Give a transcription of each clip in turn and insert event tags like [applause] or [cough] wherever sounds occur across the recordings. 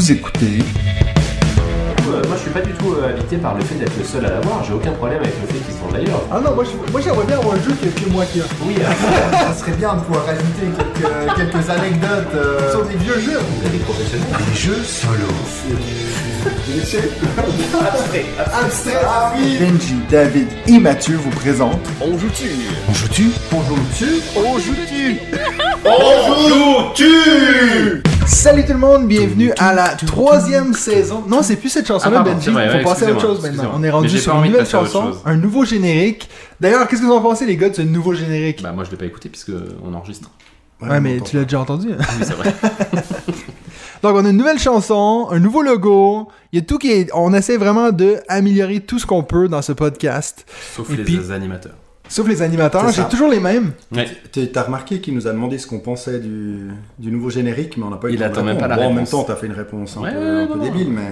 Vous écoutez Euh, moi, je suis pas du tout euh, habité par le fait d'être le seul à l'avoir. J'ai aucun problème avec le fait qu'ils sont d'ailleurs. Ah non, moi, je- moi j'aimerais bien avoir un jeu qui est que moi qui a. Oui, euh, [laughs] Ça serait bien de pouvoir rajouter quelques, quelques anecdotes euh, Sur des vieux jeux. vous êtes des professionnels. des jeux solo. Abstrait. Ah oui. Benji, David et Mathieu vous présentent On joue-tu On joue-tu. On joue-tu On joue-tu Salut tout le monde, bienvenue à la troisième saison. Non, c'est plus cette chanson-là, Ah, Benji. Faut passer à autre chose maintenant. On est rendu sur une nouvelle chanson, un nouveau générique. D'ailleurs, qu'est-ce que vous en pensez, les gars, de ce nouveau générique? Bah, moi, je l'ai pas écouté puisque on enregistre. Ouais, mais tu l'as déjà entendu. Oui, c'est vrai. [laughs] Donc, on a une nouvelle chanson, un nouveau logo. Il y a tout qui est. On essaie vraiment de améliorer tout ce qu'on peut dans ce podcast. Sauf Et les puis- animateurs. Sauf les animateurs, j'ai toujours les mêmes. Ouais. T'as remarqué qu'il nous a demandé ce qu'on pensait du, du nouveau générique, mais on n'a pas eu Il le temps de attend même répondre. pas la Bon, En même réponse. temps, t'as fait une réponse un Ouais, peu, ouais, un peu non, débile, mais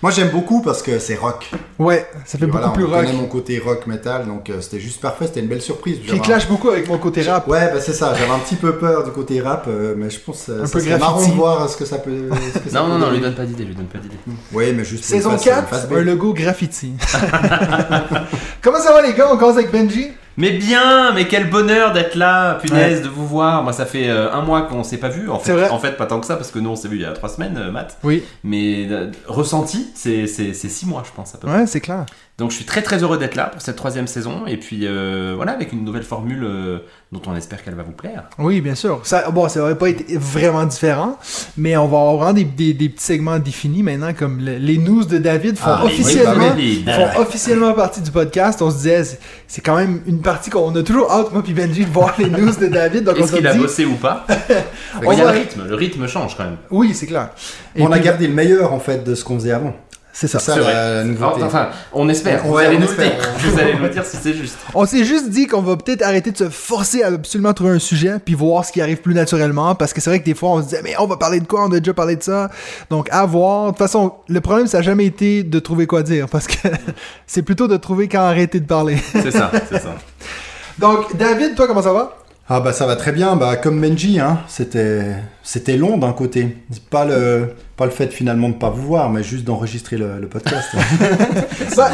moi j'aime beaucoup parce que c'est rock. Ouais, ça fait Et beaucoup voilà, plus rock. connaît mon côté rock metal, donc euh, c'était juste parfait. C'était une belle surprise. Qui clash beaucoup avec mon côté rap. Ouais, bah c'est ça. J'avais un petit peu peur du côté rap, euh, mais je pense que Un ça peu marrant graffiti. de voir ce que ça peut. ce que ça Non, peut non, non, lui donne pas d'idée, lui donne pas d'idée. Oui, mais juste. Saison une face- 4, une face B. un logo graffiti. [laughs] Comment ça va les gars? On commence avec Benji? Mais bien, mais quel bonheur d'être là, punaise, de vous voir. Moi, ça fait euh, un mois qu'on s'est pas vu. En fait, vrai. en fait, pas tant que ça, parce que nous, on s'est vu il y a trois semaines, euh, Matt. Oui. Mais euh, ressenti, c'est c'est- c'est six mois, je pense, à peu près. Ouais, c'est clair. Donc, je suis très très heureux d'être là pour cette troisième saison. Et puis, euh, voilà, avec une nouvelle formule euh, dont on espère qu'elle va vous plaire. Oui, bien sûr. Ça, bon, ça aurait pas été vraiment différent, mais on va avoir vraiment des, des- des petits segments définis maintenant, comme le- les news de David font Ah, oui, officiellement, bah oui. font officiellement partie du podcast. On se disait, c'est- quand même une partie qu'on a toujours hâte, moi puis Benji, de voir les news de David. Donc on Est-ce qu'il a dit, bossé ou pas? [laughs] On Il y a va- le rythme, le rythme change quand même. oui, c'est clair. Et On a gardé le meilleur en fait de ce qu'on faisait avant. C'est ça. C'est ça la, la nouveauté. Enfin, on espère. Ouais, vous on allez nous espère. dire. Vous allez nous dire si c'est juste. On s'est juste dit qu'on va peut-être arrêter de se forcer à absolument trouver un sujet, puis voir ce qui arrive plus naturellement, parce que c'est vrai que des fois on se disait mais on va parler de quoi, on a déjà parlé de ça, donc à voir. De toute façon, le problème ça a jamais été de trouver quoi dire, parce que [laughs] c'est plutôt de trouver quand arrêter de parler. C'est ça, c'est ça. [laughs] Donc David, toi comment ça va? Ah bah ça va très bien, bah comme Benji, hein, c'était c'était long d'un côté. Pas le pas le fait finalement de pas vous voir, mais juste d'enregistrer le, le podcast. [laughs] Bah,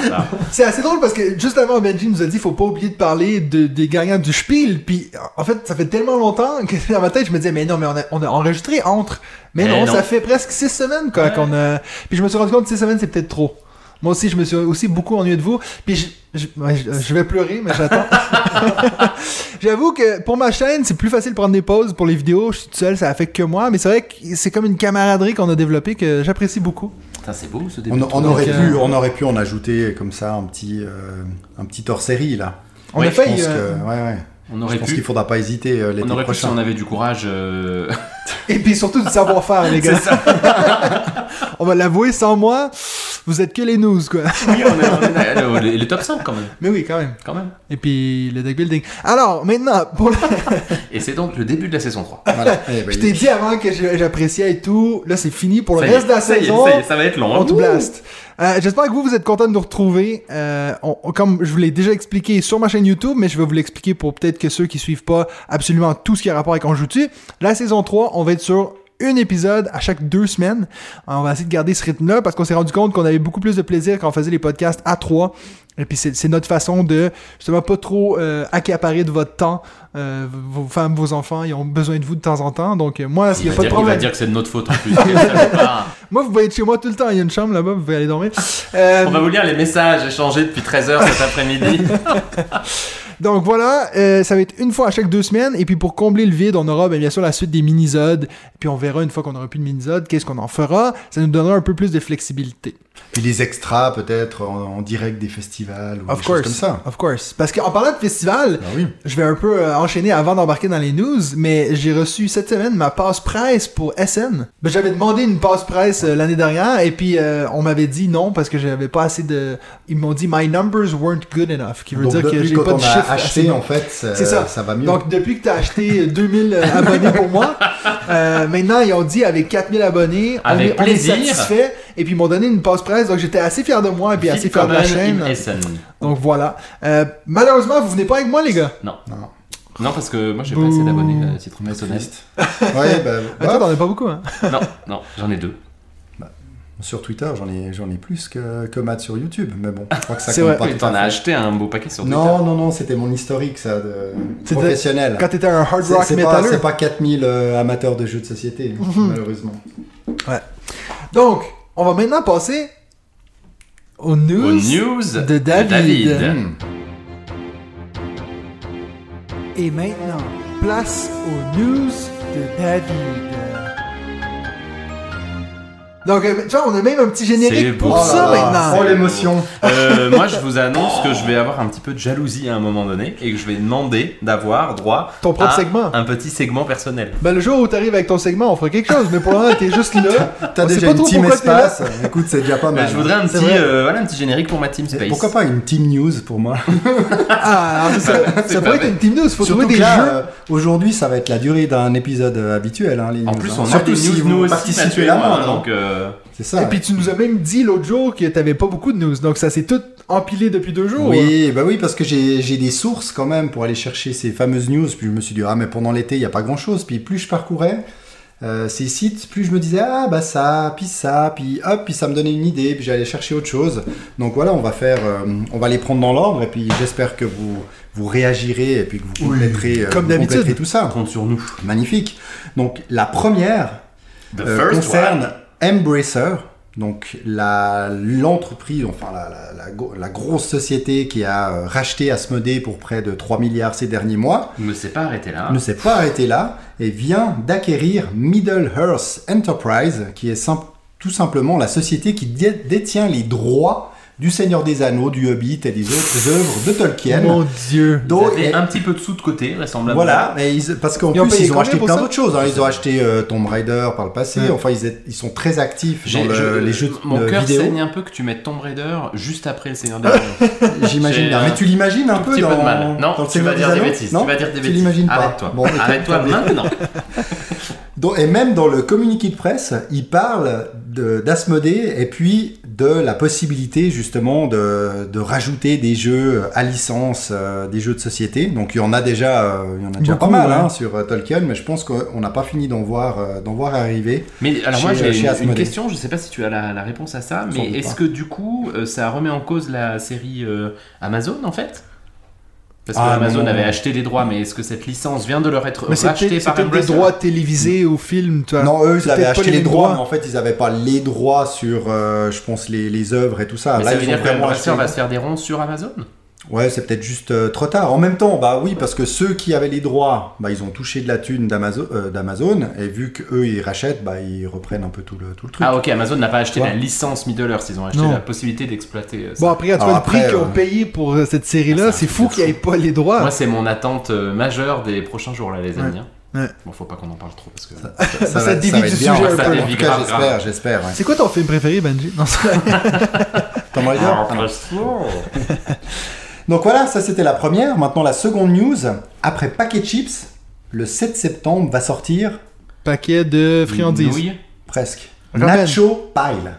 C'est assez drôle parce que juste avant Benji nous a dit faut pas oublier de parler de, des gagnants du Spiel, puis en fait ça fait tellement longtemps que [laughs] dans ma tête je me disais mais non mais on a, on a enregistré entre, mais Eh non, non. ça fait presque six semaines quoi Ouais. qu'on a, puis je me suis rendu compte que six semaines c'est peut-être trop. Moi aussi je me suis aussi beaucoup ennuyé de vous, puis je, je, ouais, je- je vais pleurer mais j'attends. [laughs] J'avoue que pour ma chaîne c'est plus facile de prendre des pauses pour les vidéos, je suis tout seul ça affecte que moi, mais c'est vrai que c'est comme une camaraderie qu'on a développée que j'apprécie beaucoup. C'est beau ce début. on, aurait pu euh, on aurait pu en ajouter comme ça un petit euh, un petit hors série là. On Ouais, a failli. euh, que ouais ouais. On Je aurait pense pu. qu'il faudra pas hésiter euh, l'été On aurait pu si prochain. on avait du courage. euh, [laughs] Et puis surtout du savoir-faire, les gars. Ça. [laughs] On va l'avouer, sans moi, vous êtes que les news, quoi. Oui, on est, on est- les, les top 5 quand même. Mais oui, quand même. Quand même. Et puis le deck building. Alors, maintenant, pour le... [laughs] Et c'est donc le début de la saison 3. Voilà. Eh ben, je t'ai dit avant que je- j'appréciais et tout. Là, c'est fini pour le Ça y est, reste de la ça y est, saison. ça y est, ça va être long. hein. On te blast. Euh, J'espère que vous, vous êtes contents de nous retrouver. Euh, on- comme je vous l'ai déjà expliqué sur ma chaîne YouTube, mais je vais vous l'expliquer pour peut-être que ceux qui suivent pas absolument tout ce qui a rapport avec On joue-tu. La saison 3, on va être sur un épisode à chaque deux semaines. Euh, On va essayer de garder ce rythme-là parce qu'on s'est rendu compte qu'on avait beaucoup plus de plaisir quand on faisait les podcasts à trois. Et puis c'est notre façon de justement pas trop euh, accaparer de votre temps. Euh, vos femmes, vos enfants, ils ont besoin de vous de temps en temps. Donc euh, moi, s'il Il n'y a pas de dire, il va problème. dire que c'est de notre faute en plus. pas. [laughs] [laughs] Moi, vous pouvez être chez moi tout le temps. Il y a une chambre là-bas, vous pouvez aller dormir. On va vous lire les messages échangés depuis 13h cet après-midi. [laughs] Donc voilà, euh, ça va être une fois à chaque deux semaines. Et puis pour combler le vide, on aura ben, bien sûr la suite des minisodes. Puis on verra une fois qu'on aura plus de minisodes, qu'est-ce qu'on en fera? Ça nous donnera un peu plus de flexibilité. Puis les extras peut-être en, en direct des festivals ou Of des course. choses comme ça. Of course. Parce qu'en parlant de festival, Ah oui. je vais un peu euh, enchaîner avant d'embarquer dans les news, mais j'ai reçu cette semaine ma passe presse pour SN. Ben, j'avais demandé une passe presse euh, l'année dernière et puis euh, on m'avait dit non parce que j'avais pas assez de. Ils m'ont dit my numbers weren't good enough, qui veut Donc dire que j'ai pas on de chiffre acheté en fait, ça, C'est ça. ça va mieux. Donc depuis que tu as acheté euh, 2000 abonnés pour moi, [laughs] euh, maintenant ils ont dit avec 4000 abonnés, on Avec est, on est satisfait et puis ils m'ont donné une passe presse donc j'étais assez fier de moi et puis assez fier de la chaîne. Donc voilà. Euh, malheureusement vous venez pas avec moi les gars. Non. Non. Non, parce que moi j'ai pas assez d'abonnés à titre personnel. Triste. ouais, bah, [laughs] Attends, t'en as pas beaucoup hein. [laughs] Non, non, j'en ai deux. Sur Twitter, j'en ai, j'en ai plus que, que Matt sur YouTube. Mais bon, je crois que ça C'est compte vrai. pas Oui, t'en as acheté un beau paquet sur Twitter. Non, non, non, c'était mon historique, ça, de C'était- professionnel. Quand t'étais un hard C'est rock c'est pas, metalleux. c'est pas 4000 euh, amateurs de jeux de société, [laughs] malheureusement. Donc, on va maintenant passer aux news, Aux news de David. Hmm. Et maintenant, place aux news de David. Donc, euh, tu vois, on a même un petit générique pour Oh ça là là, maintenant. Oh l'émotion. Euh, moi, je vous annonce que je vais avoir un petit peu de jalousie à un moment donné et que je vais demander d'avoir droit Ton propre à segment. un petit segment personnel. Ben, le jour où t'arrives avec ton segment, on fera quelque chose, mais pour le moment, t'es juste là. T'as déjà pas une trop team espace. Écoute, c'est déjà pas Euh, mal. je voudrais un petit, euh, voilà, un petit générique pour ma Team Et Space. Pourquoi pas une team news pour moi? [laughs] Ah, alors, ça, pourrait être une team news. Faut Surtout trouver des là, jeux. euh, aujourd'hui, ça va être la durée d'un épisode habituel. Hein, les En news, plus, hein. on a Surtout des si news vous nous aussi, participez là hein. donc euh, C'est ça. Et puis tu nous as même dit l'autre jour que t'avais pas beaucoup de news, donc ça s'est tout empilé depuis deux jours. hein. Oui, bah oui, parce que j'ai j'ai des sources quand même pour aller chercher ces fameuses news. Puis je me suis dit, ah, mais pendant l'été, il n'y a pas grand chose. Puis plus je parcourais euh, ces sites, plus je me disais, ah, bah ça, puis ça, puis hop, puis ça me donnait une idée. Puis j'allais chercher autre chose. Donc voilà, on va faire, euh, on va les prendre dans l'ordre. Et puis j'espère que vous, vous réagirez et puis que vous compléterez, comme d'habitude. tout ça. compte sur nous. Magnifique. Donc la première, The euh, first concerne one. Embracer, donc la- l'entreprise, enfin la, la- la go- la grosse société qui a euh, racheté Asmodée pour près de 3 milliards ces derniers mois, Ne s'est pas arrêté là. ne s'est pas arrêté là et vient d'acquérir Middle Earth Enterprise, qui est tout simplement la société qui dé- détient les droits du Seigneur des Anneaux, du Hobbit et des autres œuvres de Tolkien. Mon dieu. Ils Donc, avaient et- un petit peu de sous de côté, vraisemblablement. voilà, mais ils- parce qu'en Ils ont plus ils ont acheté plein d'autres choses. hein. Ils ont acheté euh, Tomb Raider par le passé. Ouais. Enfin, ils, est- ils sont très actifs J'ai- dans le- je- les jeux Mon de cœur vidéo. saigne un peu que tu mettes Tomb Raider juste après le Seigneur des Anneaux. [laughs] J'imagine bien. Mais tu l'imagines un peu petit dans, peu de mal. Non, dans le tu vas Seigneur dire des bêtises. Non tu vas dire des tu bêtises. l'imagines pas. Arrête-toi. Bon, Arrête-toi maintenant. [laughs] Donc, et même dans le communiqué de presse, il parle de- d'Asmodée et puis de la possibilité justement de, de rajouter des jeux à licence, euh, des jeux de société. Donc il y en a déjà, euh, il y en a déjà Beaucoup, pas mal ouais. hein, sur euh, Tolkien, mais je pense qu'on n'a pas fini d'en voir, euh, d'en voir arriver. Mais alors moi j'ai une, question, je sais pas si tu as la, la réponse à ça, Sans mais est-ce que du coup euh, ça remet en cause la série euh, Amazon en fait? Parce que Ah, Amazon non, non, avait acheté les droits, mais est-ce que cette licence vient de leur être Mais rachetée par peut-être des droits télévisés ou films, tu vois. Non, eux, ils avaient acheté les droits, mais en fait, ils n'avaient pas les droits sur, euh, je pense, les, les œuvres et tout ça. Mais Là, ça veut dire que acheté- va se faire des ronds sur Amazon? Ouais, c'est peut-être juste euh, trop tard. En même temps, bah oui, parce que ceux qui avaient les droits, bah ils ont touché de la thune d'Amazon, euh, d'Amazon, et vu qu'eux ils rachètent, bah ils reprennent un peu tout le, tout le truc. Ah ok, Amazon n'a pas acheté Ouais. la licence Middle Earth, ils ont acheté Non. la possibilité d'exploiter euh, ça. Bon, après, tu vois le après, prix qu'ils ont payé pour euh, cette série-là, c'est fou de qu'il n'y ait pas les droits. Moi c'est mon attente euh, majeure des prochains jours là les amis. hein. Ouais. Bon faut pas qu'on en parle trop parce que... ça va- dévie va du être bien. sujet un Ça peu. va- En dévie tout cas, grave, j'espère, j'espère. Ouais. C'est quoi ton film préféré, Benji? Non, c'est- Raider? [laughs] Donc voilà, ça c'était la première. Maintenant la seconde news. Après Packet Chips, le 7 septembre va sortir paquet de friandises. Nouilles presque. Nacho Pile.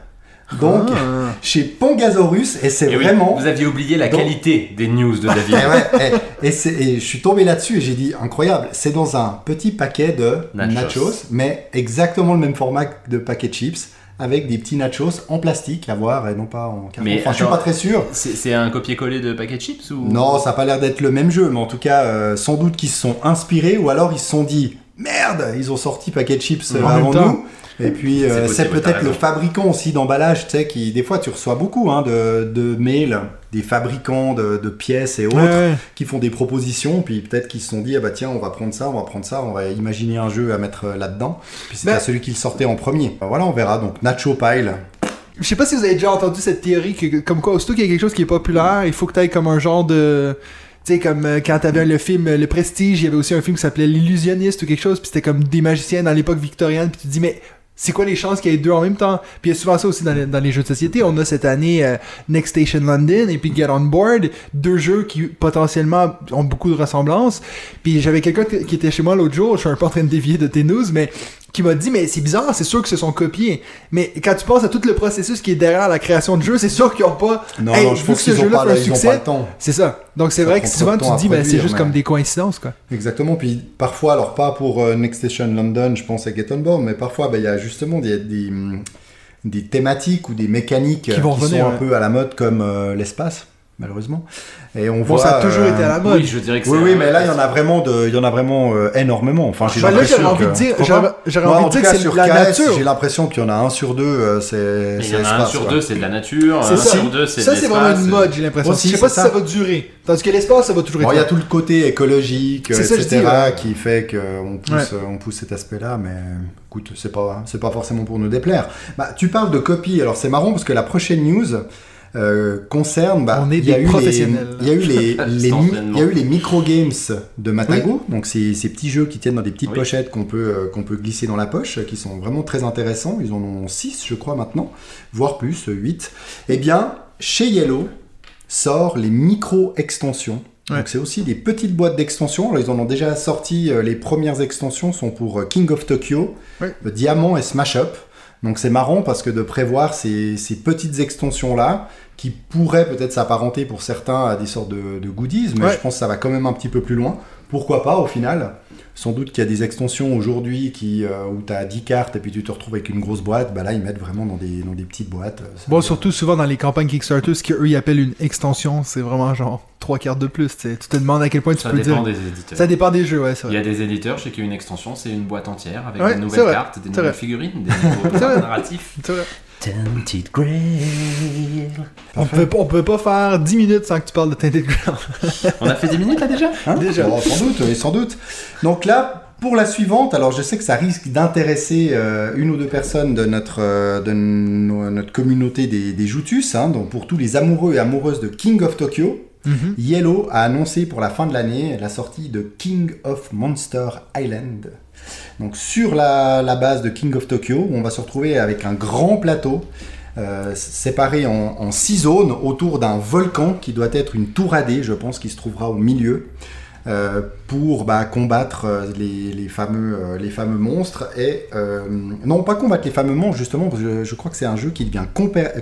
Donc Ah. chez Pongasaurus et c'est oui, vraiment vous aviez oublié la Donc- qualité des news de David. Eh ouais, eh, et, c'est- et je suis tombé là-dessus et j'ai dit incroyable, c'est dans un petit paquet de Nachos. nachos. mais exactement le même format de paquet de chips, avec des petits nachos en plastique à voir et non pas en carton. Mais Enfin, je suis pas très sûr. C'est un copier-coller de paquet chips ou? Non, ça a pas l'air d'être le même jeu, mais en tout cas, euh, sans doute qu'ils se sont inspirés ou alors ils se sont dit merde, ils ont sorti paquet de chips euh, même avant temps. nous. Et puis euh, C'est t'as peut-être le fabricant aussi d'emballage, tu sais, qui des fois tu reçois beaucoup hein, de, de mails des fabricants de, de pièces et autres Ouais, ouais. qui font des propositions, puis peut-être qu'ils se sont dit, ah bah tiens, on va prendre ça, on va prendre ça, on va imaginer un jeu à mettre euh, là-dedans. Puis c'était Ben- à celui qui le sortait en premier. Ben voilà, on verra. Donc Nacho Pile. Je sais pas si vous avez déjà entendu cette théorie que, comme quoi, aussitôt qu'il y a quelque chose qui est populaire, il faut que tu aies comme un genre de. Tu sais, comme euh, quand t'avais le film euh, Le Prestige, il y avait aussi un film qui s'appelait L'Illusionniste ou quelque chose, puis c'était comme des magiciens dans l'époque victorienne, puis tu te dis, mais c'est quoi les chances qu'il y ait deux en même temps? Puis il y a souvent ça aussi dans les, jeux de société. On a cette année euh, Next Station London et puis Get On Board, deux jeux qui potentiellement ont beaucoup de ressemblances. Puis j'avais quelqu'un qui était chez moi l'autre jour, je suis un peu en train de dévier de tes mais qui m'a dit mais c'est bizarre, c'est sûr que se sont copiés. Mais quand tu penses à tout le processus qui est derrière la création de jeu, c'est sûr qu'ils ont pas Non, Hey, non, je pense que ce jeu-là un succès, c'est ça. Donc c'est vrai que souvent tu te dis ben c'est juste mais- comme des coïncidences quoi. Exactement. Puis parfois, alors pas pour euh, Next Station London, je pense à Get On Board, mais parfois, ben, il y a justement des, des, des thématiques ou des mécaniques Qui euh, vont qui revenir, sont un ouais. peu à la mode comme euh, l'espace, malheureusement. Et on Bon, voit, ça a toujours euh, été à la mode. Oui, je dirais que Oui, c'est oui, mais là, il y en a vraiment, de, il y en a vraiment euh, énormément. Enfin, j'ai Bah, l'impression j'aurais envie que- de dire, j'aurais envie en de dire que c'est la KS, nature. J'ai l'impression qu'il y en a un sur deux, euh, c'est Il y en a un sur deux, c'est de la nature. C'est un ça. sur deux, c'est Ça, de c'est vraiment une mode, j'ai l'impression. Je sais pas si ça va durer. Tandis que l'espace, ça va toujours Bon, être il y a tout le côté écologique, etc., qui fait qu'on pousse, euh, on pousse cet aspect-là, mais écoute, c'est pas, c'est pas forcément pour nous déplaire. Bah, tu parles de copie, alors c'est marrant parce que la prochaine news euh, concerne. Bah, On est il y a des eu les- professionnels. Il y a eu les, [laughs] les, y a eu les micro games de Matago, donc c'est ces petits jeux qui tiennent dans des petites Oui. pochettes qu'on peut, euh, qu'on peut glisser dans la poche, qui sont vraiment très intéressants. Ils en ont 6, je crois, maintenant, voire plus, 8. Eh bien, chez Yellow sort les micro-extensions. Ouais. Donc c'est aussi des petites boîtes d'extensions. Alors, Ils en ont déjà sorti, euh, les premières extensions sont pour King of Tokyo, Ouais. Diamant et Smash Up. Donc c'est marrant parce que de prévoir ces, ces petites extensions-là, qui pourraient peut-être s'apparenter pour certains à des sortes de, de goodies, mais Ouais. je pense que ça va quand même un petit peu plus loin. Pourquoi pas au final? Sans doute qu'il y a des extensions aujourd'hui qui, euh, où tu as 10 cartes et puis tu te retrouves avec une grosse boîte. Bah là, ils mettent vraiment dans des, dans des petites boîtes. euh, ça Bon, surtout souvent dans les campagnes Kickstarter, ce qu'eux ils appellent une extension, c'est vraiment genre trois cartes de plus. tu sais. Tu te demandes à quel point tu Ça peux dépend dire. des éditeurs. Ça dépend des jeux, ouais, c'est Il y vrai. a des éditeurs chez qui une extension, c'est une boîte entière avec Ouais, des nouvelles vrai, cartes, des nouvelles vrai. figurines, des [laughs] nouveaux vrai. narratifs. Tented Grail. On peut, on peut pas faire 10 minutes sans que tu parles de Tainted Ground. [laughs] On a fait 10 minutes là déjà? Hein? Déjà. Bon, sans doute, oui, sans doute. Donc là, pour la suivante, alors je sais que ça risque d'intéresser euh, une ou deux personnes de notre, euh, de no- notre communauté des, des Joutus. hein. donc pour tous les amoureux et amoureuses de King of Tokyo, Mhm. Yellow a annoncé pour la fin de l'année la sortie de King of Monster Island. Donc sur la, base de King of Tokyo, on va se retrouver avec un grand plateau euh, séparé en, six zones autour d'un volcan qui doit être une tour AD, je pense, qui se trouvera au milieu. euh, pour bah, combattre euh, les, fameux, monstres et non pas combattre les fameux monstres justement parce que je, je crois que c'est un jeu qui devient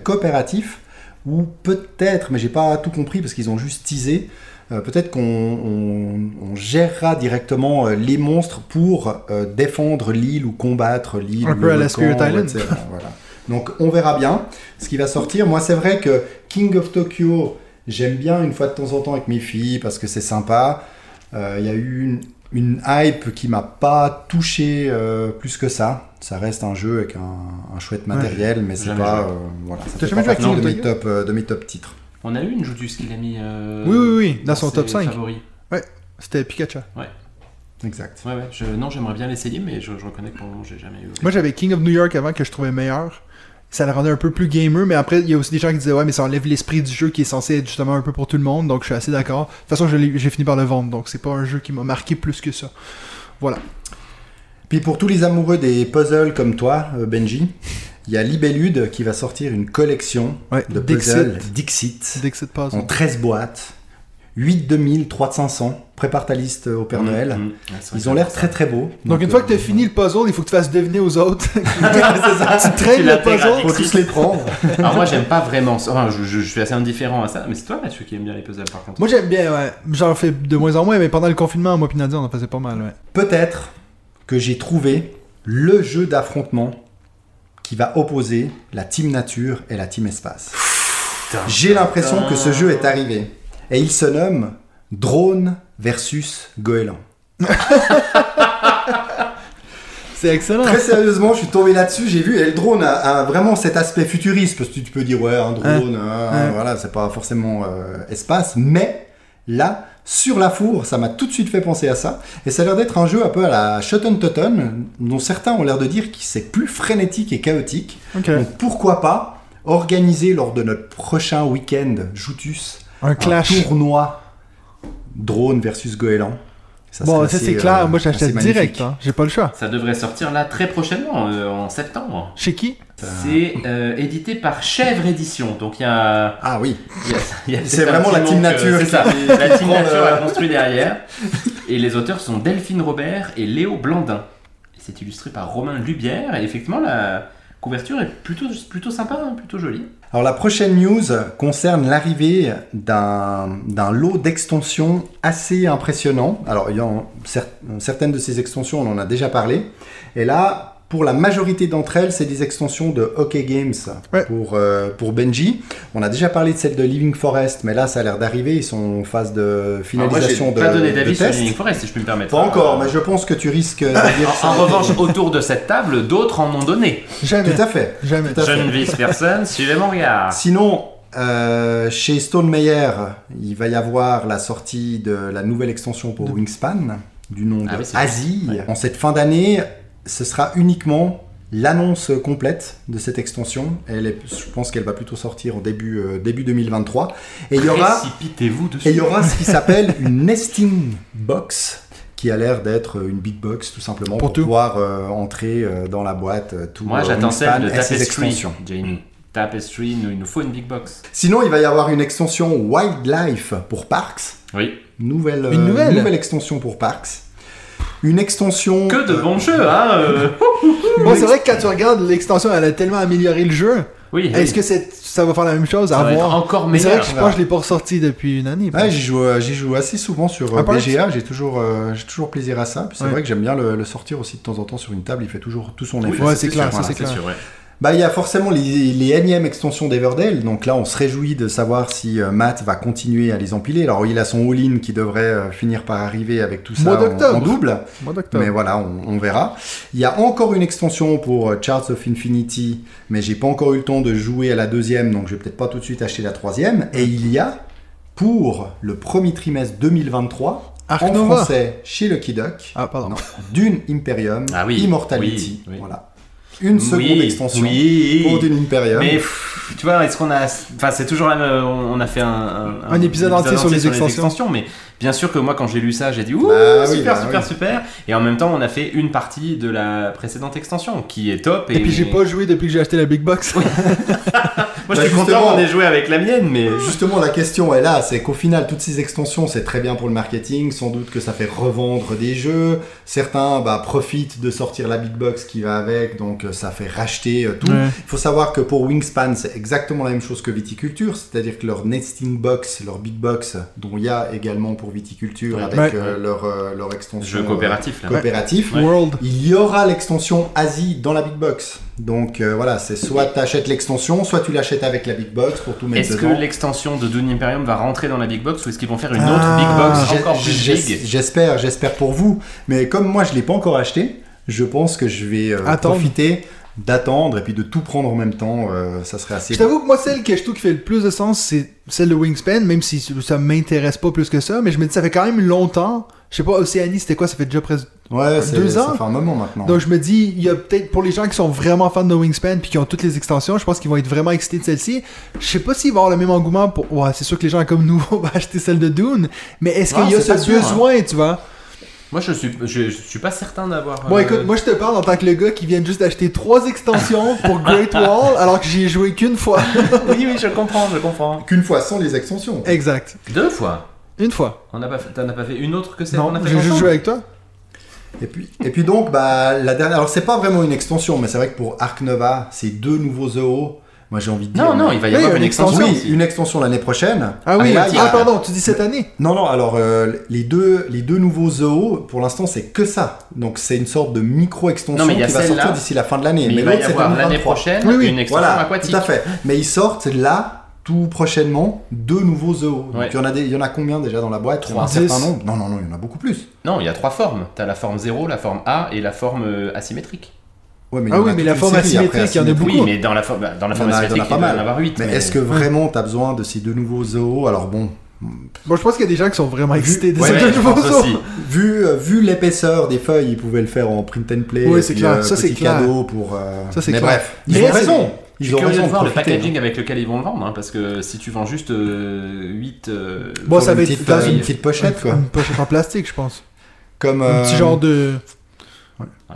coopératif ou peut-être mais j'ai pas tout compris parce qu'ils ont juste teasé euh, peut-être qu'on on- on gérera directement euh, les monstres pour euh, défendre l'île ou combattre l'île. Un peu à la volcan, Spirit Island. etc. [laughs] Voilà. Donc on verra bien ce qui va sortir. Moi c'est vrai que King of Tokyo, j'aime bien une fois de temps en temps avec mes filles parce que c'est sympa. Il y a eu une, une hype qui m'a pas touché plus que ça. Ça reste un jeu avec un, un chouette matériel, mais c'est pas. voilà, ça fait pas partie de mes, top, de mes top titres. On a eu une Joutus qui l'a mis euh, Oui, oui, oui, dans son ses top 5. favoris. C'était Pikachu. Exact. Ouais, ouais, je- non, j'aimerais bien l'essayer, mais je, je reconnais que pour le moment, j'ai jamais eu. Moi, j'avais King of New York avant que je trouvais meilleur. Ça le rendait un peu plus gamer, mais après, il y a aussi des gens qui disaient Ouais, mais ça enlève l'esprit du jeu qui est censé être justement un peu pour tout le monde, donc je suis assez d'accord. De toute façon, j'ai fini par le vendre, donc c'est pas un jeu qui m'a marqué plus que ça. Voilà. Puis pour tous les amoureux des puzzles comme toi, euh, Benji, il y a Libellude qui va sortir une collection Ouais, de Dixit. puzzles Dixit en 13 boîtes, 8 2000, 3 de 500. Prépare ta liste au Père Mmh, Noël. mmh. Vrai Ils ont l'air très très beaux. Donc, une fois que tu euh, as fini le puzzle, il faut que tu fasses deviner aux autres. [laughs] c'est ça. tu traînes le puzzle. Faut tous les prendre. [laughs] Alors moi, j'aime pas vraiment. ça. Enfin, je, je- je suis assez indifférent à ça, mais c'est toi, Mathieu, qui aime bien les puzzles, par contre. Moi, j'aime bien, ouais. J'en fais de moins en moins, mais pendant le confinement, moi, puis Nadia, on en faisait pas mal, ouais. Peut-être que j'ai trouvé le jeu d'affrontement qui va opposer la Team Nature et la Team Espace. J'ai l'impression que ce jeu est arrivé. Et il se nomme Drone versus Goéland. [laughs] C'est excellent. Très sérieusement, je suis tombé là-dessus, j'ai vu, et le drone a, a vraiment cet aspect futuriste, parce que tu peux dire, ouais, un drone, hein, Ouais. voilà, c'est pas forcément euh, espace, mais là, sur la four, ça m'a tout de suite fait penser à ça, et ça a l'air d'être un jeu un peu à la Shotten Totten, dont certains ont l'air de dire que c'est plus frénétique et chaotique, donc pourquoi pas organiser lors de notre prochain week-end Joutus Un un clash. tournoi drone versus goéland. Ça Bon, ça c'est clair. euh, Moi, j'achète direct. Hein. J'ai pas le choix. Ça devrait sortir là très prochainement, euh, en septembre. Chez qui? C'est euh, édité par Chèvre Édition, donc il y a. Ah oui, C'est vraiment la Team manque, Nature euh, C'est ça, la Team Nature a construit derrière. [laughs] Et les auteurs sont Delphine Robert et Léo Blandin. C'est illustré par Romain Lubière, et effectivement, la couverture est plutôt, plutôt sympa, hein, plutôt jolie. Alors la prochaine news concerne l'arrivée d'un lot d'extensions assez impressionnant. Alors il y a cer- certaines de ces extensions, on en a déjà parlé. Et là, Pour la majorité d'entre elles, c'est des extensions de Hockey Games Ouais. pour, euh, pour Benji. On a déjà parlé de celle de Living Forest, mais là, ça a l'air d'arriver. Ils sont en phase de Alors moi, finalisation j'ai de, pas donné de d'avis sur. Living Forest, si je puis me permettre. Pas encore, mais je pense que tu risques de dire En, ça. en [laughs] revanche, autour de cette table, d'autres en ont donné. Jamais. Tout à fait. Jamais. Tout à Je fait. ne vise personne, suivez mon regard. Sinon, euh, chez Stone Meyer, il va y avoir la sortie de la nouvelle extension pour Wingspan, du nom de Ah oui, vrai. Asie. Ouais. En cette fin d'année, ce sera uniquement l'annonce complète de cette extension. Elle est, je pense qu'elle va plutôt sortir au début, euh, début 2023. Et il y aura, Précipitez-vous dessus. et il y aura ce qui s'appelle une nesting box qui a l'air d'être une big box tout simplement Pour pouvoir euh, entrer euh, dans la boîte euh, tout Moi, euh, j'attends celle de Tapestry, extensions. Jamie. Tapestry, il nous- il nous faut une big box. Sinon, il va y avoir une extension Wildlife pour Parks. Oui. Nouvelle, Une euh, nouvelle extension pour Parks. Une extension. Que de euh, bons jeux, hein euh. [laughs] Bon, c'est vrai que quand tu regardes l'extension, elle a tellement amélioré le jeu. Oui, Est-ce oui. que c'est- ça va faire la même chose? Ça à va voir encore Mais c'est vrai meilleur que je pense que je l'ai pas ressorti depuis une année. Ouais, j'y joue, euh, j'y joue assez souvent sur euh, Ah. BGA. J'ai toujours, euh, j'ai toujours plaisir à ça. Puis c'est Ouais. vrai que j'aime bien le, le sortir aussi de temps en temps sur une table. Il fait toujours tout son Oui, effet. Ouais, c'est clair, c'est clair. sûr, ouais. Bah, il y a forcément les, les énièmes extensions d'Everdale. Donc là, on se réjouit de savoir si euh, Matt va continuer à les empiler. Alors, il a son all-in qui devrait euh, finir par arriver avec tout ça en, en double. Mois. Mais voilà, on, on verra. Il y a encore une extension pour euh, Charts of Infinity, mais j'ai pas encore eu le temps de jouer à la deuxième, donc je vais peut-être pas tout de suite acheter la troisième. Et il y a pour le premier trimestre 2023 Arc en Nova. français chez Lucky Duck, Ah, pardon. non, Dune Imperium, Ah oui, Immortality. oui, oui. Voilà, une seconde Oui, extension oui. pour Dune Imperium. Mais pff, tu vois, est-ce qu'on a. Enfin, c'est toujours la même. On a fait un, un, Un épisode entier sur les extensions. Mais bien sûr que moi, quand j'ai lu ça, j'ai dit Ouh, Bah oui, super, bah super, oui. super. Et en même temps, on a fait une partie de la précédente extension qui est top. Et, Et puis j'ai pas joué depuis que j'ai acheté la Big Box. [laughs] Moi, je Bah, suis content ait joué avec la mienne, mais. Justement, la question est là, c'est qu'au final, toutes ces extensions, c'est très bien pour le marketing, sans doute que ça fait revendre des jeux. Certains bah, profitent de sortir la big box qui va avec, donc euh, ça fait racheter euh, tout. Ouais. Il faut savoir que pour Wingspan, c'est exactement la même chose que Viticulture, c'est-à-dire que leur nesting box, leur big box, dont il y a également pour Viticulture Ouais. avec Ouais. euh, leur, euh, leur extension Jeu coopératif, euh, là. coopératif, World. il y aura l'extension Asie dans la big box. Donc euh, voilà, c'est soit tu achètes l'extension, soit tu l'achètes avec la big box pour tout mettre Est-ce que dedans. l'extension de Dune Imperium va rentrer dans la Big Box ou est-ce qu'ils vont faire une Ah, autre Big Box encore plus big? J'espère, j'espère pour vous. Mais comme moi, je l'ai pas encore acheté, je pense que je vais euh, Attendre. profiter d'attendre et puis de tout prendre en même temps. euh, ça serait assez. Je t'avoue que moi, celle que je trouve qui fait le plus de sens, c'est celle de Wingspan, même si ça m'intéresse pas plus que ça. Mais je me dis, ça fait quand même longtemps. Je sais pas, Océanie, c'était quoi? Ça fait déjà presque. Ouais, c'est- deux ça ans? fait un moment maintenant. Donc je me dis, il y a peut-être pour les gens qui sont vraiment fans de Wingspan puis qui ont toutes les extensions, je pense qu'ils vont être vraiment excités de celle-ci. Je sais pas s'ils vont avoir le même engouement pour. Ouais, c'est sûr que les gens comme nous [laughs] vont acheter celle de Dune, mais est-ce Ah, qu'il y a ce sûr, besoin, tu vois? Moi, je suis, je, je suis pas certain d'avoir. Bon, euh, écoute, moi je te parle en tant que le gars qui vient juste d'acheter trois extensions pour Great Wall alors que j'y ai joué qu'une fois. [laughs] oui, oui, je comprends, je comprends. Qu'une fois sans les extensions. exact. Deux fois? Une fois. On n'a pas, fait- t'en as pas fait une autre que celle Non, qu'on a fait j'ai juste joué avec toi. Et puis, et puis donc, bah, la dernière. Alors, c'est pas vraiment une extension, mais c'est vrai que pour Arc Nova, c'est deux nouveaux EO. Moi, j'ai envie de dire. Non, non, il va y Oui, avoir une une extension. Oui, aussi. une extension l'année prochaine. Ah oui, là, a- ah pardon, tu dis cette année. Non, non, alors euh, les, deux, les deux nouveaux ZOO, pour l'instant, c'est que ça. Donc c'est une sorte de micro-extension mais qui va sortir d'ici la fin de l'année. Mais, il va y l'autre, c'est avoir l'année 2023. prochaine Oui, oui. une extension Voilà, aquatique. tout à fait. Mais ils sortent là, tout prochainement, deux nouveaux. Ouais. Donc il y, en a des, il y en a combien déjà dans la boîte? En a Un Trois. certain nombre Non, non, non, il y en a beaucoup plus. Non, il y a trois formes. T'as la forme 0, la forme A et la forme euh, asymétrique. Ouais, mais Ah en oui, mais la forme asymétrique, il y en a beaucoup. Oui, mais dans la forme, bah, dans la Il y forme en a- il y en a asymétrique, pas en mal. avoir 8. Mais, est-ce que vraiment tu as besoin de ces deux nouveaux ZOO Alors bon, Bon, je pense qu'il y a des gens qui sont vraiment excités de Ouais, aussi. vu, euh, vu l'épaisseur des feuilles, ils pouvaient le faire en print and play. Oui, c'est clair. euh, Ça, c'est cadeau pour. euh, Ça, c'est mais clair. bref, ils Mais ont c'est- raison. Je Ils suis ont curieux raison de voir le profiter, hein. packaging avec lequel ils vont le vendre, hein, parce que si tu vends juste euh, 8... Bon, Pour ça va être petite, euh, une, petite pochette, quoi. Une pochette en plastique, je pense. Comme, Un petit euh, genre de.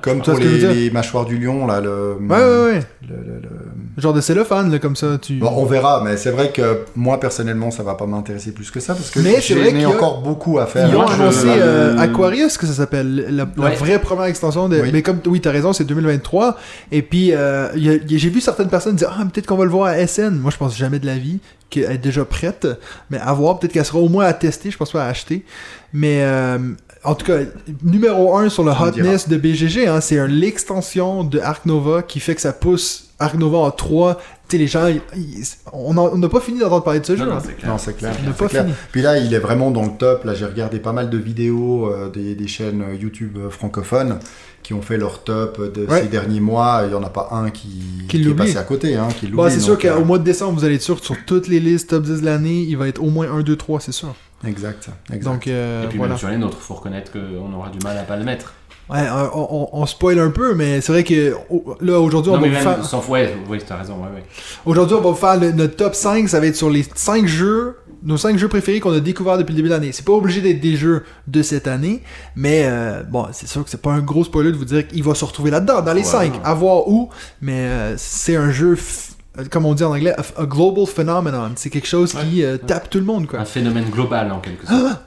Comme pour les, mâchoires du lion, là. Le, Ouais, ouais, ouais. le- le- le- Genre de cellophane, là, comme ça. Tu... Bon, on verra, mais c'est vrai que moi, personnellement, ça va pas m'intéresser plus que ça, parce que Mais c'est vrai j'ai qu'il y a- encore beaucoup à faire. Ils ont annoncé euh, Aquarius, que ça s'appelle, la, la Ouais. vraie première extension. De... Oui. Mais comme, oui, t'as raison, c'est 2023. Et puis, euh, j'ai vu certaines personnes dire, ah, peut-être qu'on va le voir à SN. Moi, je pense jamais de la vie qu'elle est déjà prête. Mais à voir, peut-être qu'elle sera au moins à tester, je pense pas à acheter. Mais euh, en tout cas, numéro 1 sur le hotness de BGG, hein, c'est l'extension de Arc Nova qui fait que ça pousse Arc Nova en 3. Tu sais, les gens, ils- ils- on n'a pas fini d'entendre parler de ce Non, jeu. non, hein. c'est clair. Non, c'est clair. Pas fini. Puis là, il est vraiment dans le top. Là, j'ai regardé pas mal de vidéos euh, des, des chaînes euh, YouTube euh, francophones qui ont fait leur top de Ouais. ces derniers mois. Il y en a pas un qui, Qui est l'oublie. passé à côté, hein, qui l'oublie. c'est sûr euh, qu'au mois de décembre, vous allez être sûr que sur toutes les listes top 10 de l'année, il va être au moins 1, 2, 3, c'est sûr. Exact, exact. Donc, euh, Et puis voilà. même sur les nôtres, faut reconnaître qu'on aura du mal à pas le mettre. Ouais, on, on- on spoil un peu, mais c'est vrai que là, aujourd'hui, on Non va mais vous même faire... sans ouais, oui, t'as raison, ouais, ouais. Aujourd'hui, on va vous faire le- notre top 5. Ça va être sur les 5 jeux, nos 5 jeux préférés qu'on a découverts depuis le début de l'année. C'est pas obligé d'être des jeux de cette année, mais euh, bon, c'est sûr que c'est pas un gros spoiler de vous dire qu'il va se retrouver là-dedans, dans les Ouais. 5. À voir où, mais euh, c'est un jeu, f- comme on dit en anglais, a, a global phenomenon. C'est quelque chose qui euh, tape tout le monde, quoi. Un phénomène global en quelque sorte.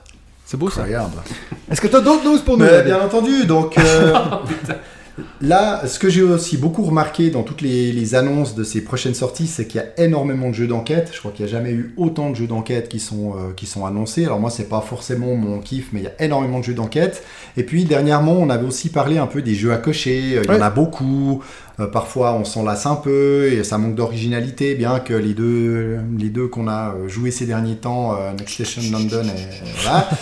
C'est beau ça. Regarde. Est-ce que t'as d'autres news pour nous bien entendu, donc euh, [laughs] Oh, là, ce que j'ai aussi beaucoup remarqué dans toutes les, les annonces de ces prochaines sorties, c'est qu'il y a énormément de jeux d'enquête. Je crois qu'il n'y a jamais eu autant de jeux d'enquête qui sont euh, qui sont annoncés. Alors moi, c'est pas forcément mon kiff, mais il y a énormément de jeux d'enquête. Et puis dernièrement, on avait aussi parlé un peu des jeux à cocher. Euh, Il y Ouais. en a beaucoup. Euh, parfois, on s'en lasse un peu et ça manque d'originalité, bien que les deux les deux qu'on a euh, joué ces derniers temps, euh, Next Station London et voilà. [laughs]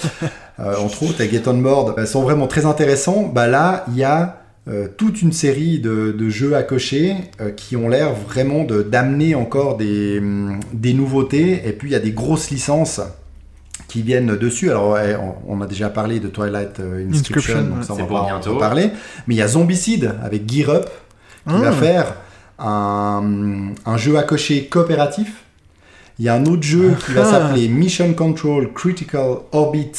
Euh, entre autres, et Get On Board, euh, sont vraiment très intéressants. Bah là, il y a euh, toute une série de, de jeux à cocher euh, qui ont l'air vraiment de- d'amener encore des, hum, des nouveautés. Et puis, il y a des grosses licences qui viennent dessus. Alors, ouais, on, a déjà parlé de Twilight Inscription, Inscription, donc ça, on va pas en reparler. Mais il y a Zombicide avec Gear Up qui Ah. va faire un, un jeu à cocher coopératif. Il y a un autre jeu qui va Ah. s'appeler Mission Control Critical Orbit.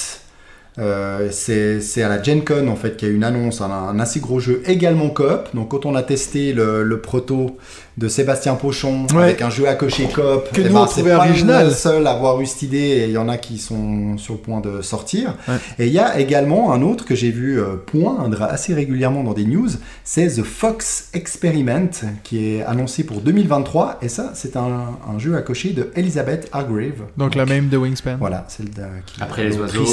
Euh, c'est c'est à la Gen Con en fait qu'il y a une annonce, un, un assez gros jeu également coop. Donc quand on a testé le, le proto de Sébastien Pochon Ouais. avec un jeu à cocher coop, Que eh nous, ben, on pas original. le seul à avoir eu cette idée et il y en a qui sont sur le point de sortir. Ouais. Et il y a également un autre que j'ai vu euh, poindre assez régulièrement dans des news, c'est The Fox Experiment qui est annoncé pour 2023 et ça c'est un, un jeu à cocher de Elizabeth Hargrave. Donc la même de Wingspan. Voilà, celle de, qui Après les oiseaux,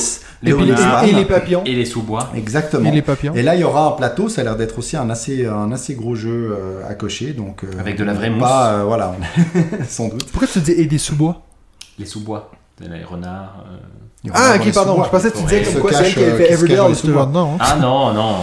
Et, les les, et les papillons. Et les sous-bois. Exactement. Et les papillons. Et là, il y aura un plateau, ça a l'air d'être aussi un assez, un assez gros jeu euh, à cocher. Donc, euh, Avec de la vraie pas, euh, voilà, [laughs] sans doute. Pourquoi tu dis et des sous-bois Les sous-bois. Les renards. euh. Il y aura Ah, ok, les pardon. Je pensais que tu disais comme quoi c'est elle cache, qui avait euh, fait Everdell. les sous-bois. non. Ah non, non.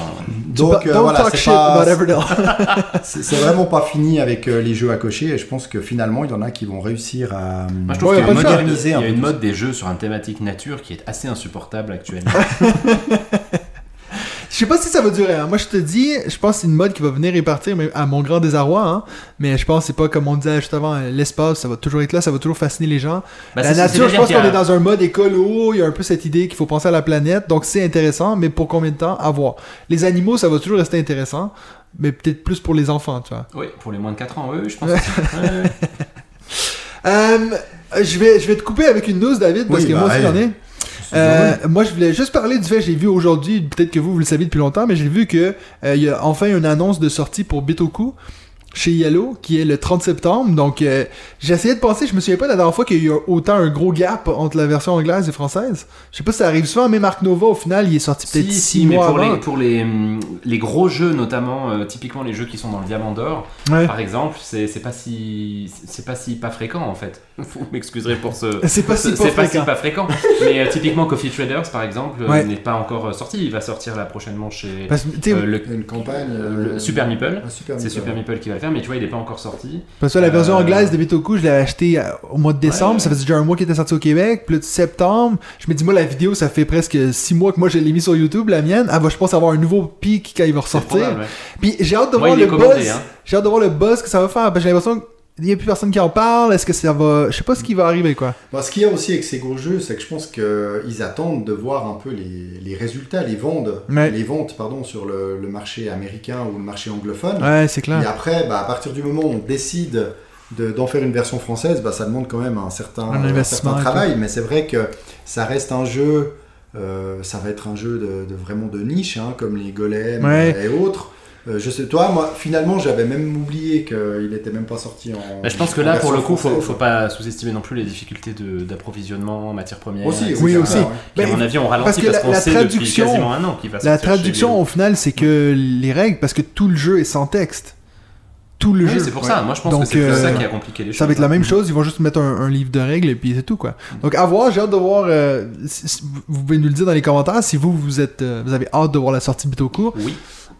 Donc, euh, Don't voilà, c'est pas- [laughs] c'est vraiment pas fini avec euh, les jeux à cocher. Et je pense que finalement, il y en a qui vont réussir à, Moi, je trouve Ouais, qu'il y a une de mode- moderniser il y a une mode des jeux sur un thématique nature qui est assez insupportable actuellement. [laughs] Je sais pas si ça va durer. hein. Moi, je te dis, je pense que c'est une mode qui va venir et partir, mais à mon grand désarroi. hein. Mais je pense que c'est pas comme on disait juste avant, l'espace, ça va toujours être là, ça va toujours fasciner les gens. Bah, la nature, je pense qu'on est dans un mode écolo. Il y a un peu cette idée qu'il faut penser à la planète. Donc, c'est intéressant, mais pour combien de temps? À voir. Les animaux, ça va toujours rester intéressant, mais peut-être plus pour les enfants, tu vois. Oui, pour les moins de 4 ans, oui, oui, je pense. [laughs] ouais. Euh, je, vais, je vais te couper avec une news, David, parce Oui, que bah, moi aussi hey. j'en ai. Euh, moi, je voulais juste parler du fait, j'ai vu aujourd'hui, peut-être que vous, vous le savez depuis longtemps, mais j'ai vu que euh, il y a enfin une annonce de sortie pour Bitoku chez Yellow, qui est le 30 septembre. Donc, euh, j'ai essayé de penser, je me souviens pas la dernière fois qu'il y a eu autant un gros gap entre la version anglaise et française. Je sais pas si ça arrive souvent, mais Mark Nova, au final, il est sorti peut-être Si, 6 si, mais mois pour, avant. les, pour les, hum, les gros jeux, notamment, euh, typiquement les jeux qui sont dans le Diamant d'Or, Ouais. par exemple, c'est pas si c'est pas si pas fréquent en fait. [laughs] Vous m'excuserez pour ce. C'est pas si [laughs] pas pas si fréquent. pas fréquent. Mais euh, typiquement Coffee Traders par exemple euh, Ouais. n'est pas encore sorti. Il va sortir là prochainement chez Parce que, tu sais, euh, le, Une campagne. le euh, Super Meeple. C'est. Super Meeple qui va le faire, mais tu vois, il est pas encore sorti. Parce que la version Euh, anglaise de Bitoku, je l'ai acheté euh, au mois de décembre. Ouais. Ça faisait déjà un mois qu'il était sorti au Québec. Puis là, de septembre, je me dis, moi, la vidéo, ça fait presque 6 mois que moi, je l'ai mis sur YouTube, la mienne. Elle va, je pense, avoir un nouveau pic quand il va ressortir. probable, ouais. Puis j'ai hâte de Moi, voir le buzz. hein. J'ai hâte de voir le buzz que ça va faire. Que j'ai l'impression qu'il n'y a plus personne qui en parle. Est-ce que ça va. Je sais pas ce qui va arriver, quoi. Bon, ce qu'il y a aussi avec ces gros jeux, c'est que je pense qu'ils attendent de voir un peu les, les résultats, les ventes, Ouais. les ventes pardon, sur le, le marché américain ou le marché anglophone. Ouais, c'est Et clair. après, bah, à partir du moment où on décide de- d'en faire une version française, bah, ça demande quand même un certain, Un un certain et travail. Mais c'est vrai que ça reste un jeu, euh, ça va être un jeu de, de vraiment de niche, hein, comme les golems Ouais. et autres. Euh, je sais, toi, moi, finalement, j'avais même oublié qu'il était même pas sorti en. Bah, je pense que là, pour le coup, faut, française. faut pas sous-estimer non plus les difficultés d'approvisionnement en matières premières. Aussi, etc. Oui, aussi. ça. Puis, à mon avis, on ralentit parce qu'on la sait depuis traduction- quasiment un an qu'il va La traduction, au final, c'est que les règles, parce que tout le jeu est sans texte. Tout le Oui, jeu. c'est pour ça. Moi, je pense Donc, que c'est plus euh, ça qui a compliqué les choses. Ça va être la même Mm. chose, ils vont juste mettre un, un livre de règles et puis c'est tout quoi. Donc à voir, j'ai hâte de voir. euh, si- vous pouvez nous le dire dans les commentaires si vous vous êtes, euh, vous avez hâte de voir la sortie de Bitoku. Oui.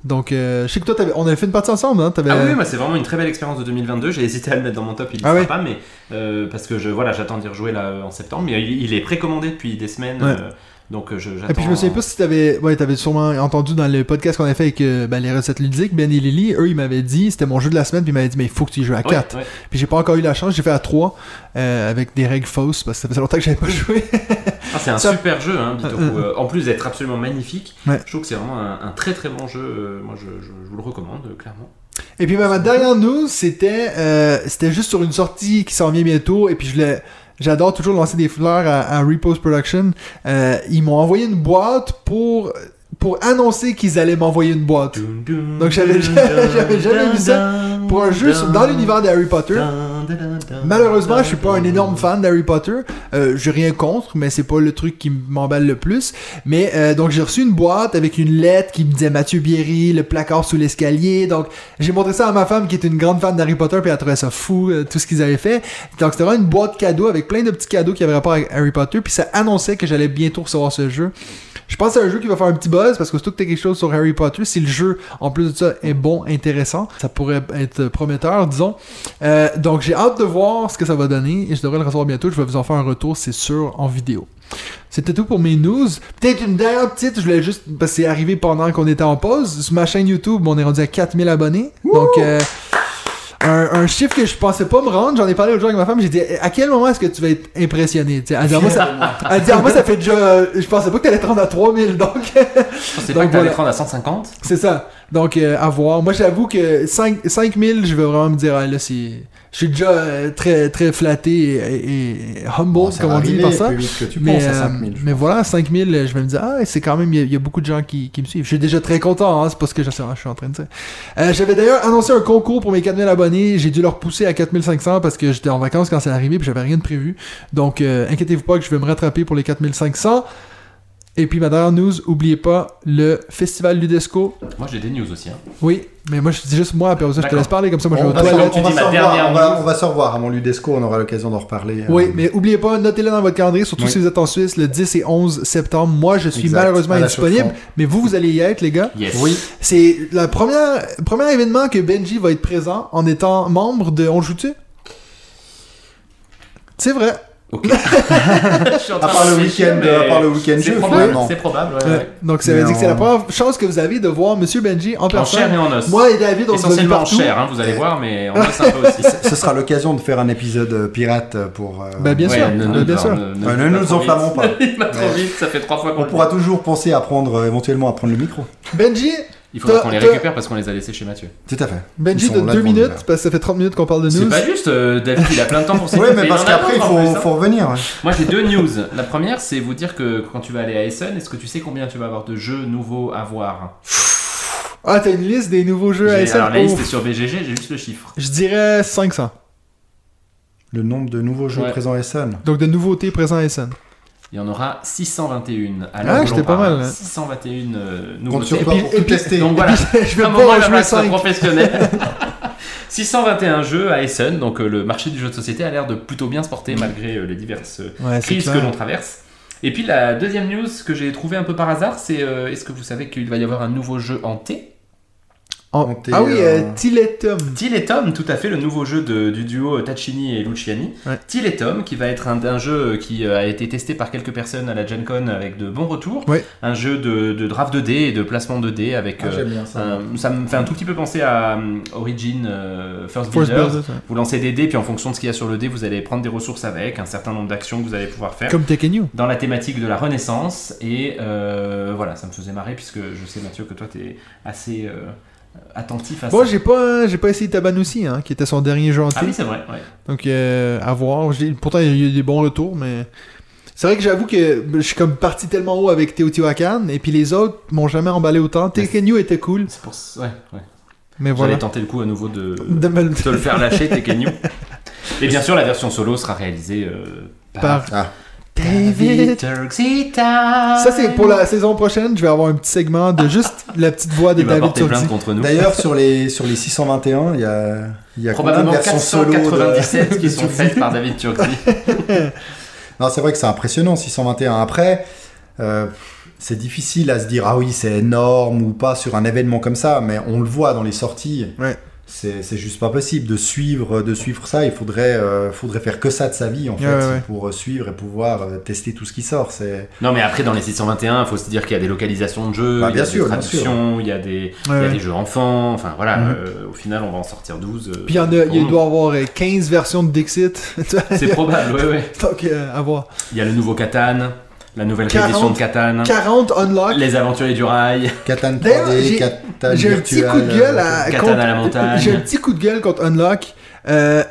Donc euh, je sais que toi, on avait fait une partie ensemble, hein Ah oui, moi c'est vraiment une très belle expérience de 2022. J'ai hésité à le mettre dans mon top, il ne Ah sera pas, mais euh, parce que je voilà, j'attends d'y rejouer là en septembre. Mais il, il est précommandé depuis des semaines, Ouais. euh, donc euh, je-. Et puis je me souviens pas si t'avais, ouais, t'avais sûrement entendu dans le podcast qu'on avait fait avec euh, ben, les recettes ludiques, Ben et Lily, eux ils m'avaient dit, c'était mon jeu de la semaine, puis ils m'avaient dit mais il faut que tu y joues à Ouais, 4 ouais. Puis j'ai pas encore eu la chance, j'ai fait à 3 euh, avec des règles fausses parce que ça faisait longtemps que j'avais pas joué. [laughs] Ah, c'est un Ça- super jeu, hein, Bitoku. Euh, en plus d'être absolument magnifique, Ouais. je trouve que c'est vraiment un, un très très bon jeu. Moi je, je- je vous le recommande clairement. Et puis ben, ma dernière news, c'était c'était juste sur une sortie qui s'en vient bientôt. Et puis je l'ai- j'adore toujours lancer des fleurs à, à Repost Production. Euh, ils m'ont envoyé une boîte pour pour annoncer qu'ils allaient m'envoyer une boîte. Donc, j'avais- [laughs] j'avais jamais vu ça Pour un jeu dans l'univers d'Harry Potter. Malheureusement, je suis pas un énorme fan d'Harry Potter. Euh, j'ai rien contre, mais c'est pas le truc qui m'emballe le plus. Mais euh, donc j'ai reçu une boîte avec une lettre qui me disait Mathieu Bierry, le placard sous l'escalier. Donc j'ai montré ça à ma femme qui est une grande fan d'Harry Potter puis elle trouvait ça fou euh, tout ce qu'ils avaient fait. Donc c'était vraiment une boîte cadeau avec plein de petits cadeaux qui avaient rapport avec Harry Potter puis ça annonçait que j'allais bientôt recevoir ce jeu. Je pense que c'est un jeu qui va faire un petit buzz parce que surtout que t'as quelque chose sur Harry Potter, si le jeu en plus de ça est bon, intéressant, ça pourrait être prometteur, disons. Euh, donc j'ai hâte de voir ce que ça va donner et je devrais le recevoir bientôt. Je vais vous en faire un retour, c'est sûr, en vidéo. C'était tout pour mes news. Peut-être une dernière petite, je voulais juste, parce que c'est arrivé pendant qu'on était en pause. Sur ma chaîne YouTube, on est rendu à 4000 abonnés. Donc, euh, un, un chiffre que je pensais pas me rendre, j'en ai parlé jour avec ma femme, j'ai dit, à quel moment est-ce que tu vas être impressionné? Tu sais, Elle dit, Ah, moi, ça, [laughs] elle dit, Ah, moi, ça fait déjà, euh, je pensais pas que t'allais te rendre à 3000, donc, Je pensais Donc pas que t'allais te rendre à 150. c'est ça. Donc, euh, à voir. Moi, j'avoue que 5, 5000, je vais vraiment me dire, ah, là, c'est, je suis déjà euh, très, très flatté et, humble, Bon, comme on dit par ça. que tu Mais, à euh, 5000. je mais voilà, 5000, euh, je vais me dire, ah, c'est quand même, il y, a- il y a beaucoup de gens qui, qui me suivent. Je suis déjà très content, hein, c'est pas ce que je, je suis en train de dire. Euh, J'avais d'ailleurs annoncé un concours pour mes 4000 abonnés. J'ai dû leur pousser à 4500 parce que j'étais en vacances quand c'est arrivé puis j'avais rien de prévu. Donc, euh, inquiétez-vous pas que je vais me rattraper pour les 4500. Et puis, ma dernière news, oubliez pas le festival Ludesco. Moi j'ai des news aussi. hein. Oui, mais moi, je dis juste moi, puis après ça, je te laisse parler, comme ça, moi, je vais on, on on va, news. on va se revoir à mon Ludesco, on aura l'occasion d'en reparler. Oui, euh, mais oubliez pas, notez-le dans votre calendrier, surtout Oui. si vous êtes en Suisse, le 10 et 11 septembre. Moi, je suis Exact, malheureusement indisponible, mais vous, vous allez y être, les gars. Yes. Oui, C'est le premier, premier événement que Benji va être présent en étant membre de On Joue-tu? C'est vrai. Ok. [laughs] Je suis en à train part de le week-end, mais à part le week-end C'est probable, c'est probable. ouais, Ouais. ouais. Donc, ça veut dire que c'est la en- première chance que vous avez de voir Monsieur Benji en En personne. chair et en os. Moi et David, on Essentiellement en chair, hein, vous allez voir, mais en os un peu aussi. [laughs] ce sera l'occasion de faire un épisode euh, Pirate pour. euh, Bah, bien Ouais, sûr, ne- ne- bien non, sûr. ne- nous enflammons pas. [laughs] Il va trop vite, ça fait trois fois qu'on On pourra toujours penser à prendre, euh, éventuellement, à prendre le micro. Benji, Il faudra qu'on les récupère parce qu'on les a laissés chez Mathieu. Tout à fait. Benji de deux minutes, parce que ça fait 30 minutes qu'on parle de C'est news. pas juste, euh, David, il a plein de temps pour Oui, s'équiper. mais parce qu'après, il faut, hein. faut revenir. Moi j'ai deux news. La première, c'est vous dire que quand tu vas aller à Essen, est-ce que tu sais combien tu vas avoir de jeux nouveaux à voir? Ah, t'as une liste des nouveaux jeux à SN? Alors la liste est sur BGG, j'ai juste le chiffre. Je dirais 500. Le nombre de nouveaux jeux Ouais. présents à SN. Donc de nouveautés présents à SN. Il y en aura 621. À Ah, j'étais pas mal, hein. 621 euh, Compte nouveautés. sur Et toi puis- pour et tout puis- tester. Donc voilà, [laughs] je vais un pas moment en il va jouer être 5. professionnel. [laughs] 621 jeux à Essen, donc euh, le marché du jeu de société a l'air de plutôt bien se porter malgré euh, les diverses euh, Ouais, crises que l'on traverse. Et puis la deuxième news que j'ai trouvée un peu par hasard, c'est euh, est-ce que vous savez qu'il va y avoir un nouveau jeu en T En- Ah oui, euh, euh, Tiletum. Till et Tom, tout à fait, le nouveau jeu de- du duo Tachini et Luciani. Ouais. Till et Tom, qui va être un, un jeu qui euh, a été testé par quelques personnes à la Gen Con avec de bons retours. Ouais. Un jeu de, de draft de dés et de placement de dés avec. Ah, euh, J'aime bien ça. un- ça me fait un tout petit peu penser à euh, Origin euh, First Force Builders. Builders, ouais. Vous lancez des dés, puis en fonction de ce qu'il y a sur le dé, vous allez prendre des ressources avec, un certain nombre d'actions que vous allez pouvoir faire. Comme Tekken You. Dans la thématique de la Renaissance, et euh, voilà, ça me faisait marrer, puisque je sais, Mathieu, que toi, tu es assez euh, attentif à Bon, ça. j'ai pas, j'ai pas essayé Tabanousi, hein, qui était son dernier jeu entier. Ah oui, c'est vrai, ouais. Donc, euh, à voir. Pourtant, il y a eu des bons retours, mais C'est vrai que j'avoue que je suis comme parti tellement haut avec Teotihuacan, et puis les autres m'ont jamais emballé autant. Tekenyu était cool, C'est pour ça. Ouais, ouais. mais J'allais voilà. tenter le coup à nouveau de, De me le- faire lâcher, Tekenyu. [laughs] Et bien sûr, la version solo sera réalisée euh, par, Par Ah. David Turksita. Ça, c'est pour la saison prochaine. Je vais avoir un petit segment de juste [laughs] la petite voix de Il va David Turdi. contre nous. D'ailleurs, sur les, sur les 621, il y a, il y a combien de Probablement versions solo de- 497 [laughs] qui sont faites par David Turksy. [laughs] Non, c'est vrai que c'est impressionnant, 621. Après, euh, c'est difficile à se dire, ah oui, c'est énorme ou pas sur un événement comme ça, mais on le voit dans les sorties. Ouais. C'est c'est juste pas possible de suivre, de suivre ça. Il faudrait, euh, faudrait faire que ça de sa vie, en fait, Ouais, ouais, ouais. pour euh, suivre et pouvoir euh, tester tout ce qui sort. C'est Non, mais après, dans les 621, il faut se dire qu'il y a des localisations de jeux, Bah, il y a sûr, des traductions, il y a des, Ouais, il y a ouais. des jeux enfants. Enfin, voilà, Mhm. euh, au final, on va en sortir 12. euh, Puis il y en a, il doit y avoir euh, 15 versions de Dixit. [laughs] C'est probable, ouais, ouais. [laughs] Donc, euh, à voir. Il y a le nouveau Catan, la nouvelle 40. réédition de Catan, 40 unlock. les aventuriers du rail. Catan D'ailleurs, 3D, j'ai- Catan J'ai un petit coup de gueule euh, à. Katana contre- à la montagne. J'ai un petit coup de gueule contre Unlock. Euh,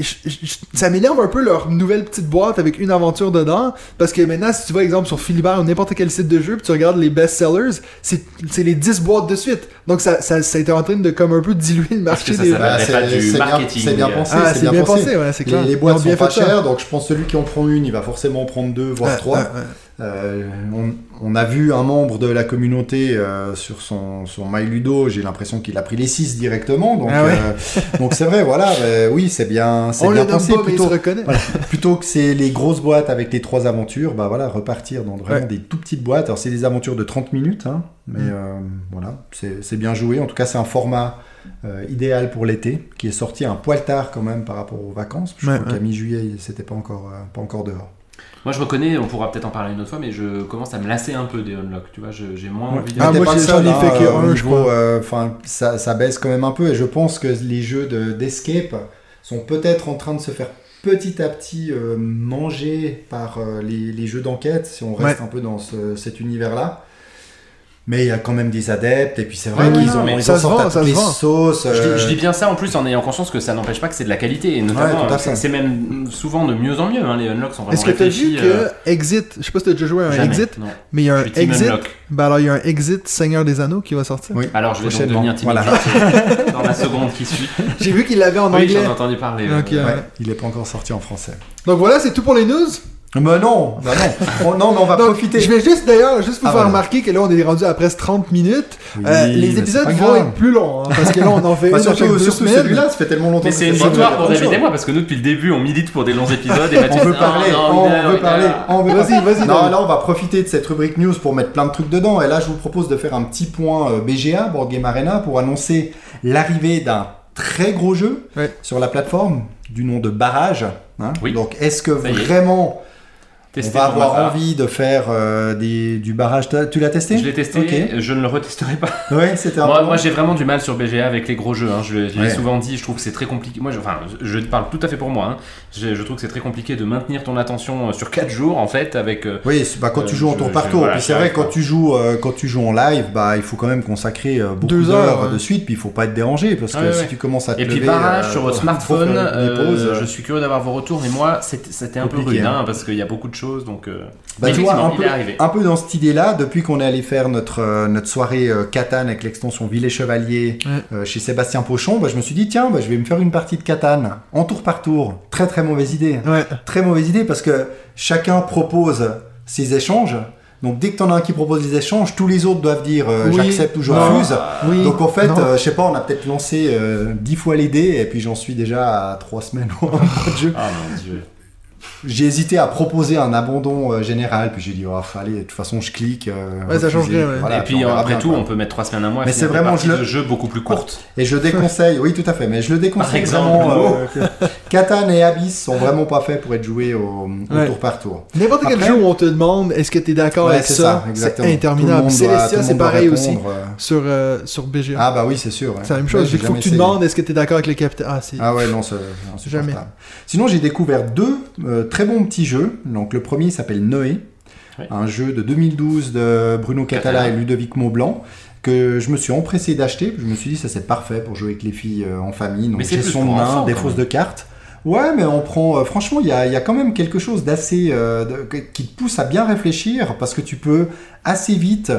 je- je- ça m'énerve un peu leur nouvelle petite boîte avec une aventure dedans. Parce que maintenant, si tu vas, exemple, sur Philibert ou n'importe quel site de jeu, puis tu regardes les best-sellers, c'est c'est les 10 boîtes de suite. Donc ça, ça, ça a été en train de comme un peu diluer le marché ça des. s'appelle- Bah, c'est bien- marketing, C'est bien euh. pensé, Ah, c'est bien, pensé, ouais, c'est clair. Les, boîtes ont sont bien pas ça. chères, donc je pense que celui qui en prend une, il va forcément en prendre deux, voire Ouais, trois. Euh, on, on a vu un membre de la communauté euh, sur son sur MyLudo, j'ai l'impression qu'il a pris les 6 directement. Donc Ah ouais. euh, donc c'est vrai, voilà, euh, oui, c'est bien, c'est bien pensé. pas, plutôt, reconnaît. voilà, plutôt que c'est les grosses boîtes avec les trois aventures, bah voilà, repartir dans vraiment Ouais. des tout petites boîtes. Alors c'est des aventures de 30 minutes, hein, mais Mm. voilà, c'est bien joué. En tout cas, c'est un format idéal pour l'été, qui est sorti un poil tard quand même par rapport aux vacances. Je Ouais, crois ouais. qu'à mi-juillet, c'était pas encore pas encore dehors. Moi, je reconnais, on pourra peut-être en parler une autre fois, mais je commence à me lasser un peu des unlock. Tu vois, j'ai moins Ouais. envie de. Ah, moi, j'en ai fait que un, je crois. euh, Enfin, ça, ça baisse quand même un peu, et je pense que les jeux de- d'escape sont peut-être en train de se faire petit à petit euh, manger par euh, les, les jeux d'enquête, si on reste Ouais. un peu dans ce- cet univers-là. Mais il y a quand même des adeptes, et puis c'est vrai Ouais, qu'ils ont, mais ils ça en sortent vend, à ça toutes se les vend. sauces. Je dis, euh, je dis bien ça en plus en ayant conscience que ça n'empêche pas que c'est de la qualité. Et notamment, Ouais, euh, c'est même souvent de mieux en mieux. hein, les unlocks sont vraiment Est-ce que tu as vu euh, que Exit, je sais pas si tu as déjà joué à un jamais, Exit, non. mais il y a un Exit. unlock. Ben alors il y a un Exit Seigneur des Anneaux qui va sortir. Oui. Alors, je vais donc devenir Team voilà. [laughs] Dans la seconde qui suit. J'ai vu qu'il l'avait en Oui, anglais. j'en ai entendu parler. Ok. euh, ouais, il est pas encore sorti en français. Donc voilà, c'est tout pour les news. Mais non, bah non. On- non, mais on va Donc, profiter. Je vais juste d'ailleurs juste vous Ah, faire voilà. remarquer que là on est rendu à presque 30 minutes. Oui, Euh, les épisodes vont grave. être plus longs hein, parce que là on en fait Bah, surtout surtout celui-là, ça fait tellement longtemps Mais que c'est une victoire mais pour David et moi parce que nous depuis le début on milite pour des longs épisodes et [laughs] Mathieu On veut parler, non, non, on veut parler, Vas-y, vas-y, Non, là, on va profiter de cette rubrique news pour mettre plein de trucs dedans. Et là, je vous propose de faire un petit point euh, BGA, Board Game Arena, pour annoncer l'arrivée d'un très gros jeu sur la plateforme du nom de Barrage. hein. Oui. Donc, est-ce que vraiment on va avoir envie de faire euh, des, du barrage Tu l'as testé Je l'ai testé, Ok. je ne le retesterai pas. [laughs] Ouais, c'était un Moi, j'ai vraiment du mal sur BGA avec les gros jeux. hein. Je, l'ai- souvent dit, je trouve que c'est très compliqué. Moi, je, enfin, je parle tout à fait pour moi. hein. Je, je trouve que c'est très compliqué de maintenir ton attention euh, sur 4 jours en fait avec. euh, Oui, bah, quand tu joues en tour par tour. voilà, puis c'est vrai, quand tu joues, euh, quand tu joues en live, bah, il faut quand même consacrer euh, beaucoup Deux heures, d'heures ouais. de suite. Puis il faut pas être dérangé parce que Ouais, si ouais. tu commences à te Et puis lever, barrage euh, sur [laughs] pour smartphone, euh, je suis curieux d'avoir vos retours, mais moi c'était un peu rude hein. hein, parce qu'il y a beaucoup de choses donc. euh, Bah, tu vois, un il peu, est arrivé. un peu dans cette idée-là, depuis qu'on est allé faire notre, euh, notre soirée euh, Catane avec l'extension Ville et Chevalier Ouais. euh, chez Sébastien Pochon, bah, je me suis dit, tiens, bah, je vais me faire une partie de Catane en tour par tour. Très très mauvaise idée. Ouais. Très mauvaise idée parce que chacun propose ses échanges. Donc dès que t'en as un qui propose des échanges, tous les autres doivent dire euh, Oui. j'accepte ou je refuse. Oui. Donc en fait, euh, je sais pas, on a peut-être lancé euh, 10 fois les dés et puis j'en suis déjà à 3 semaines [laughs] de jeu. Ah mon dieu. J'ai hésité à proposer un abandon euh, général, puis j'ai dit, oh, allez, de toute façon, je clique. euh, Ouais, ça change rien, ouais. Voilà, et puis après bien, tout, quoi. on peut mettre 3 semaines à mois. Mais c'est vraiment, je le- de jeux beaucoup plus courtes. Et je déconseille, oui, tout à fait, mais je le déconseille Par exemple, vraiment. euh, Catan et Abyss sont vraiment pas faits pour être joués au, au Ouais. tour par tour. N'importe quel jeu où on te demande est-ce que tu es d'accord Ouais, avec ça, ça, c'est interminable. Celestia, le c'est pareil aussi répondre, sur, euh, sur BGA. Ah bah oui, c'est sûr. c'est la même chose. Il faut que tu demandes est-ce que tu es d'accord avec le capitaine. Ah, c'est. Ah ouais, non, c'est c'est Jamais. Sinon, j'ai découvert deux très bons petits jeux. Donc, le premier s'appelle Noé, un jeu de 2012 de Bruno Catala Catala. et Ludovic Maublanc que je me suis empressé d'acheter. Je me suis dit, ça c'est parfait pour jouer avec les filles euh, en famille. Donc, de pour main, des fausses de cartes. Ouais, mais on prend. euh, franchement, il y a, il y a quand même quelque chose d'assez. euh, qui te pousse à bien réfléchir parce que tu peux assez vite,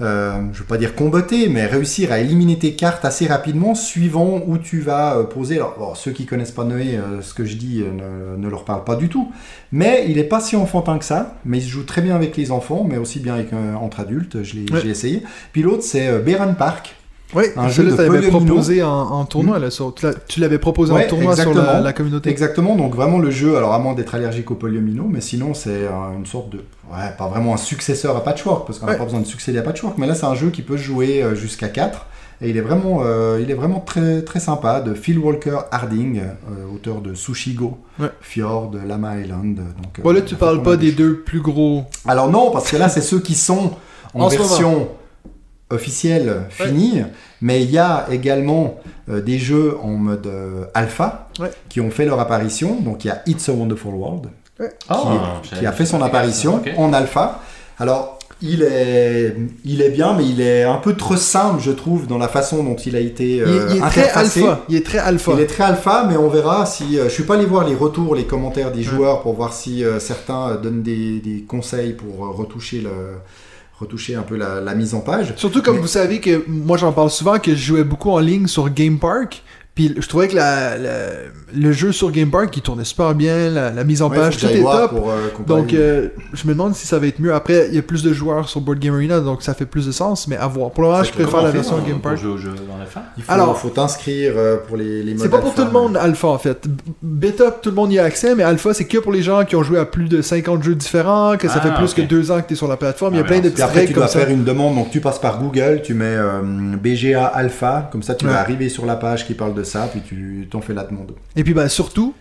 euh, je veux pas dire comboter, mais réussir à éliminer tes cartes assez rapidement suivant où tu vas euh, poser. Alors, bon, ceux qui connaissent pas Noé, ce que je dis ne, ne leur parle pas du tout. Mais il est pas si enfantin que ça. Mais il se joue très bien avec les enfants, mais aussi bien avec, entre adultes. Je l'ai Ouais. essayé. Puis l'autre, c'est Beran Park. Oui, Un jeu de t'avais Polyomino. proposé en, tournoi, là, sur- tu tu l'avais proposé Ouais, en tournoi sur la, communauté. Exactement, donc vraiment le jeu, alors à moins d'être allergique au polyomino, mais sinon c'est une sorte de. Ouais, pas vraiment un successeur à Patchwork, parce qu'on n'a Ouais. pas besoin de succéder à Patchwork, mais là c'est un jeu qui peut jouer euh, jusqu'à 4. Et il est vraiment, euh, il est vraiment très, très sympa, de Phil Walker Harding, euh, auteur de Sushigo, Ouais. Fjord, Lama Island. Donc, euh, Bon, là, tu parles pas des deux plus gros. Alors non, parce que là, c'est ceux qui sont en, En ce version officielle finie, mais il y a également euh, des jeux en mode euh, alpha Ouais. qui ont fait leur apparition. Donc il y a It's a Wonderful World Oh, qui, a fait son apparition en alpha. Alors il est, il est bien, mais il est un peu trop simple, je trouve, dans la façon dont il a été Il, euh, il est très alpha. Il est très alpha. Il est très alpha, mais on verra si. euh, je suis pas allé voir les retours, les commentaires des joueurs pour voir si euh, certains donnent des, des conseils pour euh, retoucher, le, retoucher un peu la, la mise en page. Surtout comme Mais- vous savez que moi j'en parle souvent que je jouais beaucoup en ligne sur Game Park. Puis je trouvais que la, la- le jeu sur Game Park il tournait super bien, la, la mise en Ouais, page, tout est top. pour, euh. Donc euh, je me demande si ça va être mieux. Après, il y a plus de joueurs sur Board Game Arena, donc ça fait plus de sens, mais à voir. Pour le moment, je préfère la version pour- Game Park. jeu dans la fin il faut, alors- faut t'inscrire euh, pour les, les C'est pas pour alpha, tout le monde alpha en fait. Beta, tout le monde y a accès, mais alpha c'est que pour les gens qui ont joué à plus de 50 jeux différents, que ça Ah, fait plus ok. que deux ans que tu es sur la plateforme. Il y a Ah, plein de petites après, tu règles dois comme ça. faire une demande, donc tu passes par Google, tu mets BGA Alpha, comme ça tu vas arriver sur la page qui parle de ça, puis tu t'en fais la demande. Et puis bah surtout,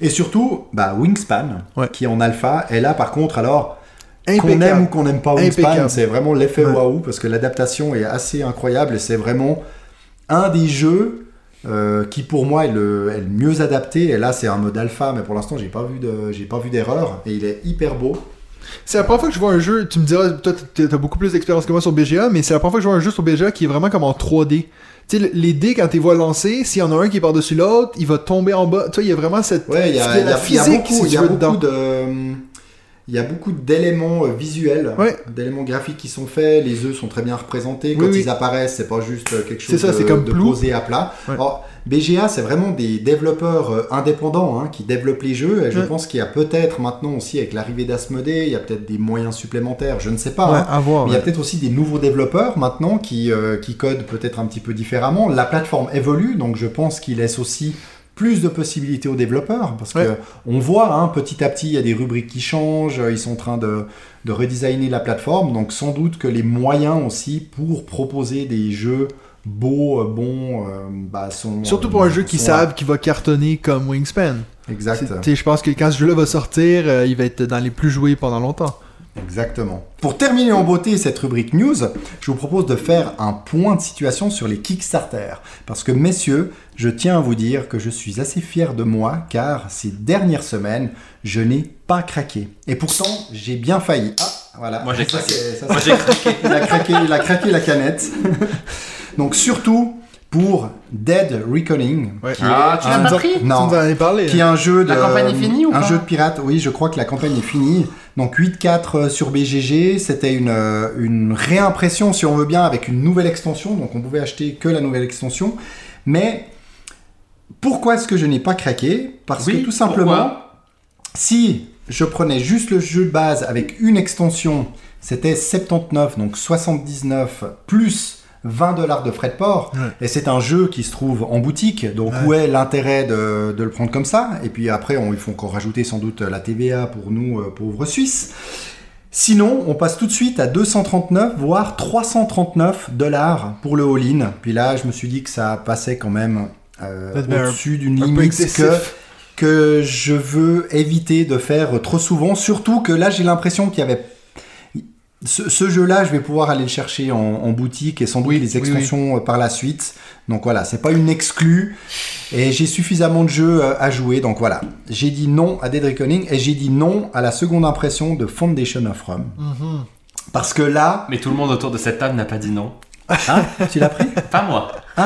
Et surtout, bah, Wingspan, Ouais. qui est en alpha, et là par contre, alors, qu'on aime ou qu'on n'aime pas Wingspan, c'est vraiment l'effet Ouais. waouh, parce que l'adaptation est assez incroyable, et c'est vraiment un des jeux euh, qui pour moi est le, est le mieux adapté, et là c'est un mode alpha, mais pour l'instant j'ai pas vu de- j'ai pas vu d'erreur, et il est hyper beau. C'est la première fois que je vois un jeu, tu me diras, toi t'as beaucoup plus d'expérience que moi sur BGA, mais c'est la première fois que je vois un jeu sur BGA qui est vraiment comme en 3D. Tu sais, les dés, quand tu les vois lancer, s'il y en a un qui est par-dessus l'autre, il va tomber en bas. Tu vois, il y a vraiment cette. Ouais, il y a, y il y physique, beaucoup, si il y a beaucoup de... Il y a beaucoup d'éléments euh, visuels, Ouais. d'éléments graphiques qui sont faits, les œufs sont très bien représentés, Oui, quand oui. ils apparaissent, c'est pas juste euh, quelque C'est chose ça, de, c'est comme de posé à plat. Ouais. Alors, BGA, c'est vraiment des développeurs euh, indépendants hein, qui développent les jeux, et je Ouais. pense qu'il y a peut-être maintenant aussi, avec l'arrivée d'Asmodée, il y a peut-être des moyens supplémentaires, je ne sais pas. Ouais, hein. à voir. Mais il y a peut-être aussi des nouveaux développeurs maintenant qui, euh, qui codent peut-être un petit peu différemment. La plateforme évolue, donc je pense qu'il laisse aussi plus de possibilités aux développeurs parce Ouais. que on voit hein, petit à petit il y a des rubriques qui changent, ils sont en train de, de redesigner la plateforme, donc sans doute que les moyens aussi pour proposer des jeux beaux, euh, bons, euh, bah, sont Surtout euh, pour un jeu qui savent qu'il va cartonner comme Wingspan. Exact. C'est- tu sais, Je pense que quand ce jeu-là va sortir, euh, il va être dans les plus joués pendant longtemps. Exactement. Pour terminer en beauté cette rubrique news, je vous propose de faire un point de situation sur les Kickstarter. Parce que messieurs, je tiens à vous dire que je suis assez fier de moi car ces dernières semaines, je n'ai pas craqué. Et pourtant, j'ai bien failli. Ah, voilà. Moi, j'ai craqué. c'est- ça, Moi j'ai craqué. [laughs] il a craqué, il a craqué la canette. [laughs] Donc surtout pour Dead Reckoning. Ouais. qui Ah, est tu l'as un- pas pris Non, nous en avais parlé. qui est un jeu de La campagne est finie ou un pas jeu de pirate oui je crois que la campagne est finie donc 8-4 sur BGG c'était une, euh, une réimpression si on veut bien avec une nouvelle extension donc on pouvait acheter que la nouvelle extension mais pourquoi est-ce que je n'ai pas craqué? Parce Oui, que tout simplement si je prenais juste le jeu de base avec une extension c'était 79 donc 79 plus 20 dollars de frais de port Ouais. et c'est un jeu qui se trouve en boutique, donc Ouais. où est l'intérêt de, de le prendre comme ça? Et puis après, on, il faut encore rajouter sans doute la TVA pour nous, euh, pauvres Suisses. Sinon, on passe tout de suite à 239, voire 339 dollars pour le all-in. Puis là, je me suis dit que ça passait quand même euh, au-dessus d'une limite que, que je veux éviter de faire trop souvent. Surtout que là, j'ai l'impression qu'il y avait ce, ce jeu-là, je vais pouvoir aller le chercher en, en boutique et sans doute Oui, les oui, extensions euh, par la suite. Donc voilà, c'est pas une exclue et j'ai suffisamment de jeux euh, à jouer. Donc voilà, j'ai dit non à Dead Reckoning et j'ai dit non à la seconde impression de Foundation of Rome. Mhm. Parce que là, Mais tout le monde autour de cette table n'a pas dit non. hein, tu l'as pris? Pas moi. Pris,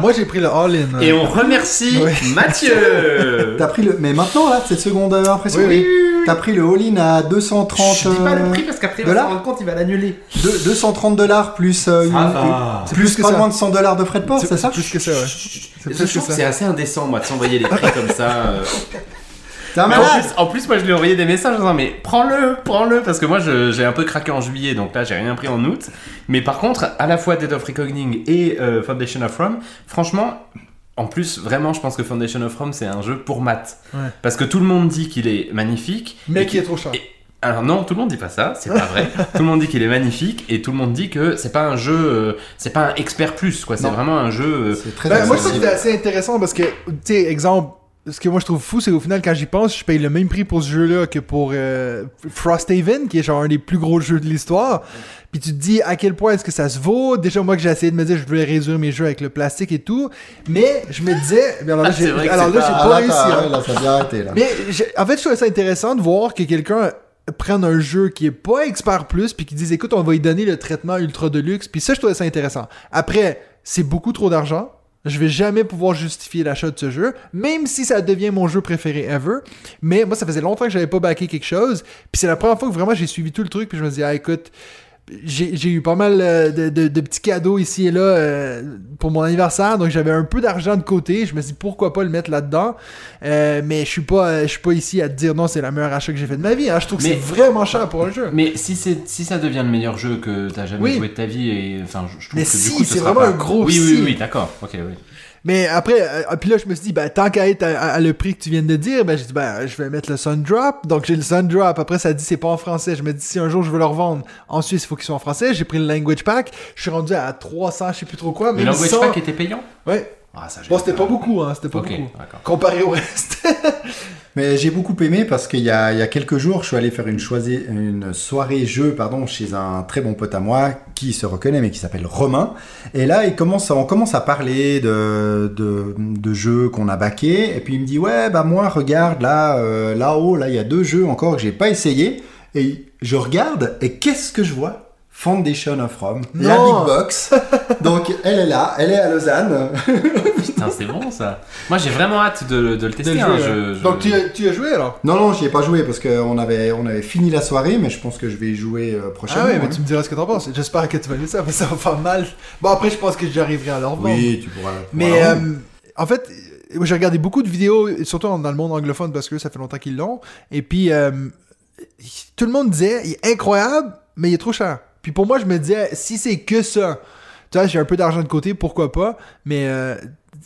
Moi, j'ai pris le all-in. Et on remercie Ouais. Mathieu. [laughs] t'as pris le. Mais maintenant, là, cette seconde euh, impression, Oui, oui. t'as pris le all-in à 230. Je dis pas le euh, prix parce qu'après il va se rendre compte, il va l'annuler. deux- 230 dollars plus. euh, une- va. C'est plus, plus que pas ça. loin de 100 dollars de frais de port, c'est ça plus que ça, ouais. Je plus que trouve que ça. c'est assez indécent moi de s'envoyer des prix comme ça. euh. [laughs] Un en plus, en plus, moi je lui ai envoyé des messages en disant mais prends-le, prends-le parce que moi j'ai un peu craqué en juillet donc là j'ai rien pris en août. Mais par contre, à la fois Dead of Reckoning et euh, Foundation of Rome, franchement, en plus vraiment je pense que Foundation of Rome c'est un jeu pour maths. Ouais. Parce que tout le monde dit qu'il est magnifique. Mais qui est trop cher. et- Alors non, tout le monde dit pas ça, c'est pas vrai. [laughs] tout le monde dit qu'il est magnifique et tout le monde dit que c'est pas un jeu, euh, c'est pas un expert plus quoi. C'est vraiment un jeu. euh, C'est très Ben, moi, je trouve accessible. que c'est assez intéressant parce que, tu sais, exemple, ce que moi je trouve fou, c'est qu'au final, quand j'y pense, je paye le même prix pour ce jeu-là que pour euh, Frosthaven, qui est genre un des plus gros jeux de l'histoire. Puis tu te dis à quel point est-ce que ça se vaut? Déjà, moi que j'ai essayé de me dire, je voulais réduire mes jeux avec le plastique et tout. Mais je me disais, mais alors là, Ah, j'ai pas- pas, Ah, réussi. hein. ouais, là, ça a bien arrêté, là. Mais en fait, je trouvais ça intéressant de voir que quelqu'un prenne un jeu qui est pas expert plus puis qui dise écoute on va lui donner le traitement ultra de luxe puis ça je trouvais ça intéressant après c'est beaucoup trop d'argent je vais jamais pouvoir justifier l'achat de ce jeu même si ça devient mon jeu préféré ever. Mais moi ça faisait longtemps que j'avais pas backé quelque chose. Puis c'est la première fois que vraiment j'ai suivi tout le truc puis je me dis ah écoute j'ai eu pas mal euh, de, de- de petits cadeaux ici et là euh, pour mon anniversaire, donc j'avais un peu d'argent de côté. Je me suis dit pourquoi pas le mettre là-dedans? Euh, mais je suis pas, je suis pas ici à te dire non, c'est la meilleure achat que j'ai fait de ma vie. hein. Je trouve que c'est vraiment cher pour un jeu. Mais si, c'est- si ça devient le meilleur jeu que t'as jamais Oui. joué de ta vie, et enfin, je, je trouve Mais que si, ce c'est sera vraiment pas- un gros Oui, si. oui, oui, d'accord. Ok, oui. Mais après, euh, puis là, je me suis dit, ben, tant qu'à être à, à- à le prix que tu viens de dire, ben, j'ai dit, ben, je vais mettre le Sun Drop. Donc, j'ai le Sun Drop. Après, ça dit, c'est pas en français. Je me dis, si un jour je veux le revendre en Suisse, il faut qu'il soit en français. J'ai pris le Language Pack. Je suis rendu à 300, je sais plus trop quoi. Le Mais Language sans- Pack était payant? Ouais. Ah, ça, Bon, c'était pas- beaucoup, hein. C'était pas beaucoup. Comparé au reste. [laughs] Mais j'ai beaucoup aimé parce qu'il y y a quelques jours, je suis allé faire une, soirée jeu pardon, chez un très bon pote à moi qui se reconnaît mais qui s'appelle Romain. Et là, on commence à parler de, de, jeux qu'on a baqués. Et puis il me dit Ouais, bah moi, regarde là, euh, là-haut, là, il y a deux jeux encore que j'ai pas essayé. Et je regarde et qu'est-ce que je vois? Foundation of Rome, la Non. big box. [laughs] Donc elle est là, elle est à Lausanne. [laughs] Putain, c'est bon ça. Moi, j'ai vraiment hâte de, de le tester. De hein, je- je- Donc, tu, as- tu as joué alors? Non, non, j'y ai pas joué parce qu'on avait, on avait fini la soirée, mais je pense que je vais y jouer euh, prochainement. Ah ouais, mais hein. tu me diras ce que t'en penses. J'espère que tu vas aimer ça, parce que ça va faire mal. Bon, après, je pense que j'arriverai à leur vendre. Oui, tu pourras. Mais la euh, en fait, j'ai regardé beaucoup de vidéos, surtout dans le monde anglophone, parce que ça fait longtemps qu'ils l'ont. Et puis, euh, tout le monde disait, il est incroyable, mais il est trop cher. Puis pour moi, je me disais, si c'est que ça, tu vois, j'ai un peu d'argent de côté, pourquoi pas. Mais, euh,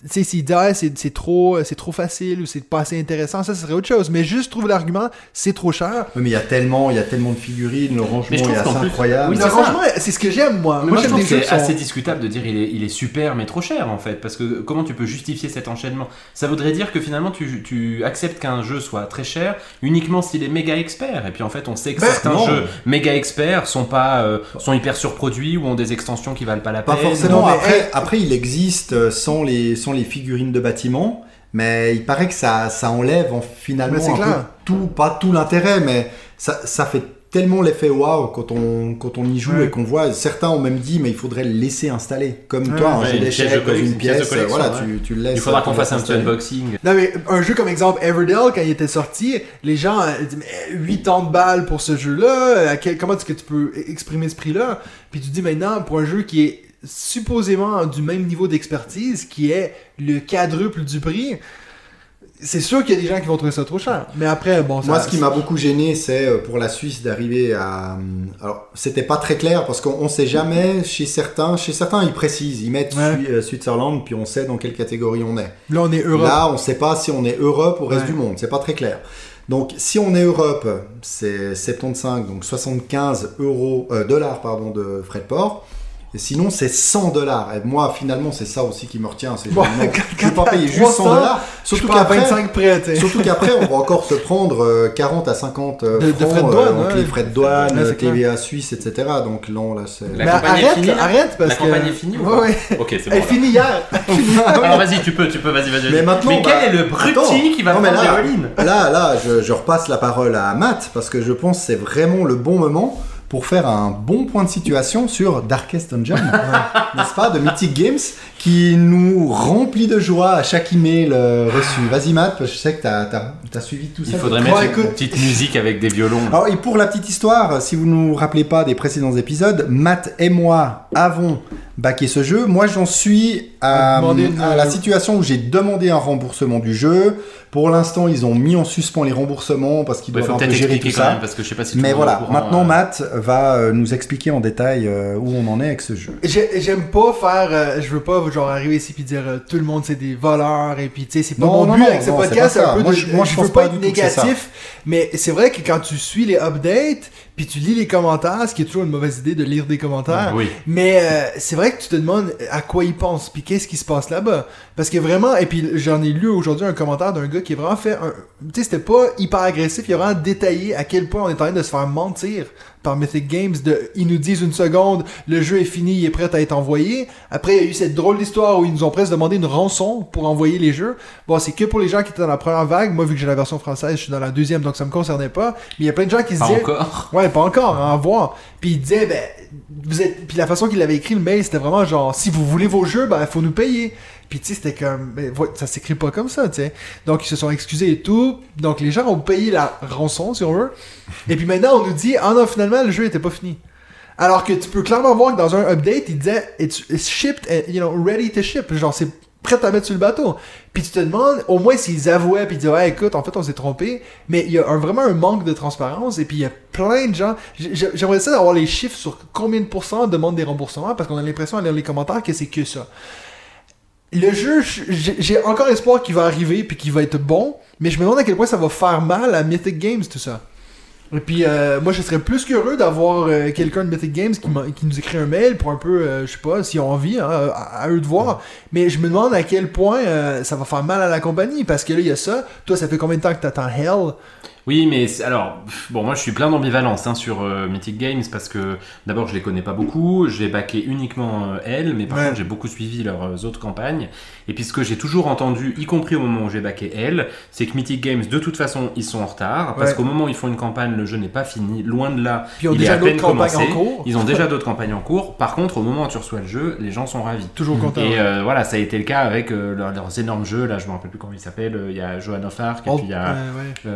sais, s'il dit, ah, c'est c'est trop, c'est trop facile ou c'est pas assez intéressant, ça, ce serait autre chose. Mais juste trouver l'argument, c'est trop cher. Oui, mais il y a tellement, il y a tellement de figurines, le rangement trouve est assez incroyable. Oui, Mais c'est ce que j'aime, moi. Mais moi, moi, je trouve que c'est sont- assez discutable de dire il est, il est super mais trop cher en fait. Parce que comment tu peux justifier cet enchaînement? Ça voudrait dire que finalement tu, tu acceptes qu'un jeu soit très cher uniquement s'il est méga expert. Et puis en fait, on sait que Ben, certains non. jeux méga experts sont, pas, euh, sont hyper surproduits ou ont des extensions qui valent pas la Pas peine. forcément. Non, mais, après, après, il existe euh, sans les, sans les figurines de bâtiment, mais il paraît que ça, ça enlève en, finalement un peu tout, pas tout l'intérêt, mais ça, ça fait tellement l'effet waouh quand on, quand on y joue Ouais. et qu'on voit. Certains ont même dit, mais il faudrait le laisser installer. Comme Ouais, toi, un ouais, jeu une pièce d'échecs dans une une pièce voilà, ouais. tu, tu le laisses. Il faudra qu'on fasse un petit unboxing. Non, mais un jeu comme exemple Everdell, quand il était sorti, les gens euh, disaient mais 80 balles pour ce jeu-là, à quel- comment est-ce que tu peux exprimer ce prix-là? Puis tu dis maintenant, pour un jeu qui est supposément du même niveau d'expertise, qui est le quadruple du prix, c'est sûr qu'il y a des gens qui vont trouver ça trop cher. Mais après, bon, ça. Moi, ce qui m'a beaucoup gêné, c'est euh, pour la Suisse d'arriver à. euh, Alors, c'était pas très clair parce qu'on on sait jamais chez certains. Chez certains, ils précisent, ils mettent Ouais. Euh, Switzerland, puis on sait dans quelle catégorie on est. Là, on est Europe. Là, on sait pas si on est Europe ou reste Ouais. du monde. C'est pas très clair. Donc, si on est Europe, c'est 75, donc 75 euros, euh, dollars pardon, de frais de port. Et sinon, c'est 100 dollars. Et moi, finalement, c'est ça aussi qui me retient. C'est Bon, je quand pas payer juste 100 300, dollars. Surtout qu'après, 25 près, tu sais. Surtout qu'après, on va encore se prendre euh, 40 à 50 euh, De- frais de douane, euh, entre ouais. les frais de douane, Ouais, euh, TVA suisse, etc. Donc non, là, c'est... La Mais campagne est arrête, finie, arrête, parce La que. campagne est finie ou Ouais. Ok, c'est bon. [laughs] Elle finie hier. Alors vas-y, tu peux, tu peux, vas-y, vas-y. Mais maintenant, mais bah, quel est le bruti attends. qui va Non, prendre là- Là, là, je, je repasse la parole à Matt, parce que je pense que c'est vraiment le bon moment pour faire un bon point de situation sur Darkest Dungeon, [laughs] n'est-ce pas, de Mythic Games, qui nous remplit de joie à chaque email euh, reçu. Vas-y Matt, je sais que tu as, suivi tout ça. Il faudrait mettre une petite musique avec des violons. Alors, et pour la petite histoire, si vous ne nous rappelez pas des précédents épisodes, Matt et moi avons backé ce jeu. Moi, j'en suis à, À demander une- à la situation où j'ai demandé un remboursement du jeu. Pour l'instant, ils ont mis en suspens les remboursements parce qu'ils Il faut doivent un peu peut-être gérer tout expliquer quand ça. même parce que je sais pas si Mais voilà, courant, maintenant euh, Matt va euh, nous expliquer en détail euh, où on en est avec ce jeu. J'ai- J'aime pas faire, euh, je veux pas genre arriver ici puis dire euh, tout le monde c'est des voleurs et puis tu sais c'est pas Non, mon non, but non, avec ce podcast, un ça. peu Moi, de- je- moi, je veux pas pas être ça. négatif, mais c'est vrai que quand tu suis les updates puis tu lis les commentaires, ce qui est toujours une mauvaise idée de lire des commentaires, Oui. mais euh, c'est vrai que tu te demandes à quoi ils pensent, puis qu'est-ce qui se passe là-bas. Parce que vraiment, et puis j'en ai lu aujourd'hui un commentaire d'un gars qui a vraiment fait un... Tu sais, c'était pas hyper agressif, il a vraiment détaillé à quel point on est en train de se faire mentir par Mythic Games. De, ils nous disent une seconde, le jeu est fini, il est prêt à être envoyé. Après, il y a eu cette drôle d'histoire où ils nous ont presque demandé une rançon pour envoyer les jeux. Bon, c'est que pour les gens qui étaient dans la première vague. Moi, vu que j'ai la version française, je suis dans la deuxième, donc ça me concernait pas. Mais il y a plein de gens qui se Pas disaient... encore. Ouais, pas encore, hein, à voir. Puis il disait, ben, vous êtes. Puis la façon qu'il avait écrit le mail, c'était vraiment genre, si vous voulez vos jeux, ben, il faut nous payer. Puis tu sais, c'était comme, ben, ça s'écrit pas comme ça, tu sais. Donc ils se sont excusés et tout. Donc les gens ont payé la rançon, si on veut. Et puis maintenant, on nous dit, ah non, finalement, le jeu était pas fini. Alors que tu peux clairement voir que dans un update, il disait, it's, shipped, and, you know, ready to ship. Genre, c'est prêt à mettre sur le bateau. Puis tu te demandes, au moins s'ils avouaient, puis ils disaient, ouais, écoute, en fait, on s'est trompé. Mais il y a vraiment un manque de transparence, et puis il y a plein de gens. J'aimerais ça avoir les chiffres sur combien de pourcents demandent des remboursements, parce qu'on a l'impression lire les commentaires que c'est que ça. Le jeu, j'ai encore espoir qu'il va arriver, puis qu'il va être bon, mais je me demande à quel point ça va faire mal à Mythic Games, tout ça. Et puis, euh, moi, je serais plus qu'heureux d'avoir euh, quelqu'un de Mythic Games qui, qui nous écrit un mail pour un peu, euh, je sais pas, s'ils ont envie, hein, à, à eux de voir. Mais je me demande à quel point ça va faire mal à la compagnie, parce que là, il y a ça. Toi, ça fait combien de temps que t'attends Hell? Oui, mais alors, bon, moi je suis plein d'ambivalence hein, sur euh, Mythic Games parce que d'abord je les connais pas beaucoup, j'ai backé uniquement euh, elles, mais par Ouais. contre j'ai beaucoup suivi leurs euh, autres campagnes. Et puis ce que j'ai toujours entendu, y compris au moment où j'ai backé elles, c'est que Mythic Games de toute façon ils sont en retard parce Ouais. qu'au moment où ils font une campagne, le jeu n'est pas fini, loin de là. Puis ils ont il déjà d'autres campagnes en cours. Ils ont déjà [laughs] d'autres campagnes en cours. Par contre, au moment où tu reçois le jeu, les gens sont ravis. Toujours content. Et euh, voilà, ça a été le cas avec leurs, leurs énormes jeux. Là, je me rappelle plus comment ils s'appellent. Il y a Johan of Arc, et Oh, puis il y a ouais,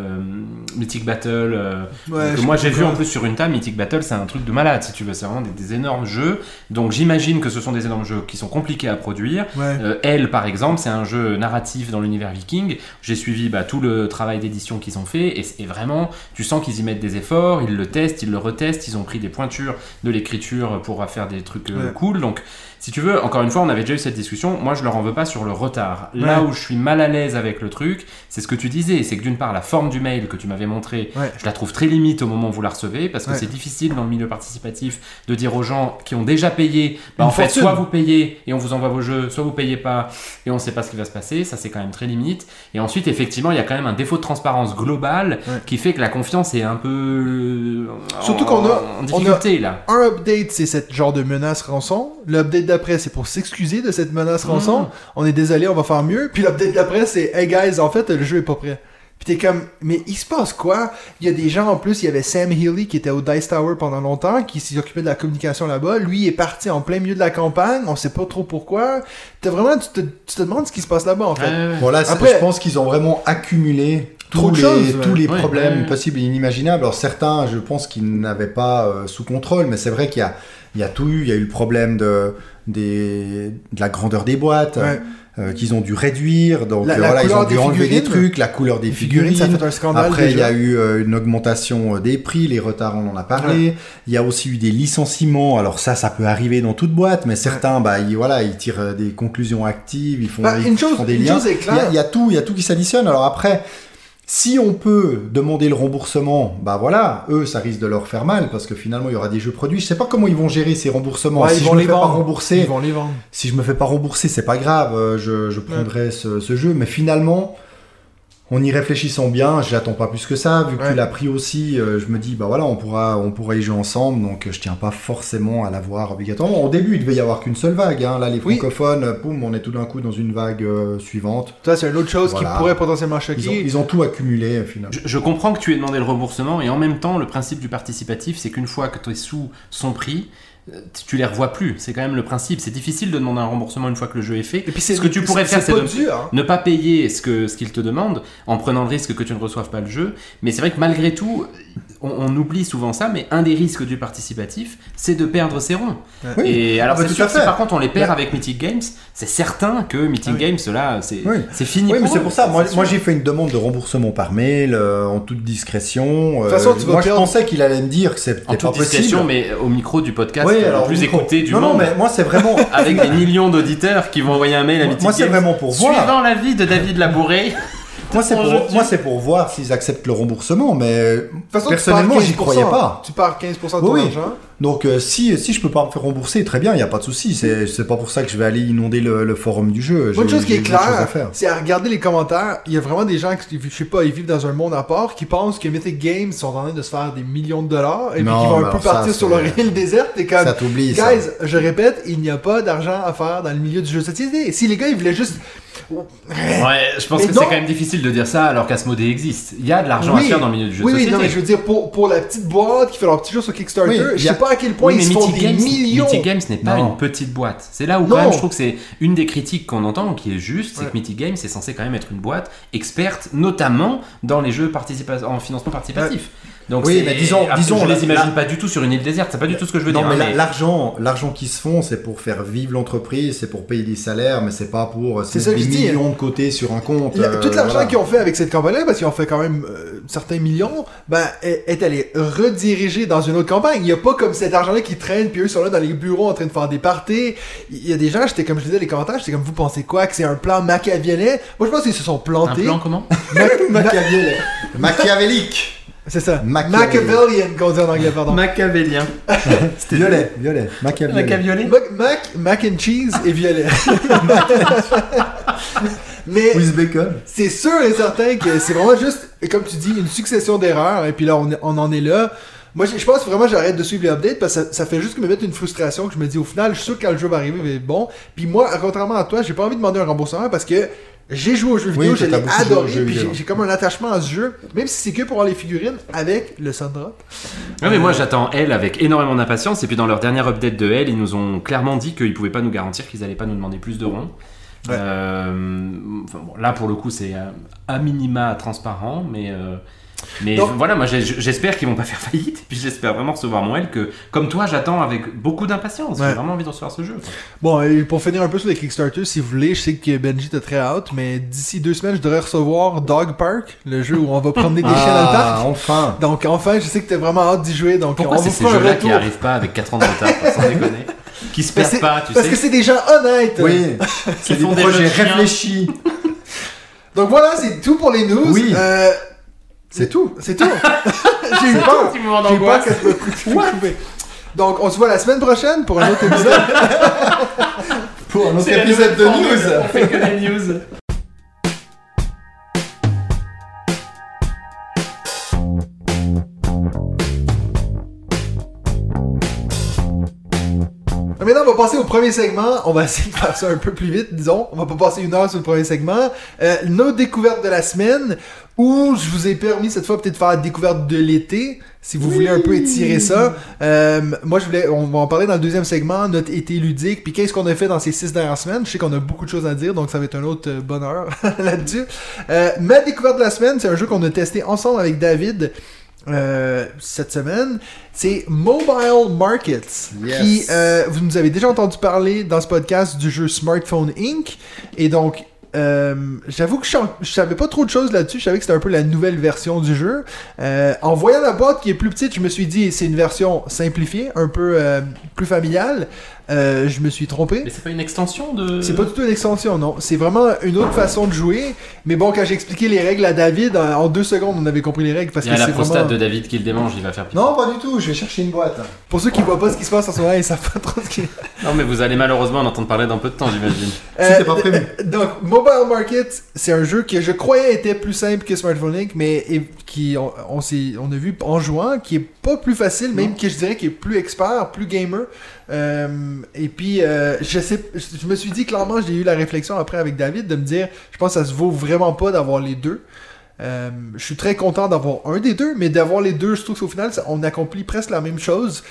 Mythic Battle. euh, Ouais, que moi j'ai vu en plus sur une table, Mythic Battle, c'est un truc de malade si tu veux. C'est vraiment des, des énormes jeux. Donc j'imagine que ce sont des énormes jeux qui sont compliqués à produire. Ouais. Euh, Elle, par exemple, c'est un jeu narratif dans l'univers viking. J'ai suivi bah, tout le travail d'édition qu'ils ont fait et, et vraiment, tu sens qu'ils y mettent des efforts, ils le testent, ils le retestent, ils ont pris des pointures de l'écriture pour faire des trucs euh, Ouais. cool. Donc, si tu veux, encore une fois, on avait déjà eu cette discussion. Moi, je leur en veux pas sur le retard. Là Ouais. où je suis mal à l'aise avec le truc, c'est ce que tu disais. C'est que d'une part, la forme du mail que tu m'avais montré, Ouais. je la trouve très limite au moment où vous la recevez parce que Ouais. c'est difficile dans le milieu participatif de dire aux gens qui ont déjà payé, bah, en fait, soit vous payez et on vous envoie vos jeux, soit vous payez pas et on sait pas ce qui va se passer. Ça, c'est quand même très limite. Et ensuite, effectivement, il y a quand même un défaut de transparence globale qui fait que la confiance est un peu Surtout qu'on a- en difficulté là. Un update, c'est cette genre de menace rançon. L'update d'après, c'est pour s'excuser de cette menace rançon. Mm. On est désolé, on va faire mieux. Puis l'update d'après, c'est Hey guys, en fait, le jeu est pas prêt. Puis t'es comme, mais il se passe quoi? Il y a des gens en plus, il y avait Sam Healy qui était au Dice Tower pendant longtemps, qui s'y occupait de la communication là-bas. Lui il est parti en plein milieu de la campagne, on sait pas trop pourquoi. T'as vraiment, tu te, tu te demandes ce qui se passe là-bas en fait. Bon là, Après- je pense qu'ils ont vraiment accumulé Trop tous les, choses, ouais. tous les Ouais, problèmes ouais. possibles et inimaginables. Alors certains, je pense qu'ils n'avaient pas euh, sous contrôle, mais c'est vrai qu'il y a, il y a tout eu. Il y a eu le problème de, des, de la grandeur des boîtes, Ouais. euh, qu'ils ont dû réduire. Donc La- la voilà, ils ont dû enlever des trucs, la couleur des figurines, figurines. ça fait un scandale. Après, il y a eu euh, une augmentation euh, des prix, les retards, on en a parlé. Il y a aussi eu des licenciements. Alors ça, ça peut arriver dans toute boîte, mais certains, bah, ils, voilà, ils tirent des conclusions actives, ils font, Bah, ils une chose- font des une liens. chose est Il y, a, il y a tout, il y a tout qui s'additionne. Alors après, si on peut demander le remboursement, bah voilà, eux, ça risque de leur faire mal parce que finalement, il y aura des jeux produits. Je sais pas comment ils vont gérer ces remboursements. Ouais, si ils je vont me les fais pas vendre. rembourser, Ils vont les vendre. si je me fais pas rembourser, c'est pas grave, euh, je, je prendrai ce, ce jeu. Mais finalement, En y réfléchissant bien, j'attends pas plus que ça. Vu que Ouais. tu l'as pris aussi, euh, je me dis, bah voilà, on pourra, on pourra y jouer ensemble. Donc, je tiens pas forcément à l'avoir obligatoirement. Au début, il devait y avoir qu'une seule vague. hein. Là, les Oui. francophones, poum, on est tout d'un coup dans une vague euh, suivante. Ça, c'est une autre chose Voilà. qui pourrait potentiellement Ils ont, choquer. ils ont tout accumulé, euh, finalement. Je, je comprends que tu aies demandé le remboursement et en même temps, le principe du participatif, c'est qu'une fois que tes sous sont pris, euh, tu les revois plus. C'est quand même le principe. C'est difficile de demander un remboursement une fois que le jeu est fait. Et puis, c'est Ce que tu pourrais faire, c'est de dur. hein. ne pas payer ce que ce qu'ils te demandent en prenant le risque que tu ne reçoives pas le jeu. Mais c'est vrai que malgré tout, on, on oublie souvent ça. Mais un des risques du participatif, c'est de perdre ses ronds. Oui. Et alors Ah bah, c'est sûr si par contre on les perd Bah- avec Mythic Games, c'est certain que Mythic Ah oui. Games là, c'est Oui. c'est fini. Oui, mais c'est pour ça. Moi, j'ai fait une demande de remboursement par mail, euh, en toute discrétion. toute façon, vas moi, je pensais qu'il allait me dire que c'était en pas toute possible. discrétion, mais au micro du podcast Oui, le alors, plus au micro. écouté du non, monde. Non, mais moi, c'est vraiment. avec [laughs] des millions d'auditeurs qui vont envoyer un mail à Mythic moi, c'est vraiment pour voir. Suivant l'avis de David Labouré. Moi, c'est jeu pour, moi, c'est pour voir s'ils acceptent le remboursement, mais toute façon, tu personnellement, j'y 15%. croyais pas. Tu pars 15% de ton Oui, argent. Donc, euh, si, si je peux pas me faire rembourser, très bien, il n'y a pas de souci. C'est c'est pas pour ça que je vais aller inonder le, le forum du jeu. J'ai- chose qui est claire, c'est à regarder les commentaires. Il y a vraiment des gens qui, je sais pas, ils vivent dans un monde à part, qui pensent que Mythic Games sont en train de se faire des millions de dollars et puis qui vont un peu ça, partir sur leur île déserte et comme. Ça t'oublie, ça. Guys, je répète, il n'y a pas d'argent à faire dans le milieu du jeu de société. Si les gars, ils voulaient juste. Ouais, je pense Mais que c'est quand même difficile de dire ça alors qu'Asmodée existe. Il y a de l'argent Oui. à faire dans le milieu du jeu Oui, de oui, non, mais je veux dire, pour, pour la petite boîte qui fait leur petit jeu sur Kickstarter, Oui, je y a- sais pas à quel point Oui, mais ils se font des Games, millions. Mythic Games n'est pas Non. une petite boîte. C'est là où Non. quand même je trouve que c'est une des critiques qu'on entend qui est juste, c'est Ouais. que Mythic Games est censé quand même être une boîte experte, notamment dans les jeux participa- en financement participatif. Donc Oui, mais disons- après, disons, je les imagine la- pas du tout sur une île déserte. C'est pas du tout ce que je veux non, dire. mais hein, mais- l'argent, l'argent qui se font, c'est pour faire vivre l'entreprise, c'est pour payer des salaires, mais c'est pas pour euh, C'est des je dis. millions de côté sur un compte. La- euh, tout l'argent voilà. qu'ils ont fait avec cette campagne-là, parce qu'ils ont fait quand même euh, certains millions, ben, est, est allé rediriger dans une autre campagne. Il n'y a pas comme cet argent-là qui traîne, puis eux sont là dans les bureaux en train de faire des parties. Il y a des gens, j'étais comme je disais dans les commentaires, j'étais comme vous pensez quoi Que c'est un plan machiavélien Moi je pense qu'ils se sont un plantés. plan comment? Mac- ma- [laughs] Machiavélique. C'est ça. Machiavellian, qu'on dit en anglais, pardon. Machiavélien. [laughs] Violet, violet. Machiaviolé Mac, mac, mac and cheese et violet. [laughs] Mais c'est sûr et certain que c'est vraiment juste, comme tu dis, une succession d'erreurs, et puis là, on, on en est là. Moi, je pense vraiment que j'arrête de suivre les updates parce que ça, ça fait juste que me mettre une frustration que je me dis au final, je suis sûr que quand le jeu va arriver, être bon. Puis moi, contrairement à toi, j'ai pas envie de demander un remboursement parce que j'ai joué aux jeux Oui, vidéo, toi, je l'ai adoré, puis j'ai- comme un attachement à ce jeu, même si c'est que pour avoir les figurines avec le Sundrop. Ouais, mais moi j'attends elle avec énormément d'impatience. Et puis dans leur dernière update de elle, ils nous ont clairement dit qu'ils pouvaient pas nous garantir qu'ils allaient pas nous demander plus de ronds. Ouais. Euh, enfin, bon, là pour le coup c'est euh, à minima transparent, mais euh, mais Donc- voilà, moi j'espère qu'ils vont pas faire faillite. Et puis j'espère vraiment recevoir mon L que comme toi j'attends avec beaucoup d'impatience. Ouais. J'ai vraiment envie de recevoir ce jeu. quoi. Bon, et pour finir un peu sur les Kickstarter, si vous voulez, je sais que Benji était très hâte, mais d'ici deux semaines, je devrais recevoir Dog Park, le jeu où on va promener des chiens dans le parc. Ah, enfin. Donc enfin, je sais que t'es vraiment hâte d'y jouer, donc Pourquoi on c'est ces jeux-là qui arrivent pas avec 4 ans de retard, sans [laughs] déconner Qui se Parce perdent pas, tu Parce sais que c'est des gens honnêtes. Oui, [laughs] c'est des des projets réfléchis. Donc voilà, c'est tout pour les news. Oui. Euh, C'est tout. c'est tout. [laughs] J'ai eu peur. petit moment J'ai eu peur que me. Donc on se voit la semaine prochaine pour un autre épisode. [laughs] Pour un autre épisode de news. On fait que des news. Maintenant, on va passer au premier segment. On va essayer de faire ça un peu plus vite, disons. On va pas passer une heure sur le premier segment. Euh, nos découvertes de la semaine, où je vous ai permis cette fois peut-être de faire la découverte de l'été, si vous voulez un peu étirer ça. Euh, moi, je voulais, on va en parler dans le deuxième segment, notre été ludique, puis qu'est-ce qu'on a fait dans ces six dernières semaines? Je sais qu'on a beaucoup de choses à dire, donc ça va être un autre euh, bonheur [laughs] là-dessus. Euh, ma découverte de la semaine, c'est un jeu qu'on a testé ensemble avec David. Euh, cette semaine, c'est Mobile Markets, Yes. qui euh, vous nous avez déjà entendu parler dans ce podcast du jeu Smartphone Inc. Et donc, euh, j'avoue que je, je savais pas trop de choses là-dessus. Je savais que c'était un peu la nouvelle version du jeu. Euh, en voyant la boîte qui est plus petite, je me suis dit c'est une version simplifiée, un peu euh, plus familiale. Euh, je me suis trompé. Mais c'est pas une extension de. C'est pas du tout une extension, non. C'est vraiment une autre façon de jouer. Mais bon, quand j'ai expliqué les règles à David, en en deux secondes, on avait compris les règles parce Il y que a c'est la prostate vraiment... de David qui le démange, il va faire pitié. Non, pas du tout, je vais chercher une boîte. Pour ceux qui voient pas ce qui se passe en ce moment, ils savent pas trop ce qui Non, mais vous allez malheureusement en entendre parler dans peu de temps, j'imagine. C'était pas prévu. Donc, Mobile Market, c'est un jeu que je croyais était plus simple que Smartphone Link, mais et- qui on, on, s'est- on a vu en jouant, qui est pas plus facile, même que je dirais qui est plus expert, plus gamer. Euh, et puis, euh, je sais, je me suis dit clairement, j'ai eu la réflexion après avec David de me dire, je pense que ça se vaut vraiment pas d'avoir les deux. Euh, je suis très content d'avoir un des deux, mais d'avoir les deux, je trouve qu'au final, on accomplit presque la même chose.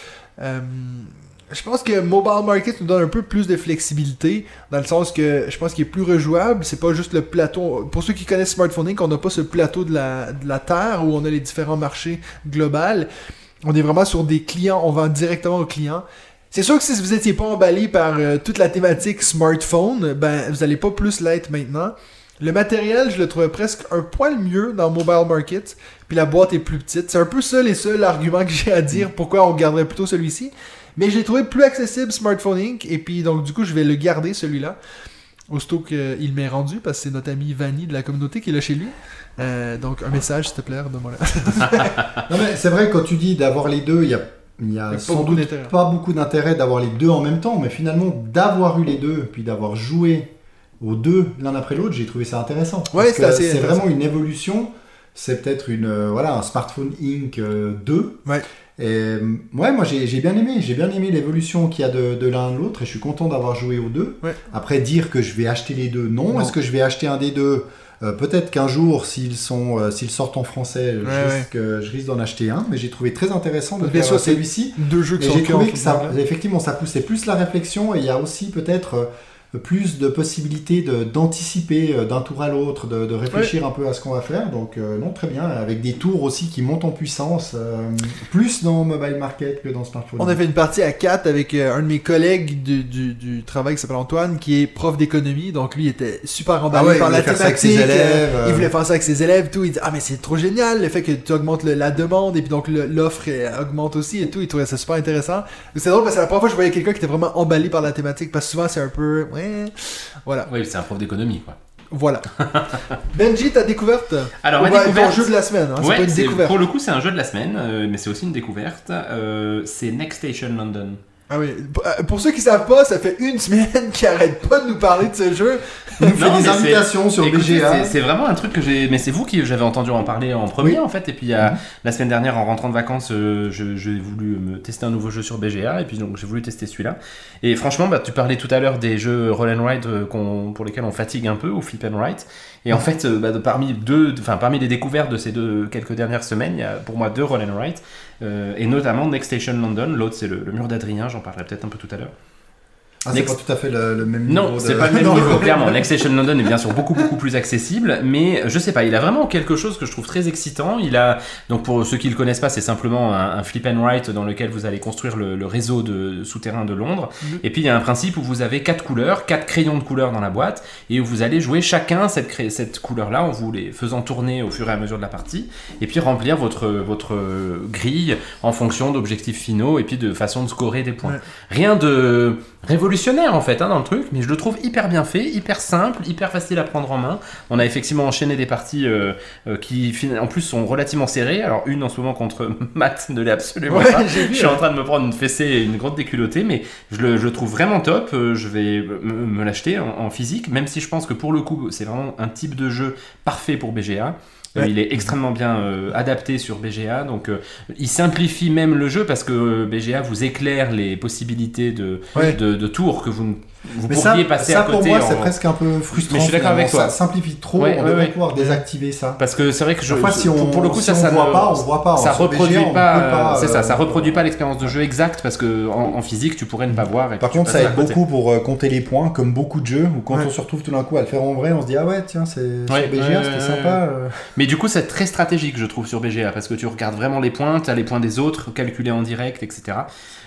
Je pense que Mobile Market nous donne un peu plus de flexibilité, dans le sens que je pense qu'il est plus rejouable. C'est pas juste le plateau. Pour ceux qui connaissent Smartphone Inc., on n'a pas ce plateau de la, de la Terre où on a les différents marchés globaux. On est vraiment sur des clients, on vend directement aux clients. C'est sûr que si vous étiez pas emballé par euh, toute la thématique smartphone, ben vous allez pas plus l'être maintenant. Le matériel, je le trouvais presque un poil mieux dans Mobile Market, puis la boîte est plus petite. C'est un peu ça les seuls arguments que j'ai à dire pourquoi on garderait plutôt celui-ci. Mais je l'ai trouvé plus accessible Smartphone Inc. Et puis donc du coup, je vais le garder celui-là. Aussitôt qu'il m'est rendu, parce que c'est notre ami Vanny de la communauté qui est là chez lui. Euh, donc un message, s'il te plaît, de moi là. Non, mais c'est vrai, quand tu dis d'avoir les deux, il y a, il y a sans beaucoup doute d'intérêt. pas beaucoup d'intérêt d'avoir les deux en même temps, mais finalement, d'avoir eu les deux, puis d'avoir joué aux deux l'un après l'autre, j'ai trouvé ça intéressant. Ouais, Parce c'est que assez C'est intéressant. vraiment une évolution. C'est peut-être une euh, voilà un smartphone Inc. euh, 2. Ouais. Et euh, ouais, moi j'ai j'ai bien aimé, j'ai bien aimé l'évolution qu'il y a de, de l'un à l'autre et je suis content d'avoir joué aux deux. Ouais. Après dire que je vais acheter les deux, non. Non. Est-ce que je vais acheter un des deux? Euh, Peut-être qu'un jour, s'ils sont, euh, s'ils sortent en français, je risque, euh, je risque d'en acheter un. Mais j'ai trouvé très intéressant de faire c'est- celui-ci. Deux jeux sont j'ai trouvé que ça, effectivement, ça poussait plus la réflexion et il y a aussi peut-être euh, plus de possibilités d'anticiper euh, d'un tour à l'autre, de, de réfléchir un peu à ce qu'on va faire. Donc euh, non, très bien, avec des tours aussi qui montent en puissance, euh, plus dans Mobile Market que dans Smartphone. On a fait une partie à 4 avec euh, un de mes collègues du, du, du travail qui s'appelle Antoine, qui est prof d'économie. Donc lui était super emballé Ah ouais, il par la thématique. ses élèves. Il voulait faire ça avec ses élèves, tout. Il dit ah mais c'est trop génial le fait que tu augmentes le- la demande et puis donc l'offre augmente aussi et tout. Il trouvait ça super intéressant. C'est drôle parce que c'est la première fois que je voyais quelqu'un qui était vraiment emballé par la thématique parce que souvent c'est un peu ouais voilà Oui, c'est un prof d'économie, quoi. voilà. [laughs] Benji ta découverte. Alors, ma bah, ton découverte. jeu de la semaine. Hein, c'est Ouais, pas une c'est- découverte. pour le coup, c'est un jeu de la semaine, euh, mais c'est aussi une découverte. Euh, c'est Next Station London. Ah oui. Pour- euh, Pour ceux qui savent pas, ça fait une [laughs] semaine qu'il arrête pas de nous parler de ce jeu. Il nous fait Non, des invitations sur BGA. c'est- vraiment un truc que j'ai. Mais c'est vous qui j'avais entendu en parler en premier Oui. en fait. Et puis Mhm. la semaine dernière, en rentrant de vacances, euh, j'ai voulu me tester un nouveau jeu sur BGA. Et puis donc j'ai voulu tester celui-là. Et franchement, bah, tu parlais tout à l'heure des jeux roll and ride euh, pour lesquels on fatigue un peu, ou flip and write. Et en fait, euh, bah, parmi deux, parmi les découvertes de ces deux quelques dernières semaines, il y a pour moi deux roll and write, euh, et notamment Next Station London. L'autre c'est le, le mur d'Adrien. J'en parlerai peut-être un peu tout à l'heure. Ah, c'est pas tout à fait le, le même niveau. Non, de- c'est pas le même [laughs] niveau, clairement. Next Station London est bien sûr beaucoup beaucoup plus accessible, mais je sais pas, il a vraiment quelque chose que je trouve très excitant. Il a donc pour ceux qui le connaissent pas, c'est simplement un, un flip and write dans lequel vous allez construire le, le réseau de souterrain de Londres. Mhm. Et puis il y a un principe où vous avez quatre couleurs, quatre crayons de couleurs dans la boîte, et où vous allez jouer chacun cette, couleur-là en vous les faisant tourner au fur et à mesure de la partie, et puis remplir votre votre grille en fonction d'objectifs finaux et puis de façon de scorer des points. Ouais. Rien de révolutionnaire en fait hein, dans le truc, mais je le trouve hyper bien fait, hyper simple, hyper facile à prendre en main. On a effectivement enchaîné des parties euh, euh, qui en plus sont relativement serrées. Alors une en ce moment contre [laughs] Matt ne l'est absolument Ouais, pas. vu. Je suis en train de me prendre une fessée et une grosse déculottée, mais je le, je le trouve vraiment top. Euh, Je vais me, me l'acheter en, en physique, même si je pense que pour le coup c'est vraiment un type de jeu parfait pour BGA. Euh, Ouais. Il est extrêmement bien euh, adapté sur BGA, donc euh, il simplifie même le jeu parce que BGA vous éclaire les possibilités de, Ouais. de, de tours que vous, ne- vous Mais ça, pourriez passer ça à côté. pour moi, en- c'est presque un peu frustrant. Mais je suis d'accord avec toi. Ça simplifie trop, Ouais, on ouais, devrait ouais. pouvoir désactiver ça. Parce que c'est vrai que je, Parfois, si on, pour, pour le coup, si ça, on ça voit ne- pas, on voit pas. ça Sur reproduit pas, c'est ça, euh, ça reproduit pas l'expérience de jeu exacte parce que en, en physique tu pourrais ne pas voir. Et Par contre, ça aide beaucoup pour euh, compter les points, comme beaucoup de jeux, où quand Ouais. on se retrouve tout d'un coup à le faire en vrai, on se dit ah ouais, tiens, c'est Ouais, sur BGA, ouais, c'était sympa. euh. Mais Mais du coup, c'est très stratégique, je trouve, sur BGA, parce que tu regardes vraiment les points, tu as les points des autres calculés en direct, etc.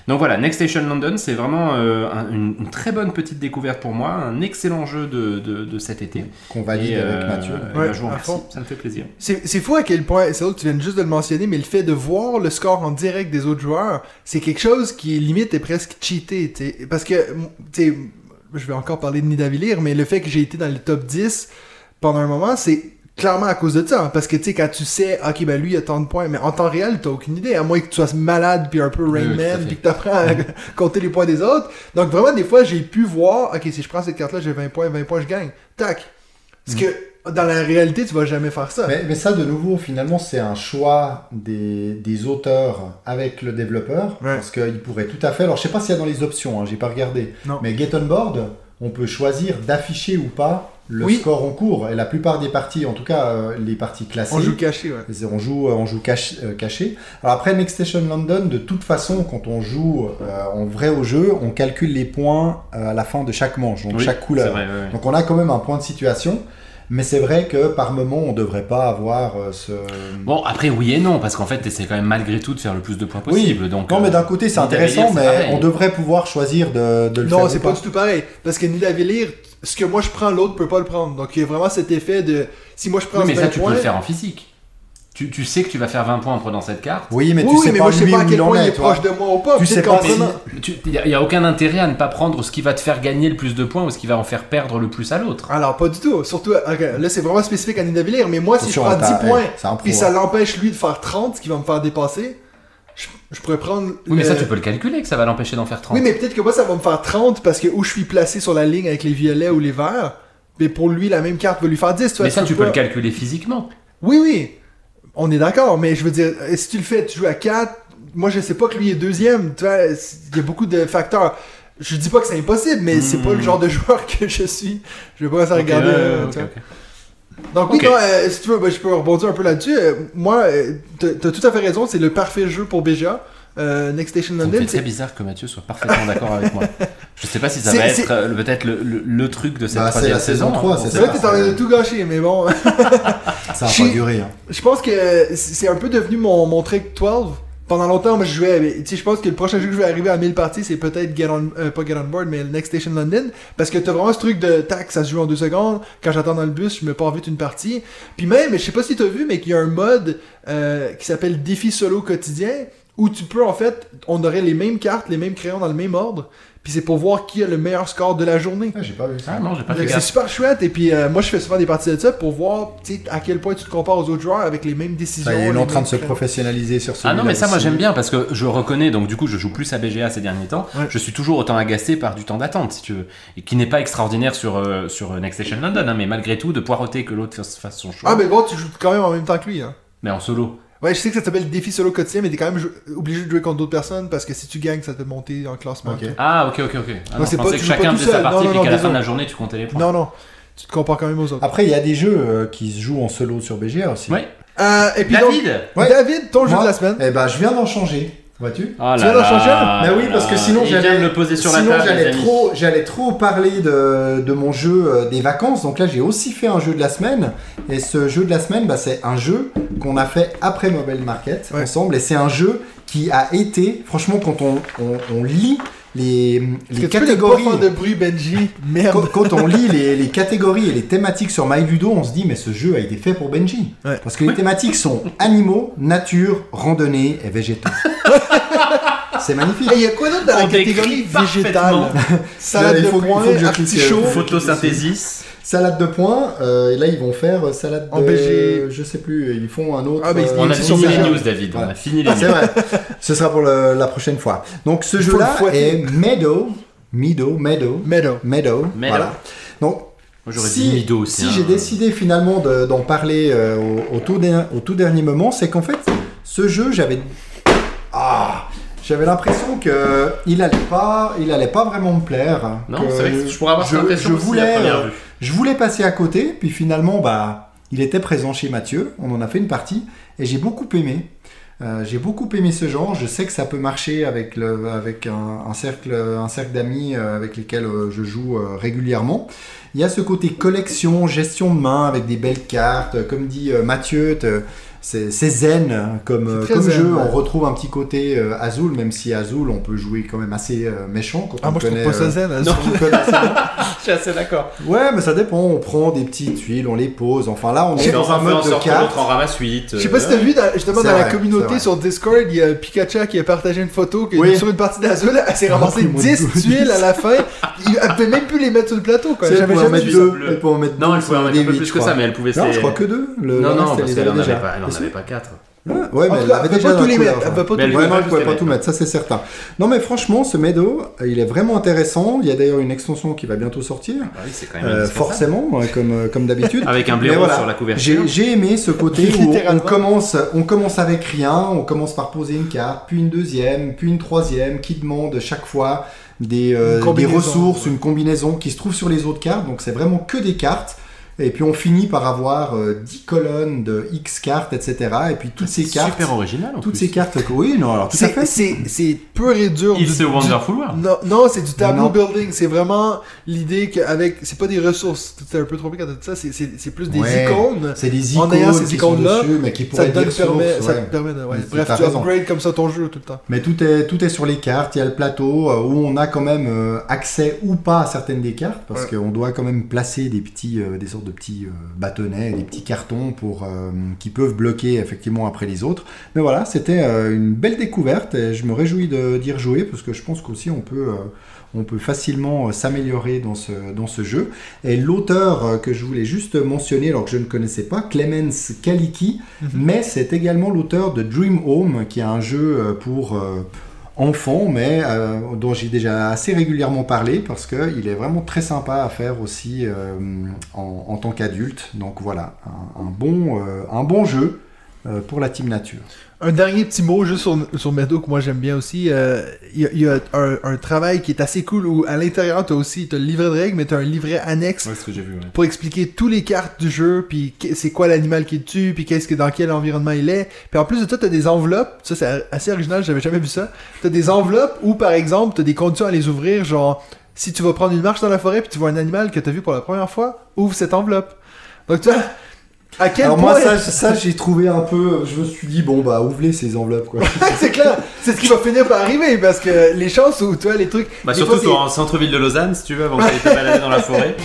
Donc voilà, Next Station London, c'est vraiment euh, un- une, une très bonne petite découverte pour moi, un excellent jeu de, de, de cet été. Qu'on valide Et, avec euh, Mathieu. Ouais, ben, je vous à remercie, fond. ça me fait plaisir. C'est fou à quel point, c'est autre, tu viens juste de le mentionner, mais le fait de voir le score en direct des autres joueurs, c'est quelque chose qui limite est presque cheaté. Parce que, tu sais, je vais encore parler de Nidavillir, mais le fait que j'ai été dans le top 10 pendant un moment, c'est clairement à cause de ça. hein. Parce que, tu sais, quand tu sais, ok, ben lui, il a tant de points, mais en temps réel, t'as aucune idée, à moins que tu sois malade, puis un peu Rain Oui, Man, puis que t'apprends à [laughs] compter les points des autres. Donc, vraiment, des fois, j'ai pu voir, ok, si je prends cette carte-là, j'ai 20 points, 20 points, je gagne. Tac. Parce que, dans la réalité, tu vas jamais faire ça. Mais, mais ça, de nouveau, finalement, c'est un choix des, des auteurs avec le développeur. Ouais. Parce qu'ils pourraient tout à fait. Alors, je sais pas s'il y a dans les options, hein, j'ai pas regardé. Non. Mais Get On Board, on peut choisir d'afficher ou pas le Oui. score en cours. Et la plupart des parties, en tout cas euh, les parties classées, On joue caché, ouais. c'est- on joue, euh, on joue cache- euh, caché. Alors après Next Station London, de toute façon, quand on joue euh, en vrai au jeu, on calcule les points euh, à la fin de chaque manche, donc Oui, chaque c'est couleur. vrai, ouais, ouais. Donc on a quand même un point de situation, mais c'est vrai que par moment on devrait pas avoir euh, ce. Bon, après, oui et non, parce qu'en fait, t'essaies quand même malgré tout de faire le plus de points Oui. possible. Donc, Non, mais d'un côté c'est intéressant, c'est mais pareil. on devrait pouvoir choisir de, de le faire. Non, c'est pas du tout pareil. Parce que Nidavellir, ce que moi je prends, l'autre peut pas le prendre. Donc il y a vraiment cet effet de. Si moi je prends Oui, mais ça, 20 tu peux points- le faire en physique. Tu, tu sais que tu vas faire 20 points en prenant cette carte. Oui, mais tu oui, sais mais pas moi je sais lui pas à quel point il est, proche de moi ou pas. Tu sais pas Il n'y a, aucun intérêt à ne pas prendre ce qui va te faire gagner le plus de points ou ce qui va en faire perdre le plus à l'autre. Alors, pas du tout. Surtout, là c'est vraiment spécifique à Nidavellir. Mais moi, si je prends 10 t'as- points, puis ça l'empêche lui de faire 30, ce qui va me faire dépasser, je, je pourrais prendre. Oui, mais ça, tu peux le calculer que ça va l'empêcher d'en faire 30. Oui, mais peut-être que moi ça va me faire 30 parce que où je suis placé sur la ligne avec les violets ou les verts. Mais pour lui, la même carte va lui faire 10. Tu vois, Mais ça, tu peux pas- le calculer physiquement. Oui, oui. On est d'accord, mais je veux dire, si tu le fais, tu joues à 4, moi je sais pas que lui est deuxième, tu vois, il y a beaucoup de facteurs. Je dis pas que c'est impossible, mais c'est pas le genre de [laughs] joueur que je suis. Je vais pas ça regarder. Ok, ouais, euh, tu vois. Donc oui, non, euh, si tu veux, ben, je peux rebondir un peu là-dessus. Euh, moi, euh, t'as tout à fait raison, c'est le parfait jeu pour BGA. Euh, Next Station London, c'est très bizarre que Mathieu soit parfaitement d'accord avec moi. [laughs] Je sais pas si ça va être peut-être le, le- le truc de cette Bah, troisième la saison saison. 3, hein. c'est vrai que t'es en train de tout gâcher, mais bon. Ça va pas durer. hein. Je pense que c'est un peu devenu mon, mon trick 12. Pendant longtemps, moi, je jouais avec- Tu sais, je pense que le prochain jeu que je vais arriver à 1000 parties, c'est peut-être Get On... euh, pas Get On Board, mais Next Station London. Parce que t'as vraiment ce truc de tac, ça se joue en deux secondes. Quand j'attends dans le bus, je me pars vite une partie. Puis même, je sais pas si t'as vu, mais qu'il y a un mode euh, qui s'appelle Défi Solo Quotidien, où tu peux, en fait, on aurait les mêmes cartes, les mêmes crayons dans le même ordre. Puis c'est pour voir qui a le meilleur score de la journée. Ah, J'ai pas vu ça. Ah non, j'ai pas fait C'est super chouette et puis euh, moi je fais souvent des parties de ça pour voir tu sais, à quel point tu te compares aux autres joueurs avec les mêmes décisions. Ça y est, il est les en train de se professionnaliser sur ce Ah non, mais ça, moi j'aime bien parce que je reconnais, donc du coup, je joue plus à BGA ces derniers temps. Ouais. Je suis toujours autant agacé par du temps d'attente, si tu veux. Et qui n'est pas extraordinaire sur, euh, sur Next Station London, hein, mais malgré tout, de poireauter que l'autre fasse, fasse son choix. Ah mais bon tu joues quand même en même temps que lui. Hein. Mais en solo. Ouais je sais que ça s'appelle défi solo quotidien mais t'es quand même obligé de jouer contre d'autres personnes parce que si tu gagnes ça te fait monter en classement. Ok. Ah, ok, ok, ok. Ah, non, c'est je pas- pensais tu que pas chacun faisait sa partie Non, non, et non, qu'à la fin de la journée, tu comptais les points. Non non tu te compares quand même aux autres. Après, il y a des jeux euh, qui se jouent en solo sur BGA aussi. Ouais. Euh, et puis donc, David Ouais. David ton jeu de la semaine. Eh ben, je viens d'en changer. Vois-tu Oh Tu viens d'en changer un Mais oui, parce que sinon, j'allais- le poser sur Sinon, la table, j'allais trop, j'allais trop parler de, de mon jeu euh, des vacances. Donc là, j'ai aussi fait un jeu de la semaine. Et ce jeu de la semaine, bah, c'est un jeu qu'on a fait après Mobile Market Ouais. ensemble. Et c'est un jeu qui a été, franchement, quand on, on, on lit les, les que tu catégories. faire de bruit Benji Quand, Merde. quand on lit les, les catégories et les thématiques sur MyLudo, on se dit mais ce jeu a été fait pour Benji. Ouais. Parce que les thématiques sont animaux, nature, randonnée et végétaux. [laughs] c'est magnifique. Et il y a quoi d'autre dans la On décrit catégorie végétale. [laughs] Salade Il de faut- il faut poing, que je clique, artichaut. euh, Photosynthesis. Salade de poing, euh, et là ils vont faire euh, salade de... En BG. Je sais plus, ils font un autre... Ah, mais euh, On a c'est fini les news, David. On a fini les Ah, c'est news. vrai. Ce sera pour le- la prochaine fois. Donc ce jeu-là est Meadow. Meadow, Meadow. Meadow. Meadow. Meadow. Voilà. Donc si, dit Mido aussi. si j'ai décidé finalement de- d'en parler euh, au, au tout der- au tout dernier moment, c'est qu'en fait, ce jeu, j'avais. Ah J'avais l'impression que il allait pas, il allait pas vraiment me plaire. Non, c'est vrai que je pourrais avoir je, cette impression je aussi voulais, à première vue. Je voulais passer à côté, puis finalement, bah, il était présent chez Mathieu. On en a fait une partie et j'ai beaucoup aimé. Euh, J'ai beaucoup aimé ce genre. Je sais que ça peut marcher avec, un, cercle, d'amis euh, avec lesquels euh, je joue régulièrement. Il y a ce côté collection, gestion de main avec des belles cartes. Comme dit euh, Mathieu, c'est zen hein, comme, euh, comme zen, jeu. ouais. On retrouve un petit côté euh, Azul, même si Azul, on peut jouer quand même assez euh, méchant. Quand Ah, on moi je trouve connaît, pas ça euh, zen. Connaît. [laughs] [laughs] Je suis assez d'accord. Ouais, mais ça dépend. On prend des petites tuiles, on les pose. Enfin là, on est dans un mode de sorte que carte. l'autre en ramasse 8. Je sais pas si t'as vu, justement, dans la vrai, communauté sur Discord, il y a Pikachu qui a partagé une photo que Oui. sur une partie d'Azul, elle s'est ramassée moins de 10 douze. tuiles à la fin. Il- Elle pouvait même plus les mettre sur le plateau, J'avais pouvait en mettre deux. Elle pouvait en mettre Non, deux, elle pouvait en mettre un peu plus que ça, mais elle pouvait Non, je crois que deux. Non, non, elle parce qu'elle avait en avait déjà. pas, elle en C'est avait pas 4. Ouais, mais elle avait déjà pas tous les mettre. Elle peut pas pouvait non, pas tout mettre, ça c'est certain. Non, mais franchement, ce Meadow, il est vraiment intéressant. Il y a d'ailleurs une extension qui va bientôt sortir. Bah oui, c'est quand même Euh, forcément, comme, euh, comme d'habitude. [laughs] Avec un blaireau voilà, sur la couverture. J'ai aimé ce côté [laughs] où on commence, on commence avec rien, on commence par poser une carte, puis une deuxième, puis une troisième, qui demande chaque fois des, euh, des ressources, ouais. une combinaison qui se trouve sur les autres cartes. Donc c'est vraiment que des cartes. Et puis on finit par avoir euh, 10 colonnes de X cartes, etc. Et puis toutes ces cartes, Super original en toutes plus. ces cartes, oui, non, alors tout à C'est- fait. C'est c'est pur et dur. It's du- a du- Wonderful World. Non, non c'est du tableau building. C'est vraiment l'idée qu'avec. C'est pas des ressources. C'est un peu trop quand t'as dit ça. C'est- C'est c'est plus des Ouais. icônes. C'est des En icônes ayant ces qui sont icônes-là, dessus, mais qui Ça pourraient te, permet, ça ouais. te permet de. Ouais. Bref, tu raison. upgrades comme ça ton jeu tout le temps. Mais tout est, tout est sur les cartes. Il y a le plateau euh, où on a quand même euh, accès ou pas à certaines des cartes parce Ouais. qu'on doit quand même placer des petits, euh, des sortes de petits euh, bâtonnets, des petits cartons pour euh, qui peuvent bloquer effectivement après les autres. Mais voilà, c'était euh, une belle découverte et je me réjouis de- d'y rejouer parce que je pense qu'aussi on peut. on peut facilement s'améliorer dans ce, dans ce jeu. Et l'auteur que je voulais juste mentionner, alors que je ne connaissais pas, Clemens Kaliki, mais c'est également l'auteur de Dream Home, qui est un jeu pour euh, enfants, mais euh, dont j'ai déjà assez régulièrement parlé parce qu'il est vraiment très sympa à faire aussi euh, en, tant qu'adulte. Donc voilà, un, bon, euh, un bon jeu pour la Team Nature. Un dernier petit mot juste sur, sur Meadow que moi j'aime bien aussi. Euh, Il y a, y a un, un travail qui est assez cool où à l'intérieur t'as aussi t'as le livret de règles, mais t'as un livret annexe Ouais, ce que vu. ouais. pour expliquer tous les cartes du jeu, puis c'est quoi l'animal qui est dessus, puis qu'est-ce que dans quel environnement il est. Puis en plus de ça, t'as des enveloppes. Ça c'est assez original, j'avais jamais vu ça. T'as des enveloppes où par exemple t'as des conditions à les ouvrir, genre si tu vas prendre une marche dans la forêt puis tu vois un animal que t'as vu pour la première fois, ouvre cette enveloppe. Donc tu vois, à quel Alors point moi ça, ça j'ai trouvé un peu, je me suis dit bon bah ouvrez ces enveloppes quoi. [laughs] c'est clair, c'est ce qui va finir par arriver parce que les chances où tu vois les trucs. Bah, surtout fois, toi, en centre-ville de Lausanne, si tu veux, avant d'aller te [laughs] balader dans la forêt.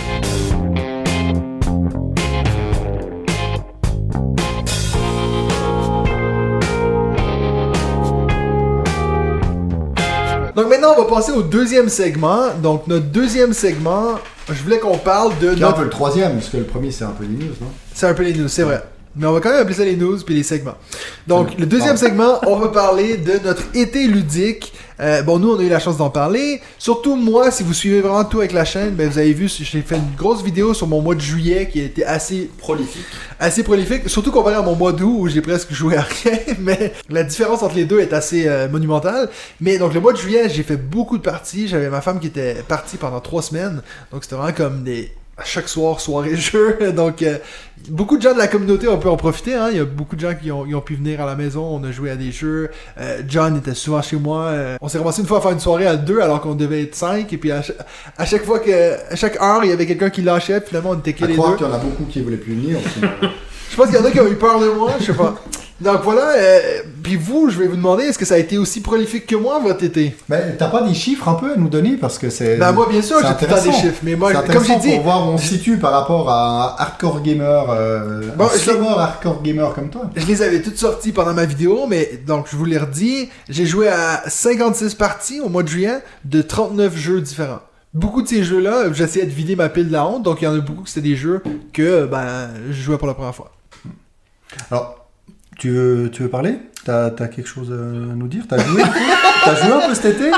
Donc maintenant on va passer au deuxième segment. Donc notre deuxième segment, je voulais qu'on parle de Qui est un notre peu le troisième, parce que le premier c'est un peu les news, non? C'est un peu les news, c'est vrai. Mais on va quand même appeler ça les news puis les segments. Donc, C'est bon. le deuxième segment, on va parler de notre été ludique. Euh, bon, nous, on a eu la chance d'en parler. Surtout moi, si vous suivez vraiment tout avec la chaîne, ben, vous avez vu, j'ai fait une grosse vidéo sur mon mois de juillet qui a été assez Prolifique. assez prolifique, surtout comparé à mon mois d'août où j'ai presque joué à rien, [laughs] mais la différence entre les deux est assez euh, monumentale. Mais donc le mois de juillet, j'ai fait beaucoup de parties, j'avais ma femme qui était partie pendant trois semaines, donc c'était vraiment comme des à chaque soir, soirée jeu, [laughs] donc euh, beaucoup de gens de la communauté ont pu en profiter, hein. il y a beaucoup de gens qui ont, pu venir à la maison, on a joué à des jeux, Euh, John était souvent chez moi, euh, on s'est ramassé une fois à faire une soirée à deux alors qu'on devait être cinq, et puis à, cha- à chaque fois que, à chaque heure, il y avait quelqu'un qui lâchait, puis finalement on était que les deux. qu'il y en a beaucoup qui voulaient plus venir. [laughs] Je pense qu'il y en a qui ont eu peur de moi, je sais pas. Donc voilà, euh, puis vous, je vais vous demander, est-ce que ça a été aussi prolifique que moi votre été? Mais t'as pas des chiffres un peu à nous donner parce que c'est. Bah moi bien sûr, j'ai tout le temps des chiffres, mais moi, comme j'ai dit, pour voir où on se situe par rapport à un hardcore gamer, euh, Bon, un hardcore gamer comme toi. je les avais toutes sorties pendant ma vidéo, mais donc je vous les redis, j'ai joué à 56 parties au mois de juillet de 39 jeux différents. Beaucoup de ces jeux-là, j'essayais de vider ma pile de la honte, donc il y en a beaucoup que c'était des jeux que ben je jouais pour la première fois. Alors, tu veux, tu veux parler? T'as as quelque chose à nous dire? T'as joué? [laughs] T'as joué un peu cet été?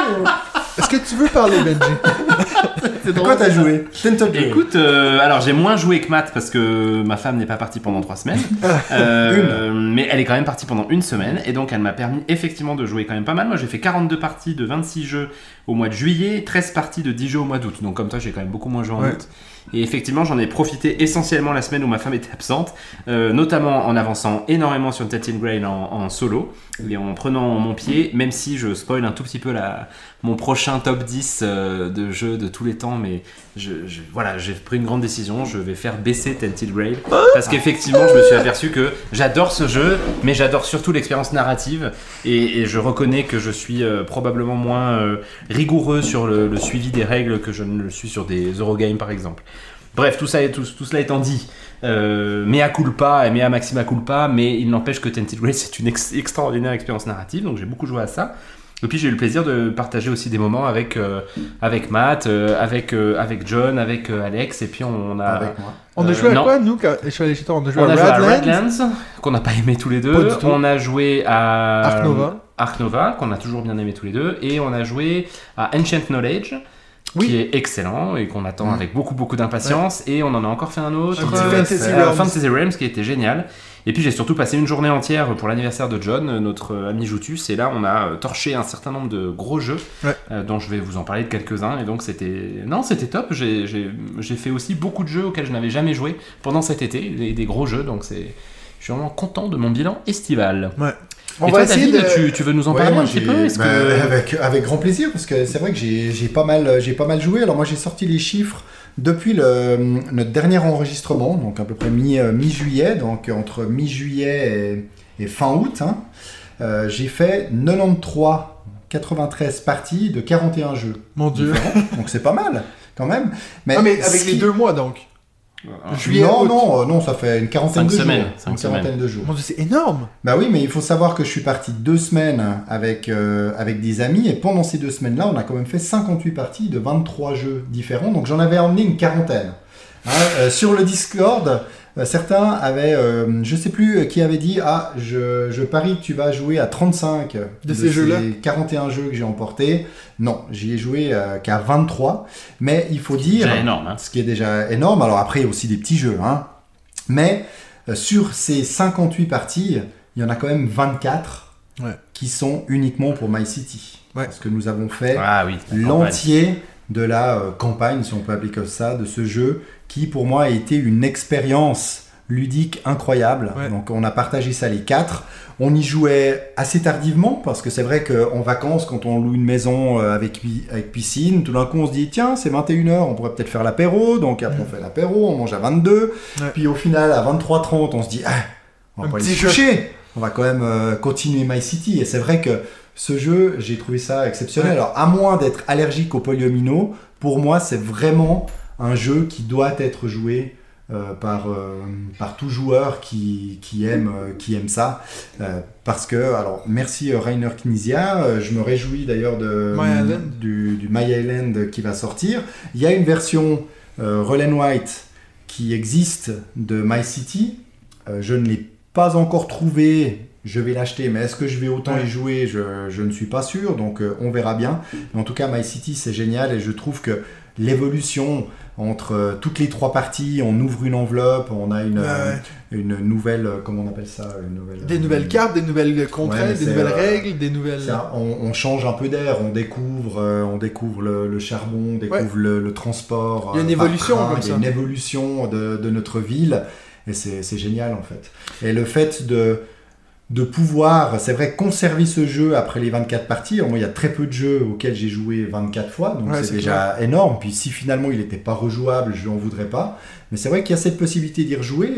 Est-ce que tu veux parler, Benji? Quoi t'as joué? Écoute, euh, alors j'ai moins joué que Matt parce que ma femme n'est pas partie pendant trois semaines. [laughs] Euh, mais elle est quand même partie pendant une semaine et donc elle m'a permis effectivement de jouer quand même pas mal. Moi j'ai fait 42 parties de 26 jeux au mois de juillet, 13 parties de 10 jeux au mois d'août. Donc comme toi j'ai quand même beaucoup moins joué en Ouais. août. Et effectivement j'en ai profité essentiellement la semaine où ma femme était absente, euh, notamment en avançant énormément sur Tatine Grail en, en solo et en prenant mon pied, même si je spoil un tout petit peu la, mon prochain top 10 euh, de jeux de tous les temps, mais je, voilà, j'ai pris une grande décision, je vais faire baisser Tented Grail parce qu'effectivement, je me suis aperçu que j'adore ce jeu, mais j'adore surtout l'expérience narrative et, je reconnais que je suis euh, probablement moins euh, rigoureux sur le, suivi des règles que je ne le suis sur des Eurogames par exemple. Bref, tout, ça, tout, tout cela étant dit, euh, mea culpa et mea maxima culpa, mais il n'empêche que Tented Grail c'est une ex- extraordinaire expérience narrative, donc j'ai beaucoup joué à ça. Et puis j'ai eu le plaisir de partager aussi des moments avec, euh, avec Matt, euh, avec, euh, avec John, avec Alex, et puis on a, Avec moi. On a joué à non. quoi, nous, quand je suis allé chez toi On a joué on à a joué à Radlands. Qu'on n'a pas aimé tous les deux. On a joué à Ark Nova. Ark Nova, qu'on a toujours bien aimé tous les deux. Et on a joué à Ancient Knowledge, Oui. qui est excellent et qu'on attend Mm. avec beaucoup beaucoup d'impatience. Et on en a encore fait un autre. Fantasy Realms. Fantasy Realms, qui était génial. Et puis j'ai surtout passé une journée entière pour l'anniversaire de John, notre ami Joutus. Et là, on a euh, torché un certain nombre de gros jeux, Ouais. euh, dont je vais vous en parler de quelques-uns. Et donc c'était, non, c'était top. J'ai- fait aussi beaucoup de jeux auxquels je n'avais jamais joué pendant cet été, des, des gros jeux. Donc c'est, je suis vraiment content de mon bilan estival. On et va toi, essayer David, de. tu, tu veux nous en Ouais, parler un petit peu? Bah, que- avec, avec grand plaisir, parce que c'est vrai que j'ai pas, mal- pas mal joué. Alors moi j'ai sorti les chiffres depuis le, notre dernier enregistrement, donc à peu près mi- euh, mi-juillet, donc entre mi-juillet et, et fin août. hein. Euh, j'ai fait 93, 93 parties de 41 jeux. Mon dieu. différents. donc c'est pas mal quand même. Mais, Ah, mais avec les deux mois, donc. Juillet, non, août. non, euh, non, ça fait une quarantaine Cinq de semaines, jours. cinq Une quarantaine de jours. Mon dieu, c'est énorme. Bah oui, mais il faut savoir que je suis parti deux semaines avec, euh, avec des amis et pendant ces deux semaines-là, on a quand même fait 58 parties de 23 jeux différents, donc j'en avais emmené une quarantaine. Hein, euh, sur le Discord, euh, certains avaient, euh, je sais plus euh, qui avait dit, ah, je, je parie que tu vas jouer à 35 De ces jeux-là 41 jeux que j'ai emportés. Non, j'y ai joué euh, qu'à 23, mais il faut dire Déjà énorme. hein. ce qui est déjà énorme. Alors après, il y a aussi des petits jeux. Hein. Mais euh, sur ces 58 parties, il y en a quand même 24 Ouais. qui sont uniquement pour My City. Ouais. Parce que nous avons fait Ah oui. l'entier de la euh, campagne, si on peut appeler comme ça, de ce jeu, qui pour moi a été une expérience ludique incroyable. Ouais. Donc on a partagé ça les quatre. On y jouait assez tardivement parce que c'est vrai qu'en vacances, quand on loue une maison euh, avec, pi- avec piscine, tout d'un coup on se dit tiens c'est 21h, on pourrait peut-être faire l'apéro. Donc après on fait l'apéro, on mange à 22. Ouais. Puis au final à 23h30 on se dit ah, on va Un pas aller coucher. On va quand même euh, continuer My City. Et c'est vrai que ce jeu, j'ai trouvé ça exceptionnel. Alors, à moins d'être allergique au polyomino, pour moi, c'est vraiment un jeu qui doit être joué euh, par, euh, par tout joueur qui, qui, aime, euh, qui aime ça. Parce que, alors, merci Rainer Knizia. Je me réjouis d'ailleurs de, My Island. du, du My Island qui va sortir. Il y a une version Roll White qui existe de My City. Je ne l'ai pas encore trouvé. Je vais l'acheter, mais est-ce que je vais autant y jouer? Je, je ne suis pas sûr, donc euh, on verra bien. Mais en tout cas, My City, c'est génial et je trouve que l'évolution entre euh, toutes les trois parties, on ouvre une enveloppe, on a une, Ouais, euh, ouais. une nouvelle, comment on appelle ça? Une nouvelle, Des nouvelles cartes, des nouvelles contraintes, des nouvelles euh, règles, des nouvelles. ça, on, on change un peu d'air, on découvre, on découvre le, le charbon, on découvre le, le transport. Il y a une évolution train, comme Il y a ça. une évolution de, de notre ville et c'est génial en fait. Et le fait de, de pouvoir, c'est vrai, conserver ce jeu après les 24 parties. Alors, moi, il y a très peu de jeux auxquels j'ai joué 24 fois, donc Ouais, c'est déjà énorme. Puis si finalement il n'était pas rejouable, je n'en voudrais pas. Mais c'est vrai qu'il y a cette possibilité d'y rejouer.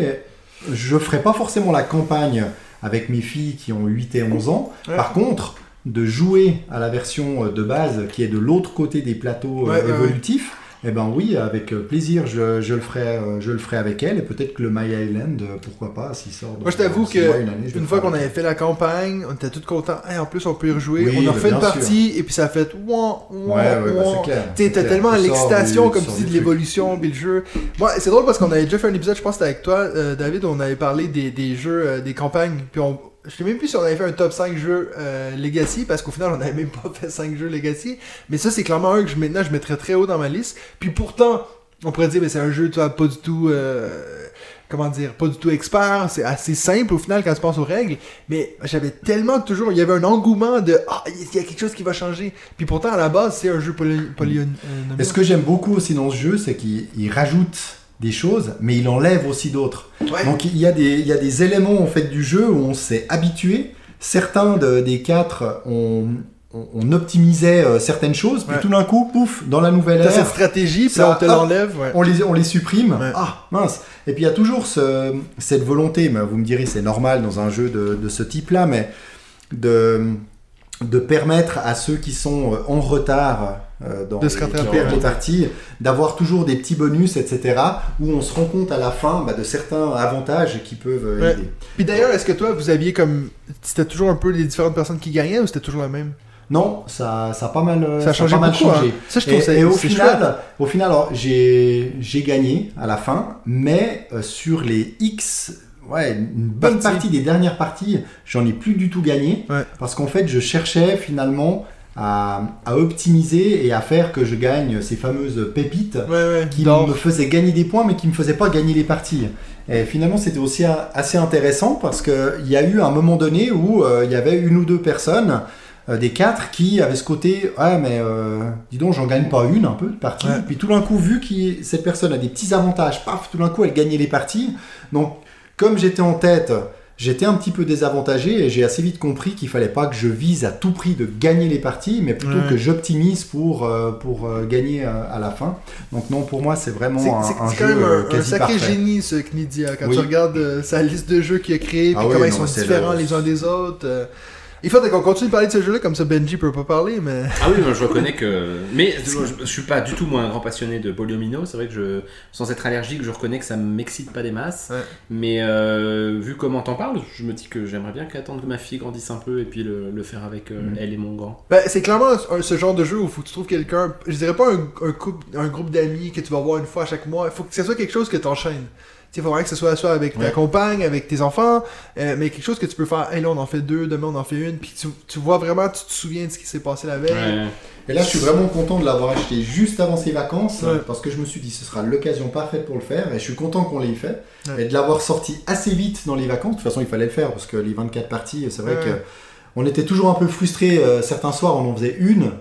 Je ferai pas forcément la campagne avec mes filles qui ont 8 et 11 ans. Ouais. Par contre, de jouer à la version de base qui est de l'autre côté des plateaux euh, ouais, évolutifs, eh ben oui, avec euh, plaisir, je, je le ferai, euh, je le ferai avec elle. Et peut-être que le My Island, euh, pourquoi pas, s'il sort. Moi, je t'avoue que mois, une, année, je Une fois qu'on avait fait la campagne, on était tous contents. Hey, en plus, on peut y rejouer. Oui, on a refait une partie et puis ça a fait ouah, Ouais, ouais, bah, tellement sors l'excitation, comme tu dis, de l'évolution, puis le jeu. Moi, c'est drôle parce qu'on avait déjà fait un épisode, je pense que c'était avec toi, euh, David, on avait parlé des, des jeux, euh, des campagnes, puis on... Je sais même plus si on avait fait un top 5 jeux euh, Legacy, parce qu'au final, on n'avait même pas fait 5 jeux Legacy. Mais ça, c'est clairement un que je, maintenant, je mettrais très haut dans ma liste. Puis pourtant, on pourrait dire, mais c'est un jeu, tu vois, pas du tout. euh, comment dire, pas du tout expert, c'est assez simple au final quand tu penses aux règles, mais j'avais tellement toujours, il y avait un engouement de ah, il y a quelque chose qui va changer. Puis pourtant à la base, c'est un jeu poly, poly- euh, ce que j'aime beaucoup aussi dans ce jeu, c'est qu'il il rajoute des choses, mais il enlève aussi d'autres. Ouais. Donc il y, a des, il y a des éléments en fait du jeu où on s'est habitué. Certains de- des quatre, on, on, on optimisait euh, certaines choses, puis Ouais. tout d'un coup, pouf, dans la nouvelle T'as cette ère, stratégie, puis ça, on te l'enlève. Ouais. on les, on les supprime. Ah, mince. Et puis il y a toujours ce- cette volonté, mais vous me direz c'est normal dans un jeu de, de ce type-là, mais de, de permettre à ceux qui sont euh, en retard euh, dans De se les, d'avoir toujours des petits bonus, etc., où on se rend compte à la fin bah, de certains avantages qui peuvent euh, Ouais. aider. Puis d'ailleurs, est-ce que toi, vous aviez comme. C'était toujours un peu les différentes personnes qui gagnaient ou c'était toujours la même? Non, ça, ça a pas mal, Ça a changé pas mal beaucoup. changé. hein. Ça, je trouve Et, ça et au final, chouette. au final j'ai j'ai gagné à la fin, mais euh, sur les X, ouais, une bonne Partie. partie des dernières parties, j'en ai plus du tout gagné, Ouais. parce qu'en fait, je cherchais finalement à, à optimiser et à faire que je gagne ces fameuses pépites Ouais, ouais. qui me faisaient gagner des points, mais qui me faisaient pas gagner les parties. Et finalement, c'était aussi assez intéressant parce qu'il y a eu un moment donné où euh, il y avait une ou deux personnes, euh, des quatre, qui avaient ce côté Ah, mais euh, dis donc, j'en gagne pas une un peu de partie. Ouais. Puis tout d'un coup, vu que cette personne a des petits avantages, paf, tout d'un coup, elle gagnait les parties. Donc, comme j'étais en tête, j'étais un petit peu désavantagé et j'ai assez vite compris qu'il fallait pas que je vise à tout prix de gagner les parties, mais plutôt Ouais. que j'optimise pour, euh, pour euh, gagner euh, à la fin. Donc non, pour moi, c'est vraiment C'est un, c'est- un c'est jeu quand même un, sacré parfait. génie ce Knidia quand Oui. tu regardes sa liste de jeux qu'il a créé puis Ah oui, comment ils sont différents le- les uns des autres. Il faudrait qu'on continue de parler de ce jeu-là comme ça Benji peut pas parler mais Ah oui, je [laughs] reconnais que. Mais je, je suis pas du tout moi un grand passionné de Poliomino. C'est vrai que je, sans être allergique, je reconnais que ça m'excite pas des masses. Ouais. Mais euh, vu comment t'en parles, je me dis que j'aimerais bien qu'attendre que ma fille grandisse un peu et puis le, le faire avec euh, Mhm. elle et mon grand. Ben, c'est clairement un- ce genre de jeu où faut que tu trouves quelqu'un, je dirais pas un, un, couple, un groupe d'amis que tu vas voir une fois à chaque mois, il faut que ce soit quelque chose que tu enchaînes. Il faut vraiment que ce soit soit avec ta Ouais. compagne, avec tes enfants, euh, mais quelque chose que tu peux faire, hey là on en fait deux, demain on en fait une, puis tu, tu vois vraiment, tu te souviens de ce qui s'est passé la veille. Ouais. Et là, je suis vraiment content de l'avoir acheté juste avant ses vacances Ouais. parce que je me suis dit ce sera l'occasion parfaite pour le faire et je suis content qu'on l'ait fait Ouais. et de l'avoir sorti assez vite dans les vacances. De toute façon, il fallait le faire parce que les 24 parties, c'est vrai Ouais. que on était toujours un peu frustrés. euh, certains soirs, on en faisait une.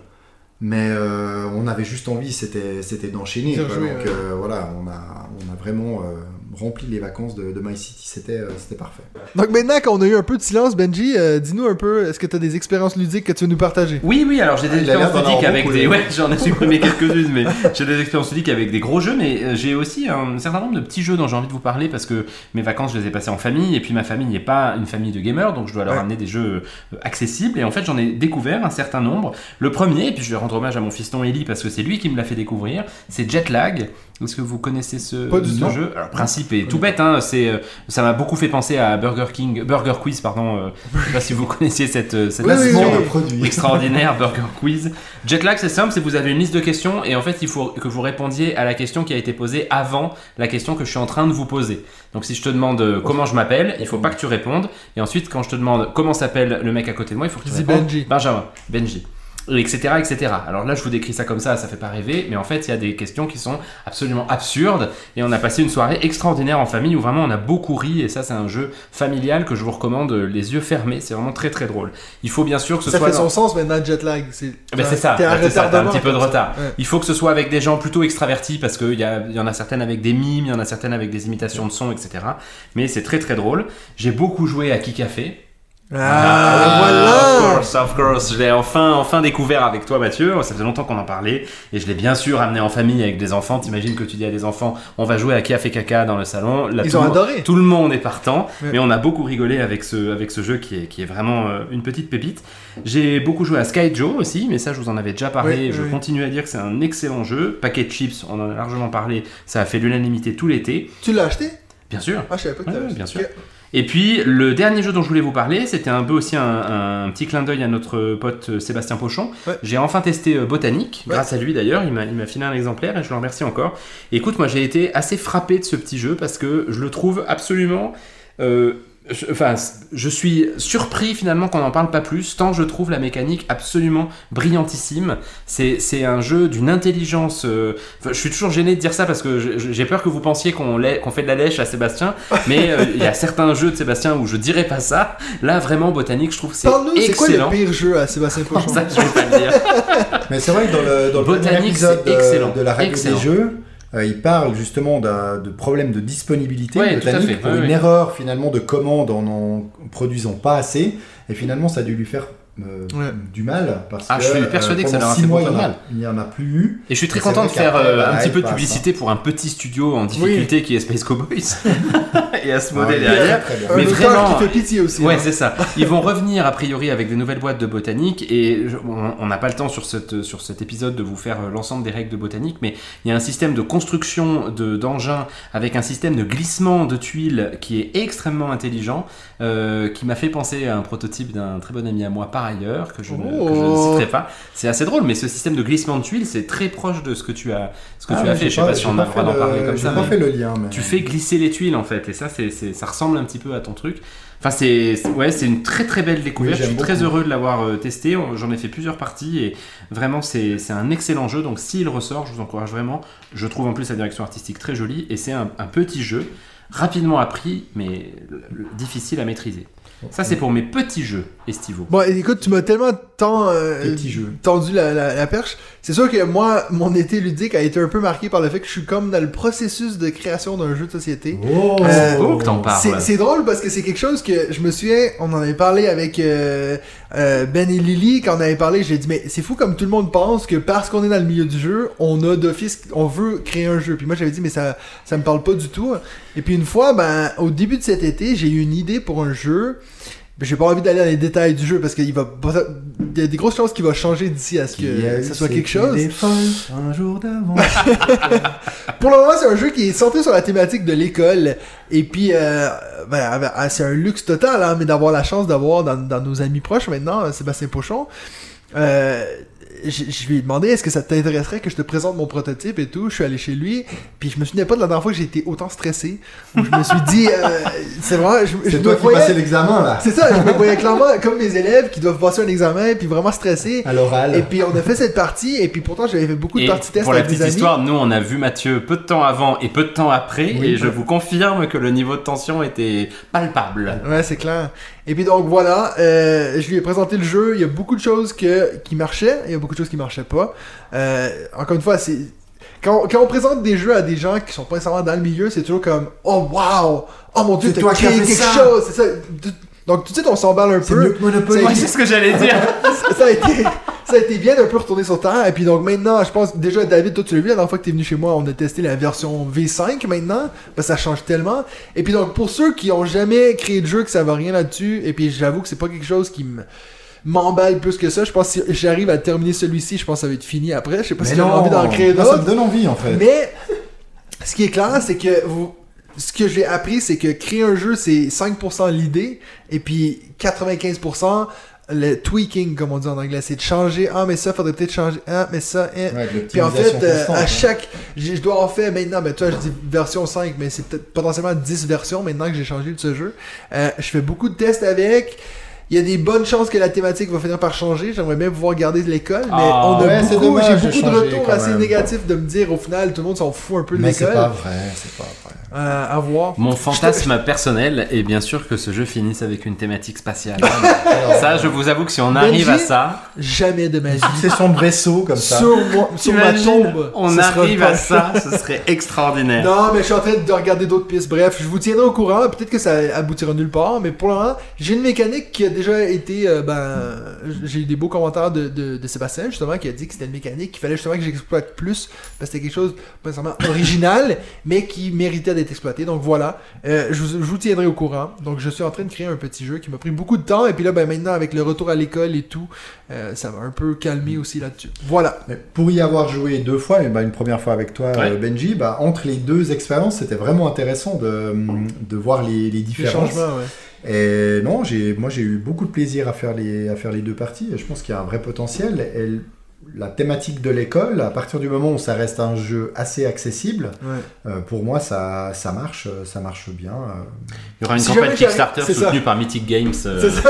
Mais euh, on avait juste envie, c'était c'était d'enchaîner. Donc ouais. euh, voilà, on a, on a vraiment euh, rempli les vacances de, de My City, c'était euh, c'était parfait. Donc maintenant qu'on a eu un peu de silence, Benji, euh, dis-nous un peu, est-ce que tu as des expériences ludiques que tu veux nous partager? Oui, oui, alors j'ai des Ah, il a l'air expériences d'en ludiques avoir avec beaucoup, des. lui. Ouais, j'en ai supprimé [laughs] quelques-unes, mais j'ai des expériences ludiques avec des gros jeux, mais euh, j'ai aussi un certain nombre de petits jeux dont j'ai envie de vous parler parce que mes vacances, je les ai passées en famille, et puis ma famille n'est pas une famille de gamers, donc je dois leur Ouais. amener des jeux euh, accessibles, et en fait, j'en ai découvert un certain nombre. Le premier, et puis je vais rendre hommage à mon fiston Ellie parce que c'est lui qui me l'a fait découvrir, c'est Jetlag. Est-ce que vous connaissez ce, Pas du ce tout. jeu? Alors, le principe tout bête, hein, c'est, euh, ça m'a beaucoup fait penser à Burger King, Burger Quiz, pardon. euh, je sais pas si vous [laughs] connaissiez cette, euh, cette Oui, oui, oui, extraordinaire Burger Quiz. Jetlag, c'est simple, c'est que vous avez une liste de questions et en fait, il faut que vous répondiez à la question qui a été posée avant la question que je suis en train de vous poser. Donc, si je te demande comment je m'appelle, il faut pas que tu répondes. Et ensuite, quand je te demande comment s'appelle le mec à côté de moi, il faut que tu répondes Benji. Benjamin, Benji. Et etc etc alors là je vous décris ça comme ça ça fait pas rêver mais en fait il y a des questions qui sont absolument absurdes et on a passé une soirée extraordinaire en famille où vraiment on a beaucoup ri et ça c'est un jeu familial que je vous recommande euh, les yeux fermés c'est vraiment très très drôle il faut bien sûr que ce Ça soit fait dans- son sens maintenant, jet lag. C'est ben, c'est ça, un ça, t'as un petit peu de ça. retard. Ouais. Il faut que ce soit avec des gens plutôt extravertis parce qu'il y, a- y en a certaines avec des mimes, il y en a certaines avec des imitations de sons, etc. Mais c'est très très drôle. J'ai beaucoup joué à Kikafé. Ah, voilà Of course, of course. Je l'ai enfin, enfin découvert avec toi, Mathieu. Ça faisait longtemps qu'on en parlait. Et je l'ai bien sûr amené en famille avec des enfants. T'imagines que tu dis à des enfants, on va jouer à qui a fait caca dans le salon. Là, Ils tout ont le- adoré. Tout le monde est partant. Ouais. Mais on a beaucoup rigolé avec ce, avec ce jeu qui est, qui est vraiment euh, une petite pépite. J'ai beaucoup joué à Sky Joe aussi, mais ça, je vous en avais déjà parlé. Je continue à dire que c'est un excellent jeu. Paquet de chips, on en a largement parlé. Ça a fait l'unanimité tout l'été. Tu l'as acheté? Bien sûr. Ah, je savais pas que Ouais, t'avais ouais, acheté. bien sûr. Ok. Et puis, le dernier jeu dont je voulais vous parler, c'était un peu aussi un, un petit clin d'œil à notre pote euh, Sébastien Pochon. Ouais. J'ai enfin testé euh, Botanique, Ouais. grâce à lui d'ailleurs, il m'a il m'a filé un exemplaire et je le remercie encore. Et écoute, moi j'ai été assez frappé de ce petit jeu parce que je le trouve absolument euh, je, enfin, je suis surpris finalement qu'on n'en parle pas plus, tant je trouve la mécanique absolument brillantissime. C'est un jeu d'une intelligence. euh, je suis toujours gêné de dire ça parce que j'ai peur que vous pensiez qu'on fait de la lèche à Sébastien, [laughs] mais euh, il y a certains jeux de Sébastien où je dirais pas ça. Là, vraiment, Botanique, je trouve c'est Parle-nous, c'est quoi le excellent. pire jeu à Sébastien [laughs] Pochon Ça, je vais pas le dire. [laughs] Mais c'est vrai que dans le, dans le premier épisode de, excellent. de la règle Excellent. des jeux, euh, il parle justement de problèmes de disponibilité Ouais, de pour Ouais, une ouais. erreur finalement de commande en en produisant pas assez. Et finalement, ça a dû lui faire euh, Ouais. du mal parce Ah, que je suis persuadé que ça leur a fait mois, beaucoup il de mal. N'y en a plus eu. Et je suis très content de faire euh, bah, un petit il peu de publicité pour un petit studio en difficulté qui est Space Cowboys [laughs] et à se Ah, modèle derrière. Mais vraiment, qui fait pitié aussi. Ouais, hein. c'est ça. Ils vont revenir a priori avec des nouvelles boîtes de botanique et je- on n'a pas le temps sur, cette, sur cet épisode de vous faire euh, l'ensemble des règles de botanique, mais il y a un système de construction de- d'engins avec un système de glissement de tuiles qui est extrêmement intelligent, euh, qui m'a fait penser à un prototype d'un très bon ami à moi par ailleurs, que je, ne, que je ne Oh. citerai pas. C'est assez drôle, mais ce système de glissement de tuiles, c'est très proche de ce que tu as, ce que Ah, tu as fait. Je sais pas si on a le droit d'en le- parler comme ça. pas mais- fait le lien. Mais... tu fais glisser les tuiles en fait, et ça, c'est, ça ressemble un petit peu à ton truc. Enfin, c'est, ouais, c'est une très très belle découverte. Oui, je suis très heureux de l'avoir euh, testé. J'en ai fait plusieurs parties et vraiment, c'est, un excellent jeu. Donc, s'il ressort, je vous encourage vraiment. Je trouve en plus la direction artistique très jolie et c'est un, un petit jeu rapidement appris, mais le- le- difficile à maîtriser. Ça, c'est pour mes petits jeux estivaux. Bon, écoute, tu m'as tellement tant, euh, tendu la, la- la perche. C'est sûr que moi, mon été ludique a été un peu marqué par le fait que je suis comme dans le processus de création d'un jeu de société. Oh, Euh, beau que t'en parles. C'est- C'est drôle parce que c'est quelque chose que je me souviens, on en avait parlé avec euh, euh, Ben et Lily quand on avait parlé, j'ai dit mais c'est fou comme tout le monde pense que parce qu'on est dans le milieu du jeu, on a d'office, on veut créer un jeu. Puis moi j'avais dit mais ça ça me parle pas du tout. Et puis une fois, ben au début de cet été, j'ai eu une idée pour un jeu. Mais j'ai pas envie d'aller dans les détails du jeu parce qu'il va il y a des grosses chances qu'il va changer d'ici à ce que ça soit quelque chose. [laughs] Un jour d'avant. [laughs] Pour le moment, c'est un jeu qui est centré sur la thématique de l'école. Et puis, euh, ben, ah, c'est un luxe total, hein, mais d'avoir la chance d'avoir dans, dans nos amis proches maintenant, euh, Sébastien Pochon. Euh, je je lui ai demandé est-ce que ça t'intéresserait que je te présente mon prototype et tout? Je suis allé chez lui, puis je me souvenais pas de la dernière fois que j'ai été autant stressé. Où je me suis dit, euh, [laughs] c'est vrai, je, je C'est me toi qui voyais- passais l'examen là. C'est ça, je me voyais clairement [laughs] comme mes élèves qui doivent passer un examen, puis vraiment stressés. À l'oral. Et puis on a fait cette partie, et puis pourtant j'avais fait beaucoup de Et parties tests pour la avec des petite amis. histoire, nous on a vu Mathieu peu de temps avant et peu de temps après, Oui. et je vous confirme que le niveau de tension était palpable. Ouais, c'est clair. Et puis donc voilà, euh, je lui ai présenté le jeu. Il y a beaucoup de choses que, qui marchaient, il y a beaucoup de choses qui marchaient pas. Euh, encore une fois, c'est quand, quand on présente des jeux à des gens qui sont pas nécessairement dans le milieu, c'est toujours comme oh wow, oh mon dieu, t'as créé quelque chose. C'est ça. Donc tout de suite on s'emballe un peu. mieux Monopoly. Ouais, [laughs] c'est ce que j'allais dire. ça a été ça a été bien d'un peu retourner sur terre et puis donc maintenant je pense déjà David toi tu l'as vu la dernière fois que t'es venu chez moi on a testé la version V5 maintenant que ça change tellement et puis donc pour ceux qui ont jamais créé de jeu que ça va rien là-dessus et puis j'avoue que c'est pas quelque chose qui me m'emballe plus que ça je pense que si j'arrive à terminer celui-ci je pense que ça va être fini après je sais pas Mais si j'ai envie d'en créer moi, ça d'autres me donne envie en fait. mais ce qui est clair, c'est que vous, ce que j'ai appris, c'est que créer un jeu, c'est 5% l'idée, et puis 95% le tweaking, comme on dit en anglais, c'est de changer. Ah, mais ça, faudrait peut-être changer. Ah, mais ça. Ouais, de Puis en fait, euh, à hein. chaque. Je dois en faire maintenant, mais toi, je dis version 5, mais c'est peut-être potentiellement 10 versions maintenant que j'ai changé de ce jeu. Euh, je fais beaucoup de tests avec. Il y a des bonnes chances que la thématique va finir par changer. J'aimerais bien pouvoir garder de l'école, mais Ah, on a ouais, beaucoup, dommage j'ai de beaucoup de retours assez négatifs de me dire au final, tout le monde s'en fout un peu de Mais c'est l'école. pas vrai, c'est pas vrai. Euh, à voir. Mon fantasme personnel est bien sûr que ce jeu finisse avec une thématique spatiale. Alors, ça, je vous avoue que si on arrive à ça, Jamais de ma vie. C'est son vaisseau comme ça. sur moi- sur ma tombe. on arrive pas- à ça, ce serait extraordinaire. Non, mais je suis en train de regarder d'autres pistes. Bref, je vous tiendrai au courant. Peut-être que ça aboutira nulle part, mais pour le moment, j'ai une mécanique qui a déjà été. euh, ben, j'ai eu des beaux commentaires de, de, de Sébastien, justement, qui a dit que c'était une mécanique qu'il fallait justement que j'exploite plus, parce que c'était quelque chose pas nécessairement original, mais qui méritait d'être exploité. Donc voilà, Euh, je, vous, je vous tiendrai au courant. Donc je suis en train de créer un petit jeu qui m'a pris beaucoup de temps, et puis là, ben, maintenant, avec le retour à l'école et tout, euh, ça m'a un peu calmé aussi là-dessus. Voilà. Mais pour y avoir joué deux fois, et bah, une première fois avec toi, Ouais. euh, Benji, bah, entre les deux expériences, c'était vraiment intéressant de, de voir les, les Les différences. changements, ouais. Et non, j'ai, moi j'ai eu beaucoup de plaisir à faire les, à faire les deux parties. Et je pense qu'il y a un vrai potentiel. Et la thématique de l'école, à partir du moment où ça reste un jeu assez accessible, Ouais. euh, pour moi ça, ça marche, ça marche bien. euh. Il y aura une Si campagne Kickstarter ça. soutenue par Mythic Games. euh, C'est ça.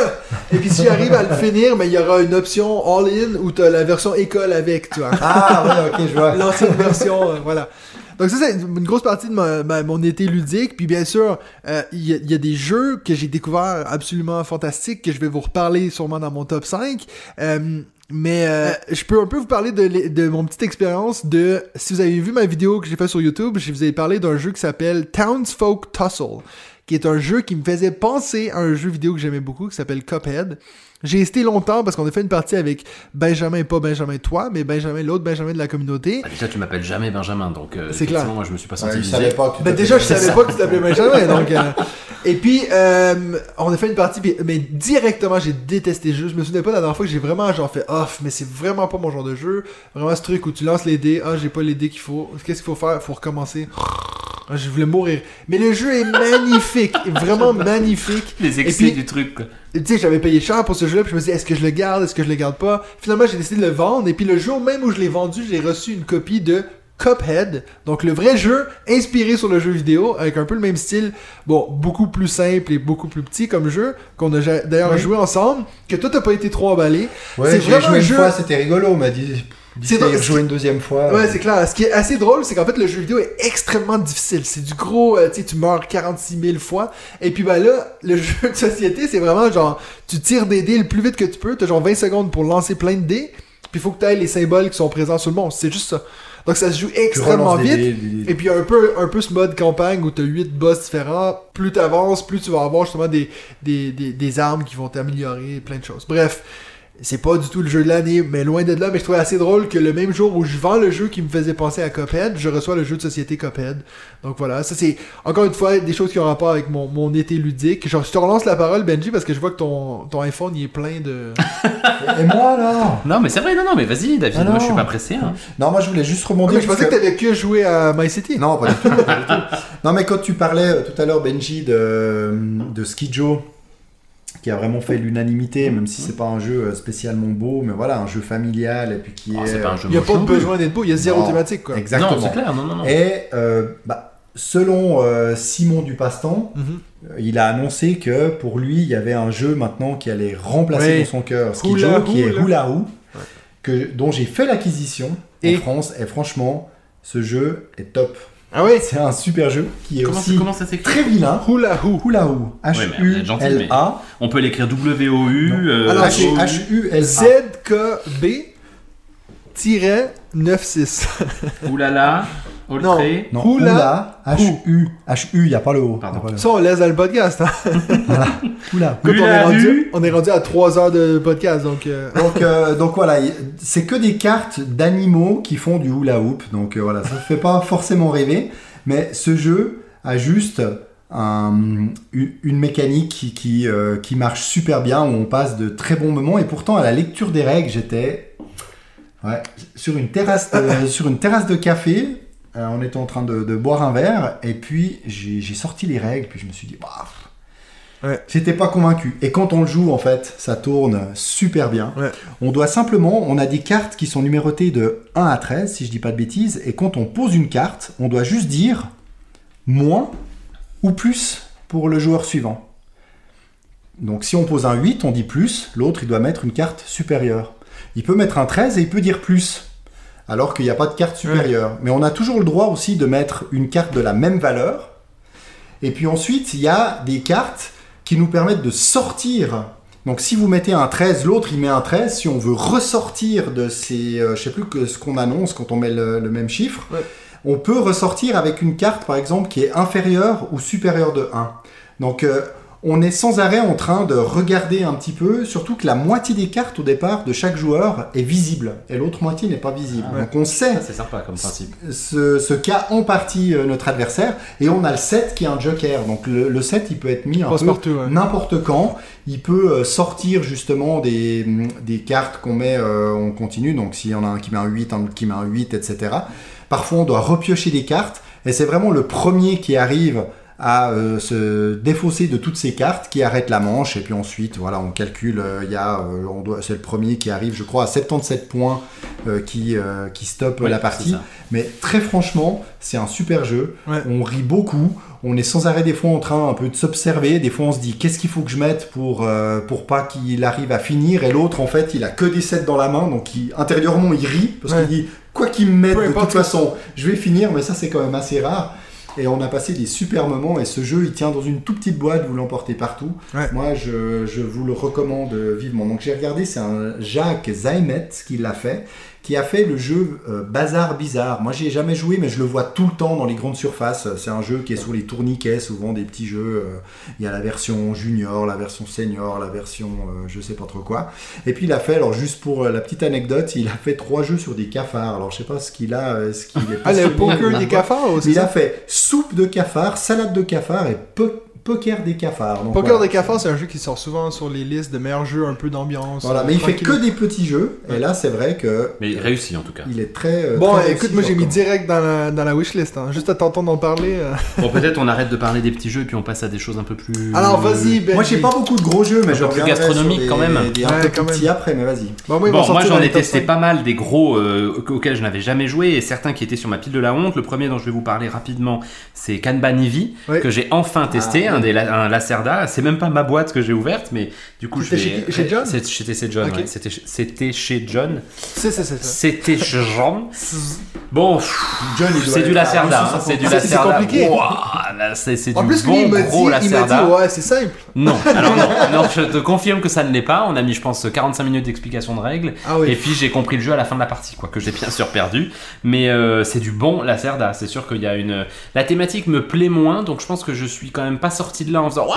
Et puis si j'arrive à le finir, mais il y aura une option all-in où t'as la version école avec, tu vois. Ah ouais, ok, je vois. L'ancienne version, euh, voilà. Donc ça, c'est une grosse partie de ma- ma- mon été ludique. Puis bien sûr, euh, il y, a- il y a des jeux que j'ai découverts absolument fantastiques que je vais vous reparler sûrement dans mon top 5. Euh, mais euh, je peux un peu vous parler de, l'e- de mon petite expérience de... Si vous avez vu ma vidéo que j'ai faite sur YouTube, je vous ai parlé d'un jeu qui s'appelle Townsfolk Tussle, qui est un jeu qui me faisait penser à un jeu vidéo que j'aimais beaucoup qui s'appelle Cuphead. J'ai hésité longtemps parce qu'on a fait une partie avec Benjamin, pas Benjamin toi, mais Benjamin, l'autre Benjamin de la communauté. bah, déjà, tu m'appelles jamais Benjamin, donc euh, C'est clair. moi je me suis pas Ouais, senti je visé. savais pas que tu Ben déjà, je ça. savais pas que tu t'appelais Benjamin, [laughs] donc... euh, Et puis, euh, on a fait une partie, puis- mais directement, j'ai détesté le jeu. Je me souvenais pas la dernière fois que j'ai vraiment genre fait off, mais c'est vraiment pas mon genre de jeu. Vraiment ce truc où tu lances les dés, ah, j'ai pas les dés qu'il faut. Qu'est-ce qu'il faut faire? Faut recommencer. Ah, je voulais mourir. Mais le jeu est magnifique, vraiment [laughs] magnifique. Les excès puis- du truc, quoi. Tu sais, j'avais payé cher pour ce jeu-là, puis je me suis dit, est-ce que je le garde, est-ce que je le garde pas? Finalement, j'ai décidé de le vendre, et puis le jour même où je l'ai vendu, j'ai reçu une copie de Cuphead, donc le vrai jeu inspiré sur le jeu vidéo, avec un peu le même style, bon, beaucoup plus simple et beaucoup plus petit comme jeu, qu'on a d'ailleurs Oui. joué ensemble, que toi t'as pas été trop emballé. Ouais, C'est j'ai vraiment joué un une jeu- fois, c'était rigolo, on m'a dit. C'est drôle, jouer une deuxième fois. Ouais, c'est clair. Ce qui est assez drôle, c'est qu'en fait, le jeu vidéo est extrêmement difficile. C'est du gros, euh, tu sais, tu meurs 46 000 fois. Et puis, bah là, le [laughs] jeu de société, c'est vraiment genre, tu tires des dés le plus vite que tu peux. T'as genre 20 secondes pour lancer plein de dés. Puis, il faut que tu ailles les symboles qui sont présents sur le monde. C'est juste ça. Donc, ça se joue extrêmement vite. dés, des- des- Et puis un peu, un peu ce mode campagne où tu as 8 boss différents, plus tu avances, plus tu vas avoir justement des, des, des, des armes qui vont t'améliorer, plein de choses. Bref, c'est pas du tout le jeu de l'année, mais loin de là, mais je trouvais assez drôle que le même jour où je vends le jeu qui me faisait penser à Cuphead, je reçois le jeu de société Cuphead. Donc voilà, ça c'est encore une fois des choses qui ont rapport avec mon, mon été ludique. Genre, je te relance la parole, Benji, parce que je vois que ton, ton iPhone il est plein de. Et moi là? Non, mais c'est vrai, non, non, mais vas-y, David, Ah moi non. je suis pas pressé. Hein. Non, moi je voulais juste Ah, rebondir. mais je pensais que t'avais que joué à My City. Non, pas du tout. pas du tout. Non, mais quand tu parlais euh, tout à l'heure, Benji, de, de Ski Joe, qui a vraiment fait l'unanimité, même si c'est pas un jeu euh, spécialement beau, mais voilà, un jeu familial, et puis qui Oh, est. pas un jeu Il y a pas plus. besoin d'être beau, il y a zéro Non. thématique quoi. Exactement. Non, c'est clair, non, non, non. Et euh, bah, selon euh, Simon du Passe-Temps, Mhm. euh, il a annoncé que pour lui, il y avait un jeu maintenant qui allait remplacer Oui. dans son cœur Ski Joe, qui est. Hula Hoo, que, dont j'ai fait l'acquisition Et en France, et franchement, ce jeu est top. Ah ouais C'est un super jeu qui est comment, aussi comment ça très vilain. Hula Hoo. Hula Hoo. H-U-L-A. On peut l'écrire W-O-U. Euh, Alors, H-U-L-Z-K-B 9-6. [laughs] Oulala. Non, non. Oula. H-U. H-U, il n'y a pas le haut. Ça, on laisse le podcast. Hein. [laughs] voilà. Oula. on, est rendu, on est rendu à 3 heures de podcast. Donc, euh. Euh, donc, voilà, c'est que des cartes d'animaux qui font du hula hoop. Donc euh, voilà, ça ne fait pas forcément rêver. Mais ce jeu a juste une mécanique qui, qui, marche super bien, où on passe de très bons moments. Et pourtant, à la lecture des règles, j'étais ouais, sur, une terrasse, euh, [laughs] sur une terrasse de café. euh, on était en train de, de boire un verre. Et puis, j'ai j'ai sorti les règles. Puis je me suis dit, bah, Ouais. J'étais pas convaincu. Et quand on le joue, en fait, ça tourne super bien. Ouais. On doit simplement, on a des cartes qui sont numérotées de 1 à 13, si je dis pas de bêtises, et quand on pose une carte, on doit juste dire moins ou plus pour le joueur suivant. Donc si on pose un 8, on dit plus, l'autre il doit mettre une carte supérieure. Il peut mettre un 13 et il peut dire plus, alors qu'il n'y a pas de carte supérieure. Mais on a toujours le droit aussi de mettre une carte de la même valeur. Et puis ensuite, il y a des cartes qui nous permettent de sortir. Donc si vous mettez un 13, l'autre il met un 13. Si on veut ressortir de ces... euh, je sais plus que ce qu'on annonce quand on met le, le même chiffre, Ouais. on peut ressortir avec une carte par exemple qui est inférieure ou supérieure de 1. Donc euh, on est sans arrêt en train de regarder un petit peu, surtout que la moitié des cartes au départ de chaque joueur est visible et l'autre moitié n'est pas visible. Ah ouais. Donc on sait Ça, c'est sympa comme principe. ce, ce qu'a en partie euh, notre adversaire et on a le 7 qui est un joker. Donc le, le 7 il peut être mis un passe peu partout, ouais. n'importe quand. Il peut euh, sortir justement des, des cartes qu'on met euh, en continu. Donc s'il y en a un qui met un 8, un autre qui met un 8, etc. Parfois on doit repiocher des cartes et c'est vraiment le premier qui arrive à euh, se défausser de toutes ces cartes qui arrêtent la manche. Et puis ensuite voilà on calcule euh, il y a euh, on doit c'est le premier qui arrive je crois à 77 points euh, qui euh, qui stoppe Ouais, la partie. mais très franchement c'est un super jeu. Ouais. on rit beaucoup. On est sans arrêt des fois en train un peu de s'observer. Des fois on se dit qu'est-ce qu'il faut que je mette pour euh, pour pas qu'il arrive à finir? Et l'autre en fait il a que des sets dans la main. Donc il, intérieurement il rit parce Ouais. qu'il dit quoi qu'il me mette de toute façon je vais finir. Mais ça c'est quand même assez rare et on a passé des super moments et ce jeu il tient dans une toute petite boîte, vous l'emportez partout. Ouais. Moi je, je vous le recommande vivement. Donc j'ai regardé, c'est un Jacques Zaimet qui l'a fait, qui a fait le jeu euh, Bazar Bizarre. Moi j'y ai jamais joué mais je le vois tout le temps dans les grandes surfaces. C'est un jeu qui est sur les tourniquets, souvent des petits jeux. euh, Il y a la version junior, la version senior, la version euh, je sais pas trop quoi. Et puis il a fait, alors juste pour euh, la petite anecdote, il a fait trois jeux sur des cafards. Alors je sais pas ce qu'il a, euh, ce qu'il est Ah, le poker des cafards aussi. Il a fait soupe de cafard, salade de cafard et po- poker des cafards. Donc, Poker voilà. des cafards, c'est un jeu qui sort souvent sur les listes de meilleurs jeux, un peu d'ambiance. Voilà, euh, mais il fait que des petits jeux. Et là, c'est vrai que Mais réussi en tout cas. il est très. euh, Bon, très écoute, moi j'ai mis direct dans la, dans la wishlist, hein. juste à t'entendre en parler. euh. [laughs] Bon, peut-être on arrête de parler des petits jeux et puis on passe à des choses un peu plus. Alors vas-y, Ben. Moi, j'ai pas beaucoup de gros jeux, mais Un je plus gastronomique, des- quand même. Des un Ouais, peu quand plus petits après, mais vas-y. Bon, moi, Bon, j'en ai testé 5. pas mal des gros euh, auxquels je n'avais jamais joué et certains qui étaient sur ma pile de la honte. Le premier dont je vais vous parler rapidement, c'est Kanban Eevee que j'ai enfin testé, Ah, un, Lacerda. C'est même pas ma boîte que j'ai ouverte, mais du coup je C'était vais. chez- chez John C'était chez John, Ok. ouais. C'était chez- John. C'est, c'est, c'est ça. C'était chez John. Bon, c'est du Lacerda, hein, 250. c'est du Ah, c'est- Lacerda. compliqué. C'est c'est En du plus, bon lui, il dit, gros il m'a Lacerda. dit, ouais, c'est simple. Non, [laughs] alors non, non, je te confirme que ça ne l'est pas. On a mis, je pense, 45 minutes d'explication de règles. Ah oui. Et puis j'ai compris le jeu à la fin de la partie, quoi, que j'ai bien sûr perdu. Mais euh, c'est du bon Lacerda. C'est sûr qu'il y a une. La thématique me plaît moins, donc je pense que je suis quand même pas sorti de là en faisant Waouh,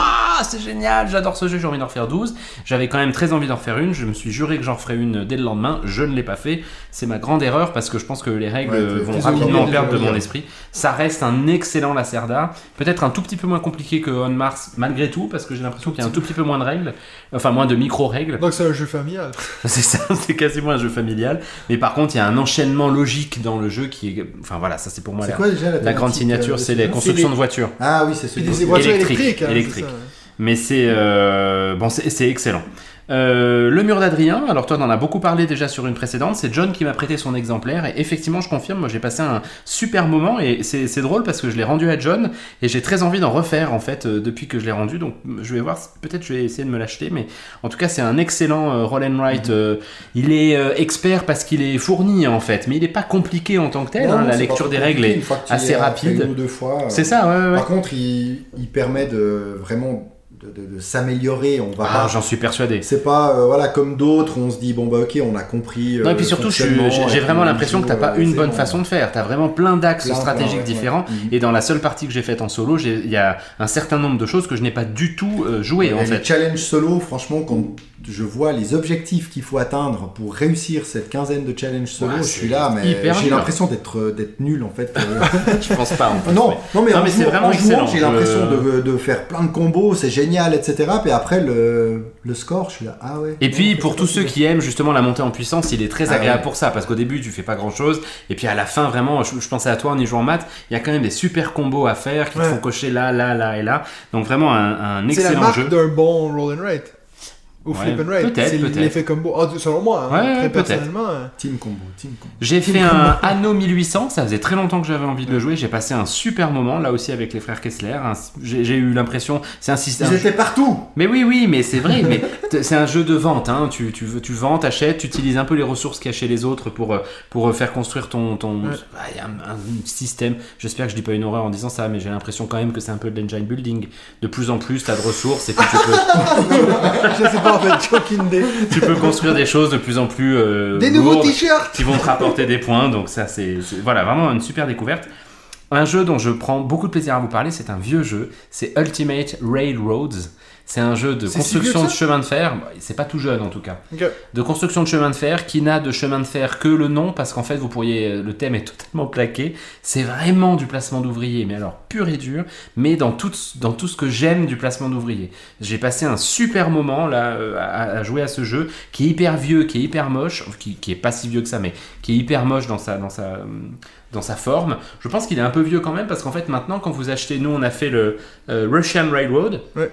c'est génial, j'adore ce jeu, j'ai envie d'en refaire 12. J'avais quand même très envie d'en refaire une. Je me suis juré que j'en ferais une dès le lendemain. Je ne l'ai pas fait. C'est ma grande erreur parce que je pense que les règles Ouais, vont rapidement perdre de mon esprit. Ça reste un excellent Lacerda. Peut-être un tout petit peu moins compliqué que On Mars, malgré tout, parce que j'ai l'impression qu'il y a un tout petit peu moins de règles. Enfin, moins de micro-règles. Donc c'est un jeu familial. [laughs] C'est ça, c'est quasiment un jeu familial. Mais par contre, il y a un enchaînement logique dans le jeu qui est. Enfin voilà, ça c'est pour moi la, quoi déjà la, la grande signature, euh, c'est les constructions de voitures. Ah oui, c'est celui des voitures Électrique, électriques. hein, électrique. c'est ça. Mais c'est. euh, Bon, c'est excellent. Euh, le mur d'Adrien, alors toi t'en as beaucoup parlé déjà sur une précédente, c'est John qui m'a prêté son exemplaire et effectivement je confirme, moi j'ai passé un super moment et c'est c'est drôle parce que je l'ai rendu à John et j'ai très envie d'en refaire en fait euh, depuis que je l'ai rendu donc je vais voir, peut-être je vais essayer de me l'acheter mais en tout cas c'est un excellent euh, roll and write, euh, il est euh, expert parce qu'il est fourni en fait mais il n'est pas compliqué en tant que tel, Non, hein, non, la lecture des règles est assez rapide. euh, C'est ça, ouais ouais ouais. Par contre, il, il permet de vraiment de, de- de s'améliorer. On va Ah, j'en suis persuadé. C'est pas euh, voilà comme d'autres, on se dit bon bah ok, on a compris. euh, Non, et puis le surtout, j'ai vraiment puis, l'impression que t'as euh, pas une bonne bon. façon de faire. T'as vraiment plein d'axes stratégiques ouais, différents. ouais. Mhm. Et dans la seule partie que j'ai faite en solo, il y a un certain nombre de choses que je n'ai pas du tout euh, joué en fait. Les challenges solo, franchement, quand je vois les objectifs qu'il faut atteindre pour réussir cette quinzaine de challenges solo, je suis là, mais j'ai l'impression d'être euh, d'être nul en fait. euh. [laughs] Je pense pas. En fait, non, mais- non, mais c'est vraiment en jouant, excellent. j'ai l'impression de, de faire plein de combos, c'est génial, etc. Puis après le, le score, je suis là, ah ouais. Et puis c'est pour tous ceux qui aiment justement la montée en puissance, il est très Ah agréable ouais. pour ça parce qu'au début tu fais pas grand chose et puis à la fin vraiment, je, je pensais à toi en y jouant en maths, il y a quand même des super combos à faire qui te font cocher là, là, là et là. Donc vraiment un, un C'est la excellent marque jeu. d'un bon roll and write. Ou Ouais, flip and write. peut-être, C'est peut-être. l'effet combo. Ah, selon moi, hein, Ouais, très peut-être. personnellement. euh, Team combo, team combo. J'ai fait un Anno 1800, ça faisait très longtemps que j'avais envie de le jouer, j'ai passé un super moment là aussi avec les frères Kessler. J'ai j'ai eu l'impression, c'est un système. Ils étaient partout. Mais oui, oui, mais c'est vrai, mais c'est un jeu de vente. Hein. Tu, tu, veux- tu vends, t'achètes, tu utilises un peu les ressources qu'il y a chez les autres pour, euh, pour euh, faire construire ton. ton... Ouais. Il y a un, un système. J'espère que je dis pas une horreur en disant ça, mais j'ai l'impression quand même que c'est un peu de l'engine building. De plus en plus, tu as de ressources et puis tu peux, [laughs] Je sais pas en fait, j'ai aucune idée. tu peux construire des choses de plus en plus. euh, Des nouveaux t-shirts qui vont te rapporter des points. Donc ça, c'est c'est- voilà vraiment une super découverte. Un jeu dont je prends beaucoup de plaisir à vous parler, c'est un vieux jeu. C'est Ultimate Railroads. C'est un jeu de si construction de chemin de fer. Bah, C'est pas tout jeune en tout cas. De construction de chemin de fer qui n'a de chemin de fer que le nom parce qu'en fait vous pourriez le thème est totalement plaqué. C'est vraiment du placement d'ouvriers, mais alors pur et dur. Mais dans tout dans tout ce que j'aime du placement d'ouvriers. J'ai passé un super moment là euh, à, à jouer à ce jeu qui est hyper vieux, qui est hyper moche, qui, qui est pas si vieux que ça, mais qui est hyper moche dans sa dans sa dans sa forme. Je pense qu'il est un peu vieux quand même parce qu'en fait maintenant quand vous achetez, nous on a fait le euh, Russian Railroad. Ouais.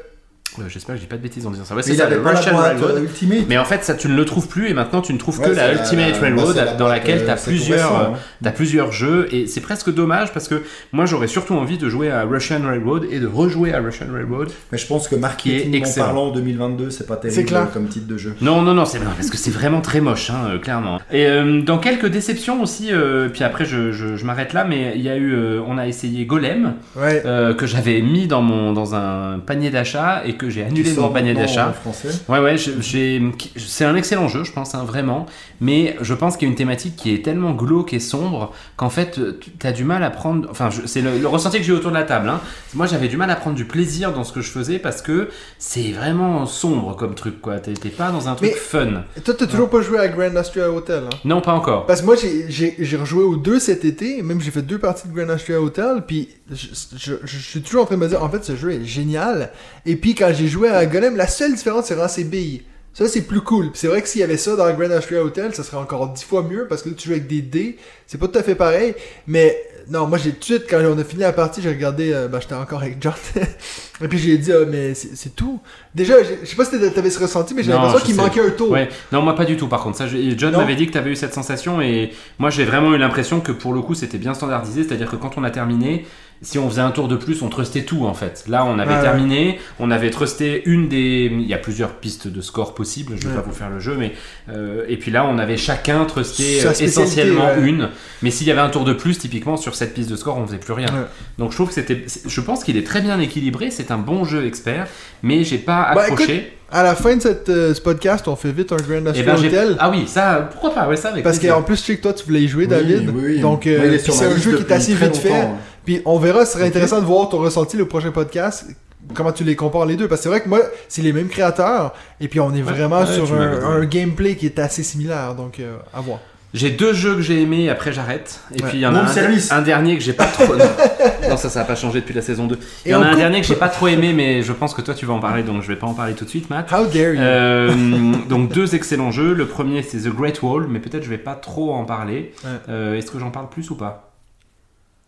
Euh, J'espère que je dis pas de bêtises en disant ça. Ouais, Mais c'est il ça, avait le Russian boîte Railroad. Ultimate. Mais en fait, ça tu ne le trouves plus et maintenant tu ne trouves Ouais, que la la- Ultimate Railroad la dans laquelle euh, tu as plusieurs, euh, hein. t'as plusieurs jeux et c'est presque dommage parce que moi j'aurais surtout envie de jouer à Russian Railroad et de rejouer à Russian Railroad. Mais je pense que marketing en excellent. parlant en 2022, c'est pas terrible C'est clair. comme titre de jeu. Non, non, non, c'est non, parce que c'est vraiment très moche, hein, euh, clairement. Et euh, dans quelques déceptions aussi, euh, puis après je, je, je m'arrête là, mais il y a eu, euh, on a essayé Golem Ouais. euh, que j'avais mis dans mon dans un panier d'achat et que j'ai annulé mon panier d'achat. Ouais, ouais, c'est un excellent jeu, je pense, hein, vraiment. Mais je pense qu'il y a une thématique qui est tellement glauque et sombre qu'en fait, tu as du mal à prendre. Enfin, c'est le, le ressenti que j'ai autour de la table. hein. Moi, j'avais du mal à prendre du plaisir dans ce que je faisais parce que c'est vraiment sombre comme truc, quoi. T'es pas dans un truc Mais- fun. Toi, t'as toujours pas joué à Grand Austria Hotel, hein? Non, pas encore. Parce que moi, j'ai- rejoué aux deux cet été, même j'ai fait deux parties de Grand Austria Hotel, puis je, je- je suis toujours en train de me dire, en fait, ce jeu est génial. Et puis quand j'ai joué à Golem, la seule différence, c'est vraiment ses billes. Ça, c'est plus cool. C'est vrai que s'il y avait ça dans Grand Austria Hotel, ça serait encore dix fois mieux, parce que là, tu joues avec des dés, c'est pas tout à fait pareil. Mais non, moi, j'ai tout de suite, quand on a fini la partie, j'ai regardé, euh, ben, j'étais encore avec John, [laughs] et puis j'ai dit, ah, mais c'est tout. Déjà, je sais pas si t'avais- t'avais ce ressenti, mais j'ai l'impression je qu'il manquait un tour. Ouais, non, moi pas du tout par contre. Ça, j'ai- John m'avait dit que tu avais eu cette sensation et moi j'ai vraiment eu l'impression que pour le coup c'était bien standardisé, c'est-à-dire que quand on a terminé, si on faisait un tour de plus, on trustait tout en fait. Là, on avait ouais. terminé, on avait trusté une des. Il y a plusieurs pistes de score possibles, je vais Ouais. pas vous faire le jeu, mais. euh, et puis là, on avait chacun trusté essentiellement ouais. une. Mais s'il y avait un tour de plus, typiquement sur cette piste de score, on faisait plus rien. Ouais. Donc je trouve que c'était. Je pense qu'il est très bien équilibré, c'est un bon jeu expert, mais j'ai pas Bah, accroché. À la fin de cette, euh, ce podcast, on fait vite un Grand Eh Austria ben, Hotel. Ah oui, ça, pourquoi pas, ouais, ça avec Parce qu'en plus, je sais que toi, tu voulais y jouer, David. oui, oui. Donc, euh, c'est un jeu qui est assez vite fait. Puis on verra, ce serait intéressant de voir ton ressenti le prochain podcast. Comment tu les compares les deux Parce que c'est vrai que moi, c'est les mêmes créateurs. Et puis on est Ouais, vraiment ouais, sur un, un gameplay qui est assez similaire. Donc, euh, à voir. J'ai deux jeux que j'ai aimés, après j'arrête. Et Ouais. puis il y en a un, service. un dernier que j'ai pas trop. non. [laughs] Non, ça, ça a pas changé depuis la saison 2. Il y Et en a un coupe- dernier que j'ai pas trop aimé, mais je pense que toi tu vas en parler, donc je vais pas en parler tout de suite, Matt. How dare you Euh, donc deux excellents jeux. Le premier c'est The Great Wall, mais peut-être je vais pas trop en parler. Ouais. Euh, Est-ce que j'en parle plus ou pas?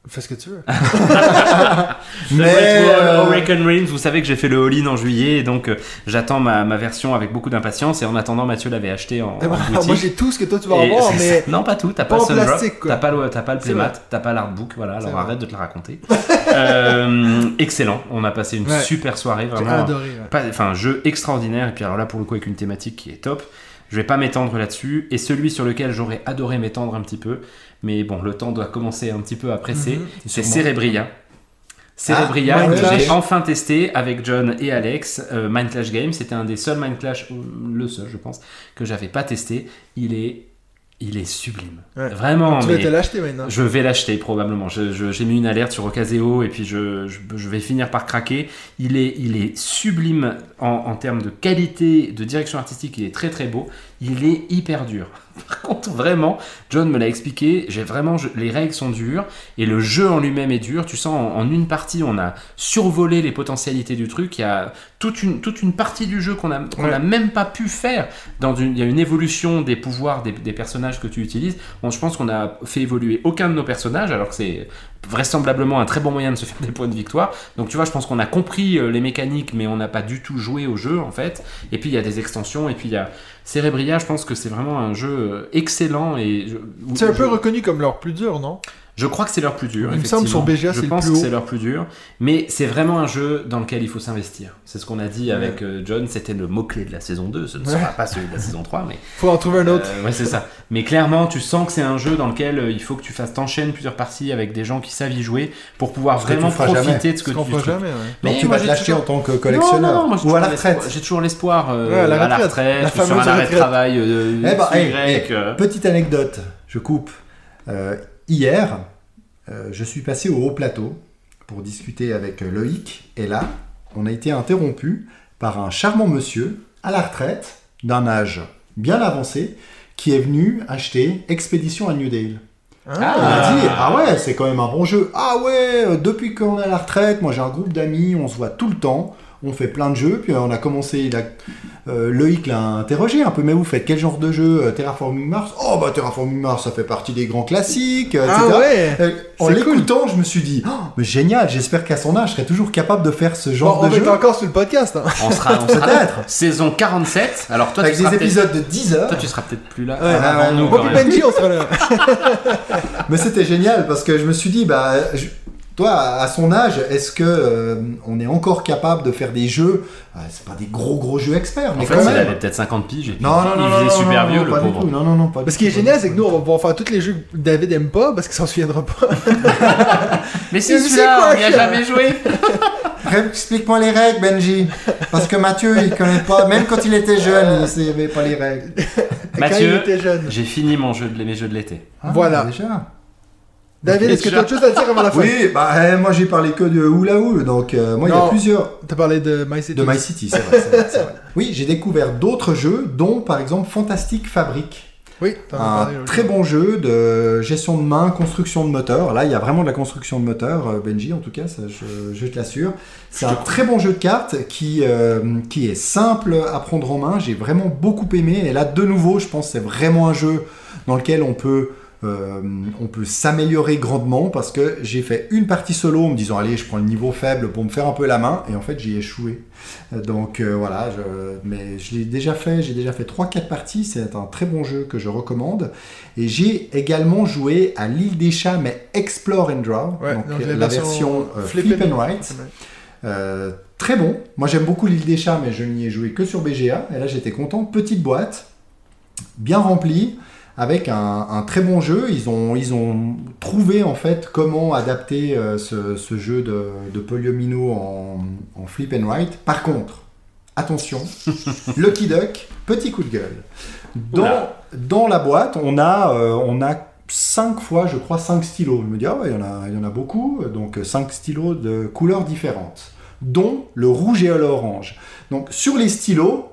Fais ce que tu veux. The [laughs] [laughs] Mais, Wall, euh, Hurricane Realms, vous savez que j'ai fait le all-in en juillet, et donc euh, j'attends ma, ma version avec beaucoup d'impatience. Et en attendant, Mathieu l'avait acheté en, en [laughs] moi, j'ai tout ce que toi, tu vas Et avoir, mais. Non, pas tout, t'as pas pas, en Sundrop, plastique, quoi. t'as pas le, t'as pas le playmat, t'as pas l'artbook, voilà, alors vrai. arrête de te la raconter. Euh, excellent, on a passé une Ouais. super soirée, J'ai vraiment. adoré. ouais. Enfin, jeu extraordinaire, et puis alors là, pour le coup, avec une thématique qui est top. Je vais pas m'étendre là-dessus, et celui sur lequel j'aurais adoré m'étendre un petit peu, mais bon, le temps doit commencer un petit peu à presser, Mhm. c'est. Cerebria. Cerebria, Ah, que j'ai enfin testé avec John et Alex. Euh, Mind Clash Game, c'était un des seuls Mind Clash, euh, le seul, je pense, que j'avais pas testé. Il est, il est sublime. Ouais. Vraiment. Tu vas te l'acheter maintenant. je vais l'acheter probablement. J'ai mis une alerte sur Ocaseo et puis je, je- je vais finir par craquer. Il est, il est sublime en, en termes de qualité, de direction artistique. Il est très très beau. Il est hyper dur. [laughs] Par contre, vraiment, John me l'a expliqué. J'ai vraiment, je- les règles sont dures et le jeu en lui-même est dur. Tu sens en, en une partie, on a survolé les potentialités du truc. Il y a toute une, toute une partie du jeu qu'on Ouais. n'a même pas pu faire. Dans une, il y a une évolution des pouvoirs des, des personnages que tu utilises. Bon, je pense qu'on a fait évoluer aucun de nos personnages, alors que c'est vraisemblablement un très bon moyen de se faire des points de victoire. Donc tu vois, je pense qu'on a compris euh, les mécaniques, mais on n'a pas du tout joué au jeu en fait. Et puis il y a des extensions, et puis il y a Cerebria, je pense que c'est vraiment un jeu euh, excellent. et je- C'est un je- peu reconnu comme leur plus dur, non? Je crois que c'est leur plus dur. Il me semble sur. BGA, c'est le plus que haut. c'est leur plus dur. Mais c'est vraiment un jeu dans lequel il faut s'investir. C'est ce qu'on a dit avec euh, John. C'était le mot-clé de la saison 2. Ce ne sera pas celui de la saison 3, mais. Faut en trouver un autre. Euh, ouais, c'est ça. Mais clairement, tu sens que c'est un jeu dans lequel euh, il faut que tu fasses t'enchaînes plusieurs parties avec des gens qui savent y jouer pour pouvoir vraiment profiter jamais. de ce que tu trouves. jamais, ouais. Mais Donc tu moi, vas te toujours- en tant que collectionneur Non, non, moi, j'ai ou à la retraite. J'ai toujours l'espoir euh, à la retraite. sur un arrêt de travail. Petite anecdote, je coupe. Hier, euh, je suis passé au haut plateau pour discuter avec Loïc, et là, on a été interrompu par un charmant monsieur à la retraite, d'un âge bien avancé, qui est venu acheter Expédition à New Dale. Il Ah, a dit Ah ouais, c'est quand même un bon jeu. Ah ouais, euh, depuis qu'on est à la retraite, moi j'ai un groupe d'amis, on se voit tout le temps. On fait plein de jeux, puis on a commencé, il a, euh, Loïc l'a interrogé un peu, mais vous faites quel genre de jeu euh, Terraforming Mars? Oh bah Terraforming Mars, ça fait partie des grands classiques, euh, etc. Ah ouais Euh, en l'écoutant, je me suis dit, oh, mais génial, j'espère qu'à son âge, je serai toujours capable de faire ce genre on de jeu. être encore sur le podcast. Hein. On sera, on sera Peut-être. Saison 47. Alors toi, Avec tu des seras peut-être- épisodes de 10 heures. Toi, tu seras peut-être plus là Ouais. avant Ah ouais, nous. Benji, on sera là. [laughs] Mais c'était génial parce que je me suis dit, bah, je- toi, à son âge, est-ce que euh, on est encore capable de faire des jeux? Ah, C'est pas des gros gros jeux experts, mais En fait, quand il même. avait peut-être 50 piges et puis Non, non, non, il non, faisait non, super non, vieux, non, le pas du pauvre. tout. Non, non, non, pas du Mais ce qui est génial, c'est que nous, on va pouvoir faire tous les jeux que David aime pas parce qu'il s'en souviendra pas. [laughs] Mais c'est celui-là, quoi, on n'y a jamais joué. Explique-moi les règles, Benji. Parce que Mathieu, il connaît pas. Même quand il était jeune, il savait pas les règles. Mathieu, il était jeune. j'ai fini mon jeu de mes jeux de l'été. Ah, Voilà. Déjà. David, est-ce que tu as autre chose à dire avant la fin Oui, bah eh, moi j'ai parlé que de Hula Hool, donc euh, moi il y a Non. plusieurs T'as parlé de My City. de My City, c'est vrai, c'est vrai, c'est vrai. [laughs] Oui, j'ai découvert d'autres jeux, dont par exemple Fantastic Fabric. Oui, t'en as Un parlé. très bon jeu de gestion de main, construction de moteur. Là, il y a vraiment de la construction de moteur, euh, Benji, en tout cas, ça, je, je te l'assure. C'est un très bon jeu de cartes qui, euh, qui est simple à prendre en main. J'ai vraiment beaucoup aimé. Et là, de nouveau, je pense que c'est vraiment un jeu dans lequel on peut, euh, on peut s'améliorer grandement parce que j'ai fait une partie solo en me disant, allez, je prends le niveau faible pour me faire un peu la main. Et en fait, j'y ai échoué. Donc euh, voilà, je- mais je l'ai déjà fait, j'ai déjà fait 3-4 parties, c'est un très bon jeu que je recommande. Et j'ai également joué à l'île des chats, mais Explore and Draw, Ouais, donc donc euh, la la version version euh, flip and- Write. Euh, très bon, moi j'aime beaucoup l'île des chats, mais je n'y ai joué que sur BGA, et là j'étais content, petite boîte, bien remplie, avec un, un très bon jeu. Ils ont, ils ont trouvé en fait comment adapter euh, ce, ce jeu de, de Polyomino en, en flip and write. Par contre, attention, [laughs] Lucky Duck, petit coup de gueule. Dans, Oula. dans la boîte, on a, euh, on a 5 fois, je crois, 5 stylos. Je me dis, ah ouais, il y en a, il y en a beaucoup, donc 5 stylos de couleurs différentes, dont le rouge et l'orange. Donc sur les stylos,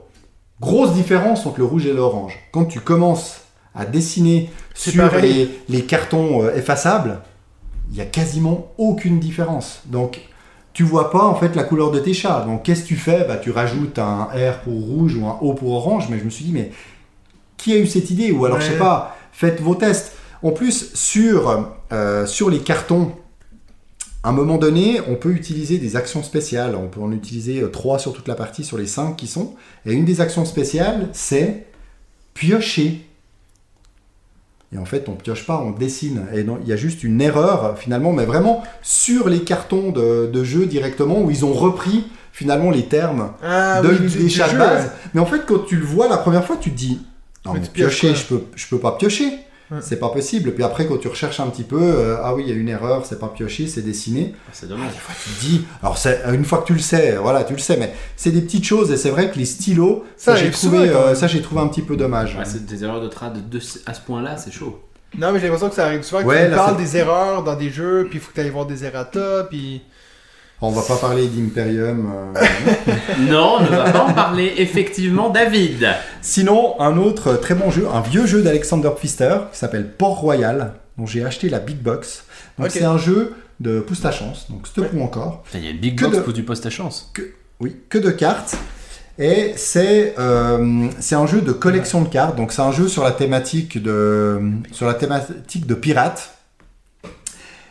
grosse différence entre le rouge et l'orange. Quand tu commences à dessiner sur les, les cartons euh, effaçables, il y a quasiment aucune différence. Donc tu vois pas en fait la couleur de tes chats. Donc qu'est-ce que tu fais? Bah, Tu rajoutes un R pour rouge ou un O pour orange, mais je me suis dit, mais qui a eu cette idée? Ou alors, je sais Ouais. pas, faites vos tests. En plus, sur, euh, sur les cartons, à un moment donné, on peut utiliser des actions spéciales. On peut en utiliser euh, trois sur toute la partie, sur les cinq qui sont. Et une des actions spéciales, c'est piocher. Et en fait, on pioche pas, on dessine. Et il y a juste une erreur, finalement, mais vraiment sur les cartons de, de jeu directement, où ils ont repris, finalement, les termes Ah, de oui, des chats de base. ouais. Mais en fait, quand tu le vois la première fois, tu te dis non, Mais piocher, je peux, je peux pas piocher. Ouais. C'est pas possible. Puis après, quand tu recherches un petit peu, euh, ah oui, il y a une erreur, c'est pas piocher, c'est dessiner. C'est dommage. Des fois, tu te dis, alors c'est une fois que tu le sais, voilà, tu le sais, mais c'est des petites choses et c'est vrai que les stylos, Ça ça, j'ai trouvé, quand euh, même. ça j'ai trouvé un petit peu dommage. Ouais, c'est des erreurs de trad de, à ce point-là, c'est chaud. Non, mais j'ai l'impression que ça arrive souvent que Ouais, tu là, parles des erreurs dans des jeux, puis il faut que tu ailles voir des errata, puis. On va pas parler d'Imperium. euh, Non, on ne va pas en parler, effectivement, David. Sinon, un autre très bon jeu, un vieux jeu d'Alexander Pfister qui s'appelle Port Royal, dont j'ai acheté la Big Box. Donc c'est un jeu de pousse ta chance, donc c'est pour encore. Il y a une big Que box de- pour du poste à chance. Oui, que de cartes. Et c'est euh, c'est un jeu de collection de cartes. Donc c'est un jeu sur la thématique de sur la thématique de pirates.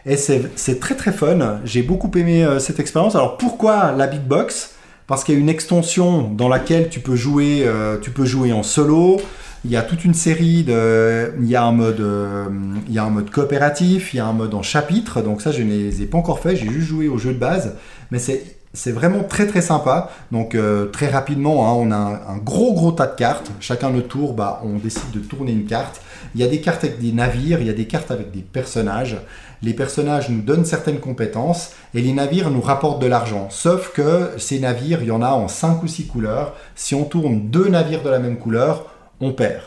Et c'est très très fun. J'ai beaucoup aimé euh, cette expérience. Alors pourquoi la big box? Parce qu'il y a une extension dans laquelle tu peux jouer euh, tu peux jouer en solo. Il y a toute une série de il y a un mode euh, il y a un mode coopératif, il y a un mode en chapitre. Donc ça je ne les ai pas encore fait. J'ai juste joué au jeu de base, mais c'est c'est vraiment très très sympa. Donc très rapidement, hein, on a un, gros gros tas de cartes. Chacun notre tour, bah, on décide de tourner une carte. Il y a des cartes avec des navires, il y a des cartes avec des personnages. Les personnages nous donnent certaines compétences et les navires nous rapportent de l'argent. Sauf que ces navires, il y en a en 5 ou 6 couleurs. Si on tourne deux navires de la même couleur, on perd.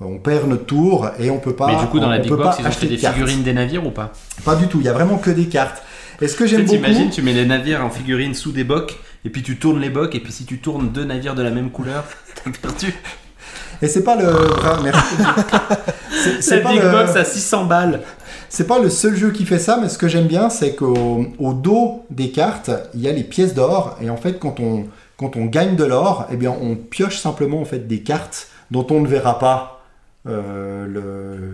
On perd notre tour et on peut pas. Mais du coup, dans on- la big box, ils ont acheter fait des cartes. figurines des navires ou pas? Pas du tout. Il y a vraiment que des cartes. Et ce que j'aime beaucoup. t'imagines, tu mets les navires en figurines sous des bocs, et puis tu tournes les bocs, et puis si tu tournes deux navires de la même couleur, [laughs] t'as perdu. Et c'est pas le. Merci. [laughs] C'est- C'est Cette pas big le- box à 600 balles. C'est pas le seul jeu qui fait ça, mais ce que j'aime bien, c'est qu'au au dos des cartes, il y a les pièces d'or, et en fait, quand on, quand on gagne de l'or, eh bien, on pioche simplement en fait des cartes dont on ne verra pas euh,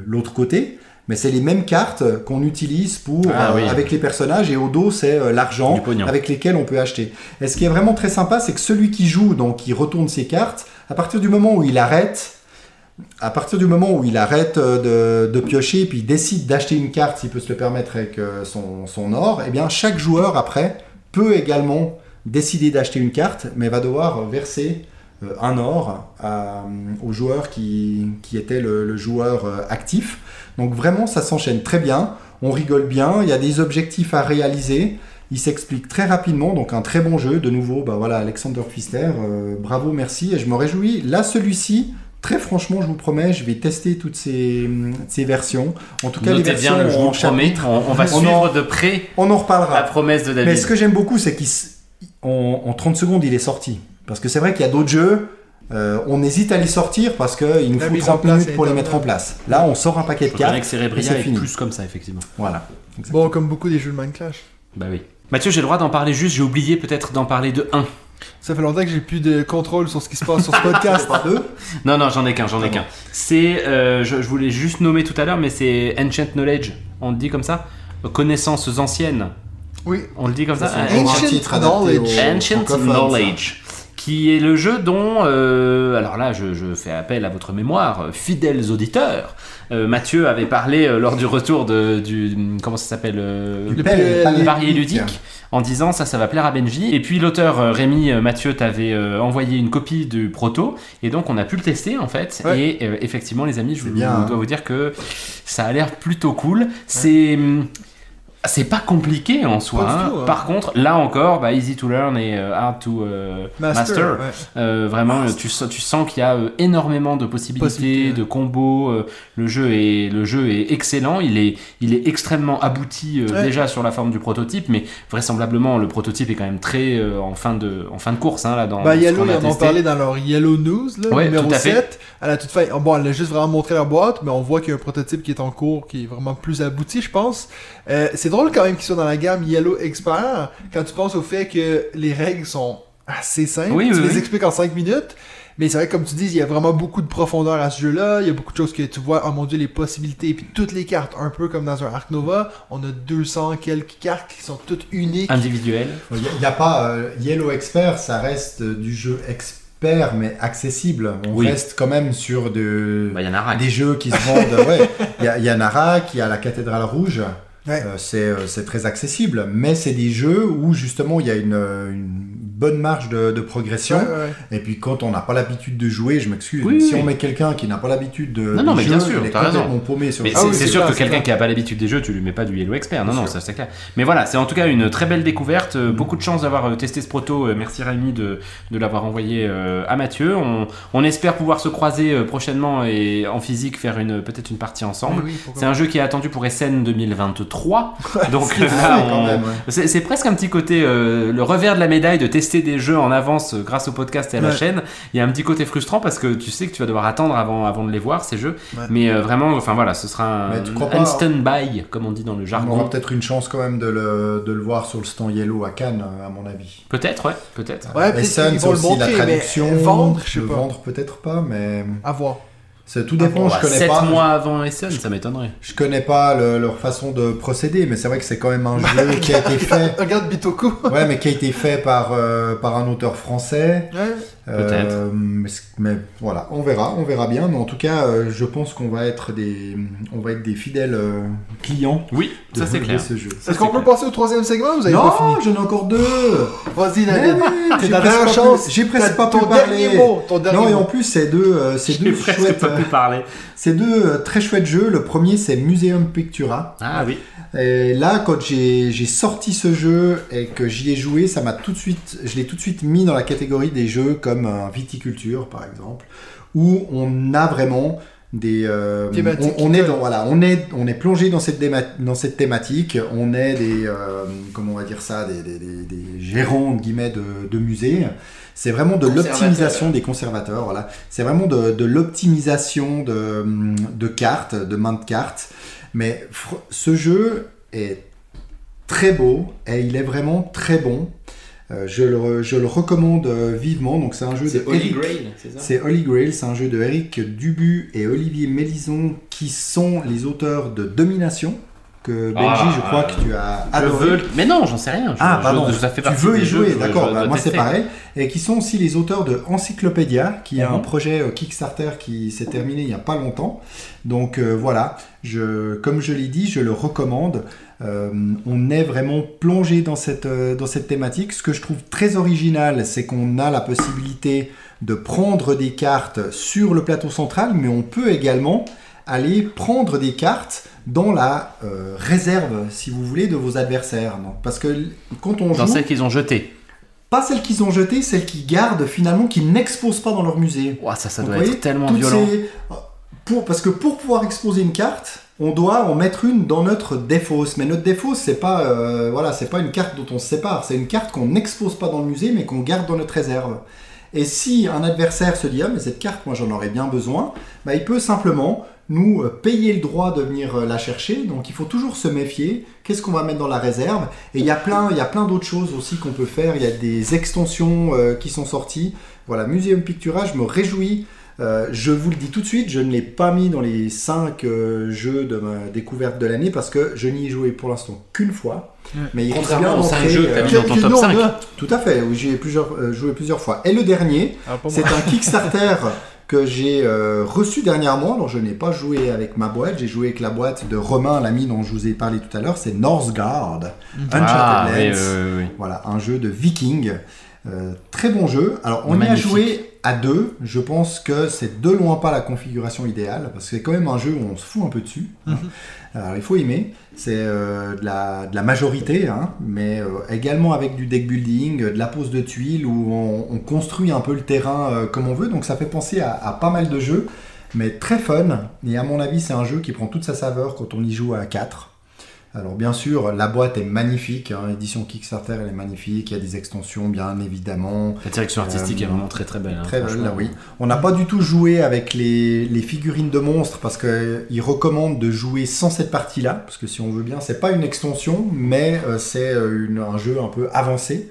l'autre côté. Mais c'est les mêmes cartes qu'on utilise pour Ah euh, oui. avec les personnages et au dos c'est euh, l'argent avec lesquels on peut acheter. Et ce qui est vraiment très sympa, c'est que celui qui joue, donc il retourne ses cartes, à partir du moment où il arrête, à partir du moment où il arrête euh, de, piocher, puis il décide d'acheter une carte, s'il peut se le permettre avec euh, son, or, eh bien chaque joueur après peut également décider d'acheter une carte, mais va devoir verser euh, un or au joueur qui, était le, joueur actif. Donc vraiment, ça s'enchaîne très bien. On rigole bien. Il y a des objectifs à réaliser. Il s'explique très rapidement. Donc un très bon jeu. De nouveau, bah voilà, Alexander Pfister, bravo, merci. Et je me réjouis. Là, celui-ci. Très franchement, je vous promets, je vais tester toutes ces, ces versions. En tout cas, les versions bien, je vous en le promets, chapitre. on, on va On suivre en- de près On en reparlera. la promesse de David. Mais ce que j'aime beaucoup, c'est qu'en 30 secondes, il est sorti. Parce que c'est vrai qu'il y a d'autres jeux, euh, on hésite à les sortir parce qu'il nous La faut mise 30 en place minutes pour les mettre en place. Là, on sort un paquet de cartes. c'est plus comme ça, effectivement. Voilà. Bon, comme beaucoup des jeux de Minecraft. Bah oui. Mathieu, j'ai le droit d'en parler juste, j'ai oublié peut-être d'en parler de 1. Ça fait longtemps que j'ai plus de contrôle sur ce qui se passe sur ce podcast. [laughs] Non, non, j'en ai qu'un, j'en ai Ah qu'un. C'est, euh, je, je voulais juste nommer tout à l'heure, mais c'est Ancient Knowledge. On le dit comme ça Connaissances anciennes. Oui. On le dit comme ça Ancient titre Knowledge. aux Ancient. Knowledge. Qui est le jeu dont, euh, alors là, je, je fais appel à votre mémoire, fidèles auditeurs. Euh, Mathieu avait parlé euh, lors du retour de, du, comment ça s'appelle, euh, Le Palais Varié Ludique. En disant ça ça va plaire à Benji et puis l'auteur euh, Rémi euh, Mathieu t'avait euh, envoyé une copie du proto et donc on a pu le tester en fait Ouais. et effectivement les amis je vous- bien, hein. dois vous dire que ça a l'air plutôt cool c'est hum, c'est pas compliqué en soi. Hein. tout, hein. Par contre, là encore, bah, easy to learn et euh, hard to euh, master. ouais. Euh, vraiment, euh, tu, sens- tu sens qu'il y a euh, énormément de possibilités, de combos. euh, le jeu est le jeu est excellent. Il est il est extrêmement abouti euh, Ouais. déjà sur la forme du prototype, mais vraisemblablement le prototype est quand même très euh, en fin de en fin de course hein, là dans Bah, Yellow, ils en parlé dans leur Yellow News, là, Ouais, numéro tout à fait. 7. À la toute fin, bon, elle a juste vraiment montré la boîte, mais on voit qu'il y a un prototype qui est en cours, qui est vraiment plus abouti, je pense. C'est drôle quand même qu'ils soient dans la gamme Yellow Expert, quand tu penses au fait que les règles sont assez simples. Oui, tu oui, les oui. expliques en 5 minutes. Mais c'est vrai, que, comme tu dis, il y a vraiment beaucoup de profondeur à ce jeu-là. Il y a beaucoup de choses que tu vois, oh mon dieu, les possibilités. Et puis toutes les cartes, un peu comme dans un Arc Nova, on a 200 quelques cartes qui sont toutes uniques. individuel. Il n'y a, pas euh, Yellow Expert, ça reste du jeu expert mais accessible. On Oui. reste quand même sur de, Bah, il y en a un. des jeux qui se vendent. ouais. [laughs] Il y, a, il y a Narak, il y a la cathédrale rouge. Ouais. Euh, c'est euh, c'est très accessible, mais c'est des jeux où justement il y a une, euh, une bonne marge de, de progression. Ouais, ouais. Et puis quand on n'a pas l'habitude de jouer, je m'excuse, Oui, si oui. on met quelqu'un qui n'a pas l'habitude de, Non, non, mais jeu, bien sûr, t'as raison. sur Ah c'est oui, c'est c'est sûr clair, que c'est quelqu'un qui a pas l'habitude des jeux, tu lui mets pas du Yellow Expert. Non, Bien non, sûr. ça c'est clair. Mais voilà, c'est en tout cas une très belle découverte. Euh, Beaucoup de chance d'avoir euh, testé ce proto. Euh, Merci Rémi de, de l'avoir envoyé euh, à Mathieu. On, on espère pouvoir se croiser prochainement et en physique faire une peut-être une partie ensemble. C'est un jeu qui est attendu pour SN 2023. [laughs] Donc C'est là, on- c'est c'est presque un petit côté euh, le revers de la médaille de tester des jeux en avance euh, grâce au podcast et à la chaîne. Il y a un petit côté frustrant parce que tu sais que tu vas devoir attendre avant, avant de les voir ces jeux. Ouais. Mais euh, vraiment, enfin voilà, ce sera un, un stand-by, comme on dit dans le On jargon. aura peut-être une chance quand même de le, de le voir sur le stand Yellow à Cannes, à mon avis. Peut-être, ouais, peut-être. Ouais, peut-être aussi montrer, la mais traduction. vendre, je sais le pas. vendre peut-être pas, mais À voir. C'est tout dépend. je connais 7 pas. mois avant Essen, ça m'étonnerait. Je connais pas le- leur façon de procéder, mais c'est vrai que c'est quand même un jeu qui a été fait. [laughs] Regarde Bitoku. Ouais, mais qui a été fait par, euh, par un auteur français. Ouais. Euh, mais, mais voilà, on verra, on verra bien. Mais en tout cas, euh, je pense qu'on va être des, on va être des fidèles euh, clients Oui, de, ça c'est clair. ce jeu. Est-ce qu'on peut passer au troisième segment? Ou vous avez Non, pas fini j'en ai encore deux. Vas-y, David. j'ai la pas chance. J'ai presque T'as pas pu ton parler. dernier mot. Ton dernier Non, et en plus, c'est deux, euh, c'est J'ai deux presque chouettes, pas pu parler. c'est deux euh, très chouettes jeux. Le premier, c'est Museum Pictura. Ah oui. Et là, quand j'ai sorti ce jeu et que j'y ai joué, ça m'a tout de suite, je l'ai tout de suite mis dans la catégorie des jeux comme euh, Viticulture, par exemple, où on a vraiment des euh, on, est dans voilà on est on est plongé dans cette dans cette thématique. On est des euh, comment on va dire ça des, des, des- des gérants entre guillemets de, de musées. C'est vraiment de l'optimisation des conservateurs voilà. C'est vraiment de, de l'optimisation de, de cartes de main de cartes mais ce jeu est très beau et il est vraiment très bon. Euh, je, le, re- je le recommande euh, vivement. Donc c'est un jeu de Holy Eric- Grail, c'est ça? C'est Holy Grail, c'est un jeu de Eric Dubu et Olivier Mélison qui sont les auteurs de Domination, que Benji, Ah, je crois que tu as Je adoré. veux. Mais non, j'en sais rien. Je- Ah, je- pardon, ça fait tu veux y jouer, je- d'accord, je bah, moi c'est pareil. Et qui sont aussi les auteurs de Encyclopédia, qui est un Mhm. projet euh, Kickstarter qui s'est terminé il n'y a pas longtemps. Donc euh, voilà, je, comme je l'ai dit, je le recommande. Euh, on est vraiment plongé dans cette, euh, dans cette thématique. Ce que je trouve très original, c'est qu'on a la possibilité de prendre des cartes sur le plateau central, mais on peut également aller prendre des cartes dans la euh, réserve, si vous voulez, de vos adversaires. Non Parce que quand on Dans joue, celles qu'ils ont jetées. pas celles qu'ils ont jetées, celles qu'ils gardent finalement, qu'ils n'exposent pas dans leur musée. Ça, ça doit être tellement violent. ces- Pour, parce que pour pouvoir exposer une carte, on doit en mettre une dans notre défausse. Mais notre défausse, c'est pas, euh, voilà, c'est pas une carte dont on se sépare. C'est une carte qu'on n'expose pas dans le musée, mais qu'on garde dans notre réserve. Et si un adversaire se dit ah mais cette carte, moi j'en aurais bien besoin, bah, il peut simplement nous euh, payer le droit de venir euh, la chercher. Donc il faut toujours se méfier. Qu'est-ce qu'on va mettre dans la réserve? Et il y a plein, il y a plein d'autres choses aussi qu'on peut faire. Il y a des extensions euh, qui sont sorties. Voilà, Museum Pictura, je me réjouis. Euh, je vous le dis tout de suite, je ne l'ai pas mis dans les 5 jeux de ma découverte de l'année parce que je n'y ai joué pour l'instant qu'une fois. Mais il Contrairement bien aux cinq d'entrer, jeux que mis dans ton top nous, on 5. a. Tout à fait, j'y ai plusieurs, euh, joué plusieurs fois. Et le dernier, Ah, c'est un Kickstarter [laughs] que j'ai euh, reçu dernièrement. Alors je n'ai pas joué avec ma boîte, j'ai joué avec la boîte de Romain, l'ami dont je vous ai parlé tout à l'heure. C'est Northgard, Uncharted Ah, oui, Lands. oui, oui, oui. Voilà, un jeu de viking. Euh, très bon jeu. Alors, on y a joué à deux. Je pense que c'est de loin pas la configuration idéale, parce que c'est quand même un jeu où on se fout un peu dessus. hein. Alors, il faut aimer. C'est euh, de, la, majorité, hein, mais euh, également avec du deck building, de la pose de tuiles, où on, on construit un peu le terrain euh, comme on veut. Donc, ça fait penser à, à pas mal de jeux, mais très fun. Et à mon avis, c'est un jeu qui prend toute sa saveur quand on y joue à 4. Alors bien sûr, la boîte est magnifique, hein, édition Kickstarter elle est magnifique, il y a des extensions bien évidemment, La direction artistique Euh, est vraiment très très belle. hein, très belle là oui. On n'a pas du tout joué avec les, les figurines de monstres parce qu'ils recommandent de jouer sans cette partie-là, parce que si on veut bien, c'est pas une extension, mais euh, c'est euh, un jeu un peu avancé.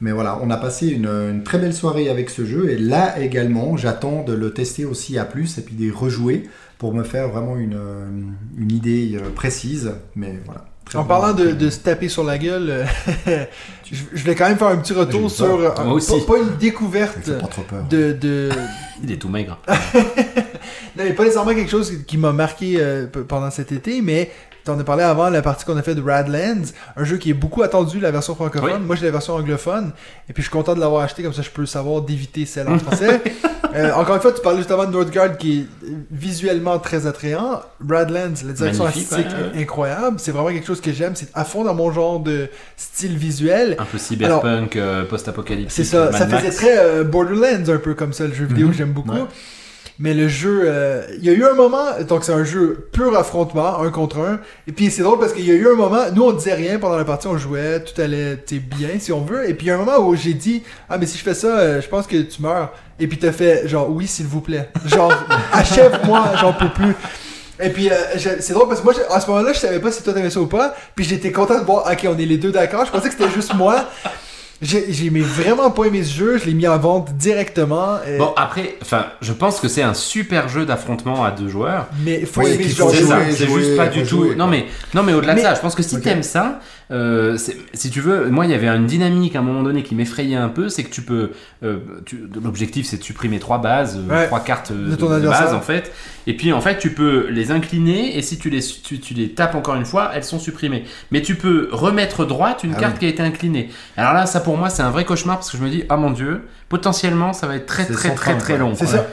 Mais voilà, on a passé une, une très belle soirée avec ce jeu et là également, j'attends de le tester aussi à plus et puis d'y rejouer pour me faire vraiment une, euh, une idée euh, précise. Mais voilà. En parlant de, de se taper sur la gueule, euh, [laughs] je, je vais quand même faire un petit retour sur Moi aussi. Pas, pas une découverte pas trop peur. de, de [laughs] Il est tout maigre. [laughs] non, mais pas nécessairement quelque chose qui m'a marqué euh, pendant cet été, mais t'en as parlé avant la partie qu'on a fait de Radlands, un jeu qui est beaucoup attendu, la version francophone. Oui. Moi, j'ai la version anglophone, et puis je suis content de l'avoir acheté, comme ça je peux savoir d'éviter celle en [laughs] français. Euh, encore une fois, tu parlais justement de Northgard qui est visuellement très attrayant. Radlands, la direction Magnifique, artistique ouais, ouais. est incroyable. C'est vraiment quelque chose que j'aime. C'est à fond dans mon genre de style visuel. Un peu cyberpunk, euh, post-apocalyptique. C'est ça, Mad ça Max. faisait très euh, Borderlands un peu comme ça, le jeu vidéo Mhm. que j'aime beaucoup. Ouais. Mais le jeu, euh, il y a eu un moment, donc c'est un jeu pur affrontement, un contre un. Et puis c'est drôle parce qu'il y a eu un moment, nous on disait rien pendant la partie, on jouait, tout allait bien si on veut. Et puis il y a un moment où j'ai dit, ah mais si je fais ça, euh, je pense que tu meurs. Et puis t'as fait genre oui s'il vous plaît, genre [laughs] achève-moi, j'en peux plus. Et puis, euh, c'est drôle parce que moi, à ce moment-là, je savais pas si toi t'aimais ça ou pas. Puis j'étais content de voir, ok, on est les deux d'accord. Je pensais que c'était juste moi. J'ai vraiment pas aimé ce jeu. Je l'ai mis en vente directement. euh, Bon, après, enfin, je pense que c'est un super jeu d'affrontement à deux joueurs. mais faut Oui, aimer ce genre de jeu. c'est jouer, juste pas du tout. Non mais, non mais au-delà Mais- de ça, je pense que si t'aimes ça, euh, si tu veux, moi il y avait une dynamique à un moment donné qui m'effrayait un peu, c'est que tu peux, euh, l'objectif c'est de supprimer trois bases, euh, Ouais. trois cartes euh, De de, base en fait, et puis en fait tu peux les incliner et si tu les, tu, tu les tapes encore une fois, elles sont supprimées. Mais tu peux remettre droite une Ah carte oui. qui a été inclinée. Alors là, ça pour moi c'est un vrai cauchemar parce que je me dis, ah mon dieu, potentiellement ça va être très très très très long. C'est ça.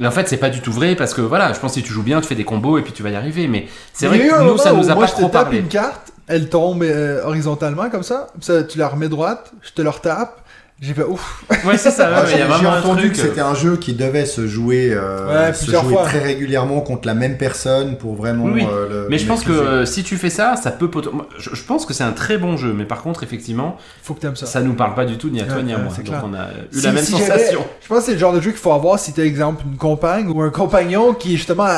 Et en fait, c'est pas du tout vrai parce que voilà, je pense que si tu joues bien, tu fais des combos et puis tu vas y arriver. Mais c'est vrai que nous, ça nous a pas trop parlé. une carte, elle tombe euh, horizontalement comme ça. ça. Tu la remets droite, je te la retape. J'ai fait ouf. Ouais, c'est ça, [laughs] ouais, Ah, mais il y a J'ai entendu truc. que c'était un jeu qui devait se jouer, euh, Ouais, se plusieurs jouer fois. très régulièrement contre la même personne pour vraiment Oui, oui. euh, le Mais je pense que euh, si tu fais ça, ça peut Je, je pense que c'est un très bon jeu, mais par contre, effectivement, Faut que t'aimes ça. ça nous parle pas du tout ni à toi Ouais, ni à ouais, moi. c'est Donc clair. on a eu Si- la même si sensation. Je pense que c'est le genre de jeu qu'il faut avoir si t'as, exemple, une compagne ou un compagnon qui, justement,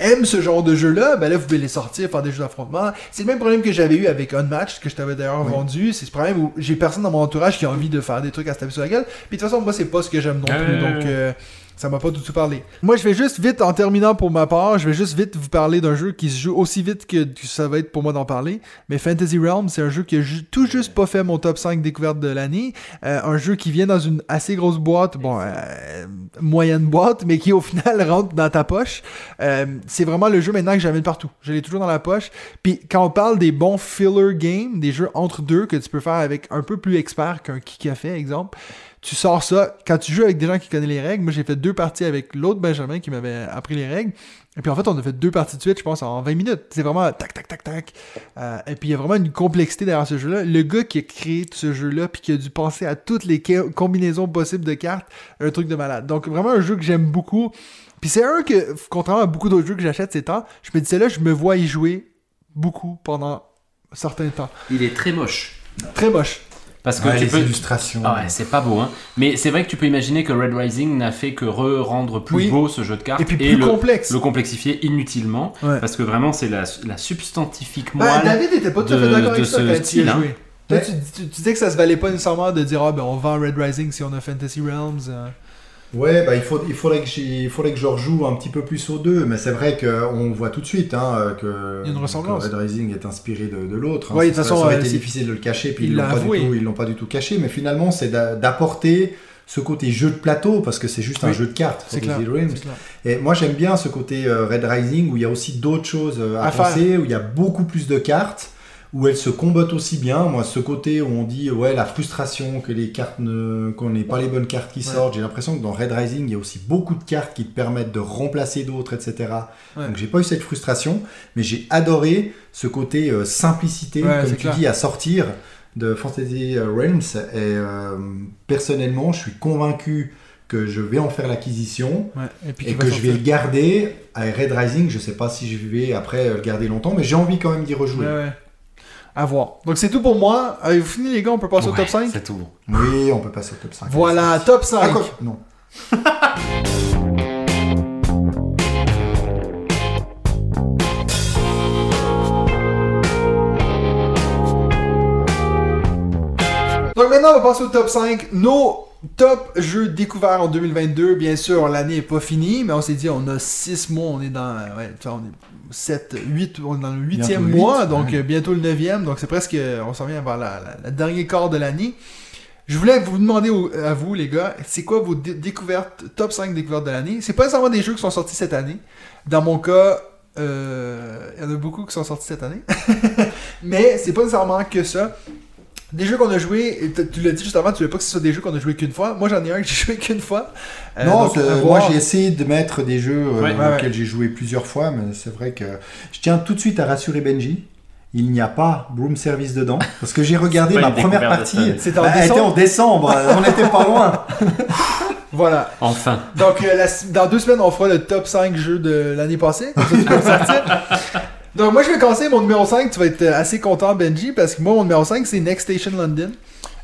euh, aime ce genre de jeu-là. Ben là, vous pouvez les sortir, faire des jeux d'affrontement. C'est le même problème que j'avais eu avec Unmatched, que je t'avais d'ailleurs Oui. vendu. C'est ce problème où j'ai personne dans mon entourage qui a envie de faire des trucs à se taper sur la gueule. Puis de toute façon, moi, c'est pas ce que j'aime non Ah plus. donc, euh, ça m'a pas du tout parlé. Moi, je vais juste vite, en terminant pour ma part, je vais juste vite vous parler d'un jeu qui se joue aussi vite que, ça va être pour moi d'en parler. Mais Fantasy Realms, c'est un jeu qui a tout juste pas fait mon top 5 découverte de l'année. Euh, un jeu qui vient dans une assez grosse boîte, bon, euh, moyenne boîte, mais qui au final rentre dans ta poche. Euh, c'est vraiment le jeu maintenant que j'amène partout. Je l'ai toujours dans la poche. Puis quand on parle des bons filler games, des jeux entre deux que tu peux faire avec un peu plus expert qu'un Kika fait, exemple, tu sors ça. Quand tu joues avec des gens qui connaissent les règles, moi j'ai fait deux parties avec l'autre Benjamin qui m'avait appris les règles. Et puis en fait, on a fait deux parties de suite, je pense, en 20 minutes. C'est vraiment tac, tac, tac, tac. Euh, et puis il y a vraiment une complexité derrière ce jeu-là. Le gars qui a créé ce jeu-là, puis qui a dû penser à toutes les combinaisons possibles de cartes, un truc de malade. Donc vraiment un jeu que j'aime beaucoup. Puis c'est un que, contrairement à beaucoup d'autres jeux que j'achète ces temps, je me disais là, je me vois y jouer beaucoup pendant un certain temps. Il est très moche. Très moche. Parce que Ouais, tu les peux. illustrations. Ah ouais, c'est pas beau, hein. Mais c'est vrai que tu peux imaginer que Red Rising n'a fait que re-rendre plus Oui. beau ce jeu de cartes Et puis plus le, complexe. le complexifier inutilement. Ouais. Parce que vraiment, c'est la, la substantifique Bah, moelle. David était pas tout à de- fait d'accord avec ça ce quand style, hein. joué. Toi, tu, tu, tu disais que ça se valait pas nécessairement de dire ah ben on vend Red Rising si on a Fantasy Realms. euh. Ouais, bah, il, faut, il, faudrait que il faudrait que je rejoue un petit peu plus aux deux, mais c'est vrai qu'on voit tout de suite hein, que, Il y a une ressemblance. que Red Rising est inspiré de, de l'autre. hein. De Ça- toute façon, ça aurait euh, été difficile de le cacher, puis il ils ils l'ont pas du tout caché, mais finalement c'est d'a- d'apporter ce côté jeu de plateau, parce que c'est juste un jeu de cartes, C'est clair. Clair. Et moi j'aime bien ce côté euh, Red Rising où il y a aussi d'autres choses euh, à, penser, où il y a beaucoup plus de cartes, où elles se combattent aussi bien. Moi ce côté où on dit ouais la frustration que les cartes ne qu'on n'ait pas les bonnes cartes qui Ouais. sortent. J'ai l'impression que dans Red Rising il y a aussi beaucoup de cartes qui te permettent de remplacer d'autres, etc. Ouais. Donc j'ai pas eu cette frustration, mais j'ai adoré ce côté euh, simplicité, Ouais, comme tu clair. dis, à sortir de Fantasy euh, Realms. Et euh, personnellement, je suis convaincu que je vais en faire l'acquisition Ouais. Et puis que je vais le garder à Red Rising. Je sais pas si je vais après le garder longtemps, mais j'ai envie quand même d'y rejouer. Ouais, ouais. À voir. Donc c'est tout pour moi. Avez-vous fini les gars? On peut passer au Ouais, top 5 C'est tout. Oui, on peut passer au top 5. Voilà, top 5. Ah, quoi? Non. [laughs] Donc maintenant, on va passer au top 5. Nos top jeux découverts en 2022. Bien sûr, l'année n'est pas finie, mais on s'est dit, on a 6 mois, on est dans. Ouais, on est 7, 8, on est dans le 8e Bientôt mois, donc ouais. euh, bientôt le 9e. Donc c'est presque. On s'en vient vers la, la- la dernier quart de l'année. Je voulais vous demander au- à vous, les gars, c'est quoi vos dé- découvertes, top 5 découvertes de l'année? C'est pas nécessairement des jeux qui sont sortis cette année. Dans mon cas, euh, il y en a beaucoup qui sont sortis cette année. [laughs] Mais c'est pas nécessairement que ça. Des jeux qu'on a joués, tu l'as dit juste avant, tu veux pas que ce soit des jeux qu'on a joués qu'une fois. Moi j'en ai un que j'ai [laughs] joué qu'une fois. Euh, non, donc, moi j'ai essayé de mettre des jeux euh, Ouais, ouais, auxquels j'ai joué plusieurs fois, mais c'est vrai que je tiens tout de suite à rassurer Benji. Il n'y a pas Broom Service dedans, [laughs] parce que j'ai regardé ma première partie. C'était en Bah, elle était décembre. en décembre, on n'était pas loin. [laughs] Voilà. Enfin. Donc euh, la- dans deux semaines, on fera le top 5 jeux de l'année passée. Donc moi je vais commencer mon numéro 5, tu vas être assez content Benji, parce que moi mon numéro 5 c'est Next Station London.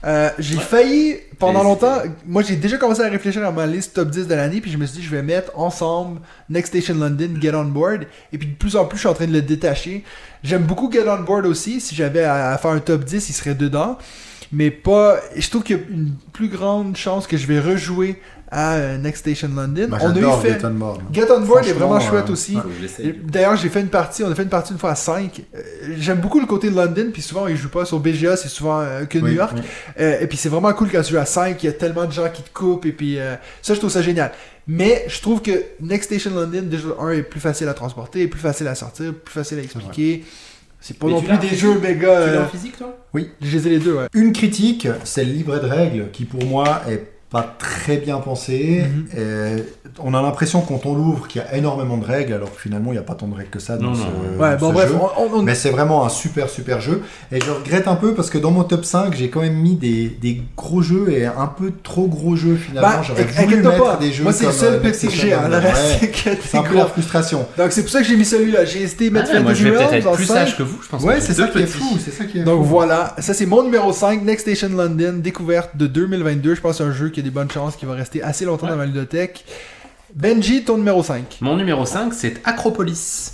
Euh, j'ai failli pendant longtemps, moi j'ai déjà commencé à réfléchir à ma liste top 10 de l'année, puis je me suis dit je vais mettre ensemble Next Station London, Get On Board, et puis de plus en plus je suis en train de le détacher. J'aime beaucoup Get On Board aussi, si j'avais à, à faire un top 10 il serait dedans, mais pas, je trouve qu'il y a une plus grande chance que je vais rejouer à euh, Next Station London. Moi, On a eu fait... Get On Board. Get On Board est vraiment chouette euh, aussi. D'ailleurs, j'ai fait une partie, on a fait une partie une fois à 5. J'aime beaucoup le côté de London, puis souvent, ils jouent pas sur BGA, c'est souvent euh, que New York. oui. Euh, et puis c'est vraiment cool quand tu joues à 5, il y a tellement de gens qui te coupent, et puis euh, ça, je trouve ça génial. Mais je trouve que Next Station London, déjà, un, est plus facile à transporter, est plus facile à sortir, plus facile à expliquer. C'est pas non plus des jeux méga. Tu l'as euh, en physique, toi? Je les ai les deux, ouais. Une critique, c'est le livret de règles qui pour moi est pas très bien pensé. Mhm. Et on a l'impression quand on l'ouvre qu'il y a énormément de règles, alors que finalement il n'y a pas tant de règles que ça dans Non, ce, non. Ouais, dans bon, ce bref, jeu. on, on- on- Mais c'est vraiment un super super jeu. Et je regrette un peu parce que dans mon top 5, j'ai quand même mis des, des gros jeux et un peu trop gros jeux finalement. Bah, J'aurais voulu mettre pas. des jeux Moi, c'est le seul euh, petit que j'ai. hein. Le Level. reste, Ouais. c'est un des peu la frustration. Donc, c'est pour ça que j'ai mis celui-là. J'ai hésité de mettre Ah, moi, Fantasy je vais peut-être Realms être en plus 5. sage que vous, je pense. Ouais, c'est ça qui est fou. C'est ça qui est Donc voilà, ça c'est mon numéro 5, Next Station London, découverte de 2022. Je pense que c'est un jeu qui des bonnes chances, qui va rester assez longtemps dans ma ludothèque. Benji, ton numéro 5. Mon numéro 5, c'est Acropolis.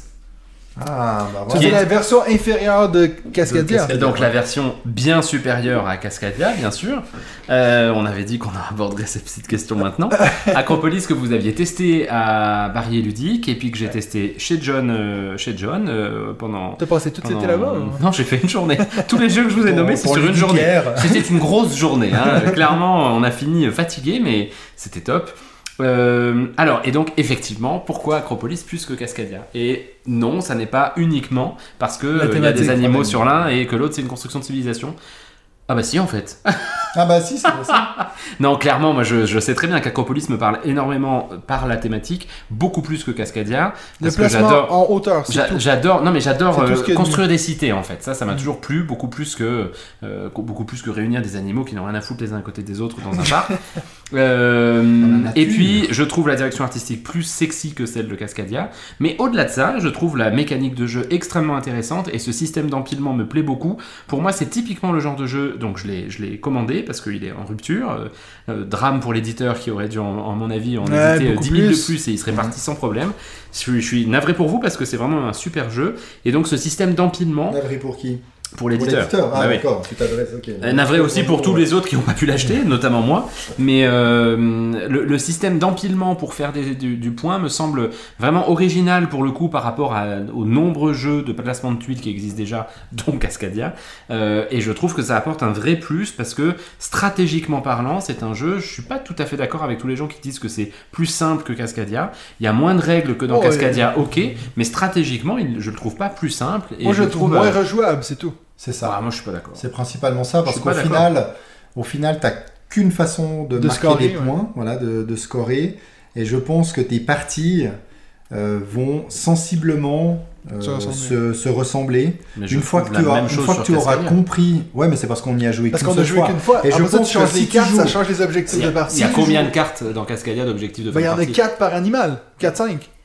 Ah, bah voilà. c'est la version inférieure de Cascadia. Cascadia. Donc la version bien supérieure à Cascadia, bien sûr. Euh, on avait dit qu'on [laughs] aborderait cette petite question maintenant. [laughs] Acropolis que vous aviez testé à Barrier Ludique et puis que j'ai testé chez John, euh, chez John euh, pendant. T'as passé toute pendant- là-bas ou- Non, j'ai fait une journée. Tous les jeux que je vous ai nommés, c'est sur une journée. C'était une grosse journée. hein. Clairement, on a fini fatigué, mais c'était top. Euh, alors, et donc, effectivement, pourquoi Acropolis plus que Cascadia? Et non, ça n'est pas uniquement parce que euh, il y a des animaux sur l'un et que l'autre c'est une construction de civilisation. Ah bah si en fait. [laughs] Ah bah si, c'est ça. non clairement moi je, je sais très bien qu'Acropolis me parle énormément par la thématique, beaucoup plus que Cascadia. Le Parce que placement j'adore. en hauteur. J'adore, non mais j'adore euh, construire des cités en fait. Ça, ça m'a Mm. toujours plu, beaucoup plus que euh, beaucoup plus que réunir des animaux qui n'ont rien à foutre les uns à côté des autres dans un parc. [laughs] Euh, et puis, je trouve la direction artistique plus sexy que celle de Cascadia. Mais au-delà de ça, je trouve la mécanique de jeu extrêmement intéressante et ce système d'empilement me plaît beaucoup. Pour moi, c'est typiquement le genre de jeu, donc je l'ai, je l'ai commandé parce qu'il est en rupture. Euh, euh, drame pour l'éditeur qui aurait dû, en, en mon avis, en Ouais, éditer beaucoup 10 000 de plus. et il serait parti sans problème. Je suis navré pour vous parce que c'est vraiment un super jeu. Et donc, ce système d'empilement Navré pour qui? Pour Pour l'éditeur. Ah oui. d'accord, tu t'adresses, ok. Euh, Navré aussi pour tous les autres qui n'ont pas pu l'acheter, notamment moi. Mais euh, le, le système d'empilement pour faire des- du, du point me semble vraiment original pour le coup par rapport à- aux nombreux jeux de placement de tuiles qui existent déjà, dont Cascadia. Euh, et je trouve que ça apporte un vrai plus parce que stratégiquement parlant, c'est un jeu. Je suis pas tout à fait d'accord avec tous les gens qui disent que c'est plus simple que Cascadia. Il y a moins de règles que dans Oh, ouais. Cascadia, ok, mais stratégiquement, il- je le trouve pas plus simple. Et Moi, je le trouve moins euh, rejouable, c'est tout. C'est ça. ah, moi, je suis pas d'accord. C'est principalement ça, parce qu'au final, au final, t'as qu'une façon de, De marquer scorer, des ouais. points, voilà, de, de scorer. Et je pense que tes parties euh, vont sensiblement euh, Se ressembler. se, se ressembler. Mais je Une fois que tu, même une fois que tu auras Cascadia. compris, ouais, mais c'est parce qu'on y a joué Parce qu'une a joué fois. qu'une fois. Et je pense tu changes que si les tu cartes, joues- ça change les objectifs y de a, partie. il y a combien de cartes dans Cascadia d'objectifs de Ben, il y en a partie 4 par animal. 4,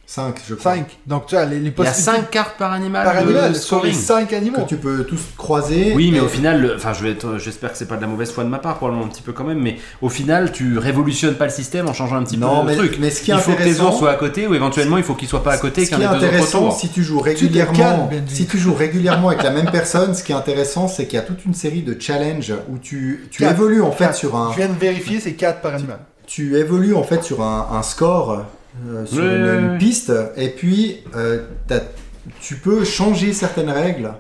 5. 5, je crois. 5. Donc, tu as les, les Il y a possibilités 5 cartes par animal par de animal sur les scoring. 5 animaux. Que tu peux tous croiser. Oui, mais et- au final, le- enfin, je j'espère que c'est pas de la mauvaise foi de ma part, probablement un petit peu quand même, mais au final, tu révolutionnes pas le système en changeant un petit Non, peu mais- le truc. mais ce qui est il faut que tes ours soient à côté, ou éventuellement, il faut qu'ils soient pas à côté, Ce qu'il qui y est en ait deux intéressant, si tu joues régulièrement, si tu joues régulièrement avec la même personne, ce qui est intéressant, c'est qu'il y a toute une série de challenges où tu, tu évolues en fait sur un, Je viens de vérifier, c'est 4 par animal. tu évolues en fait sur un, un score euh, sur une, piste, et puis euh, tu peux changer certaines règles.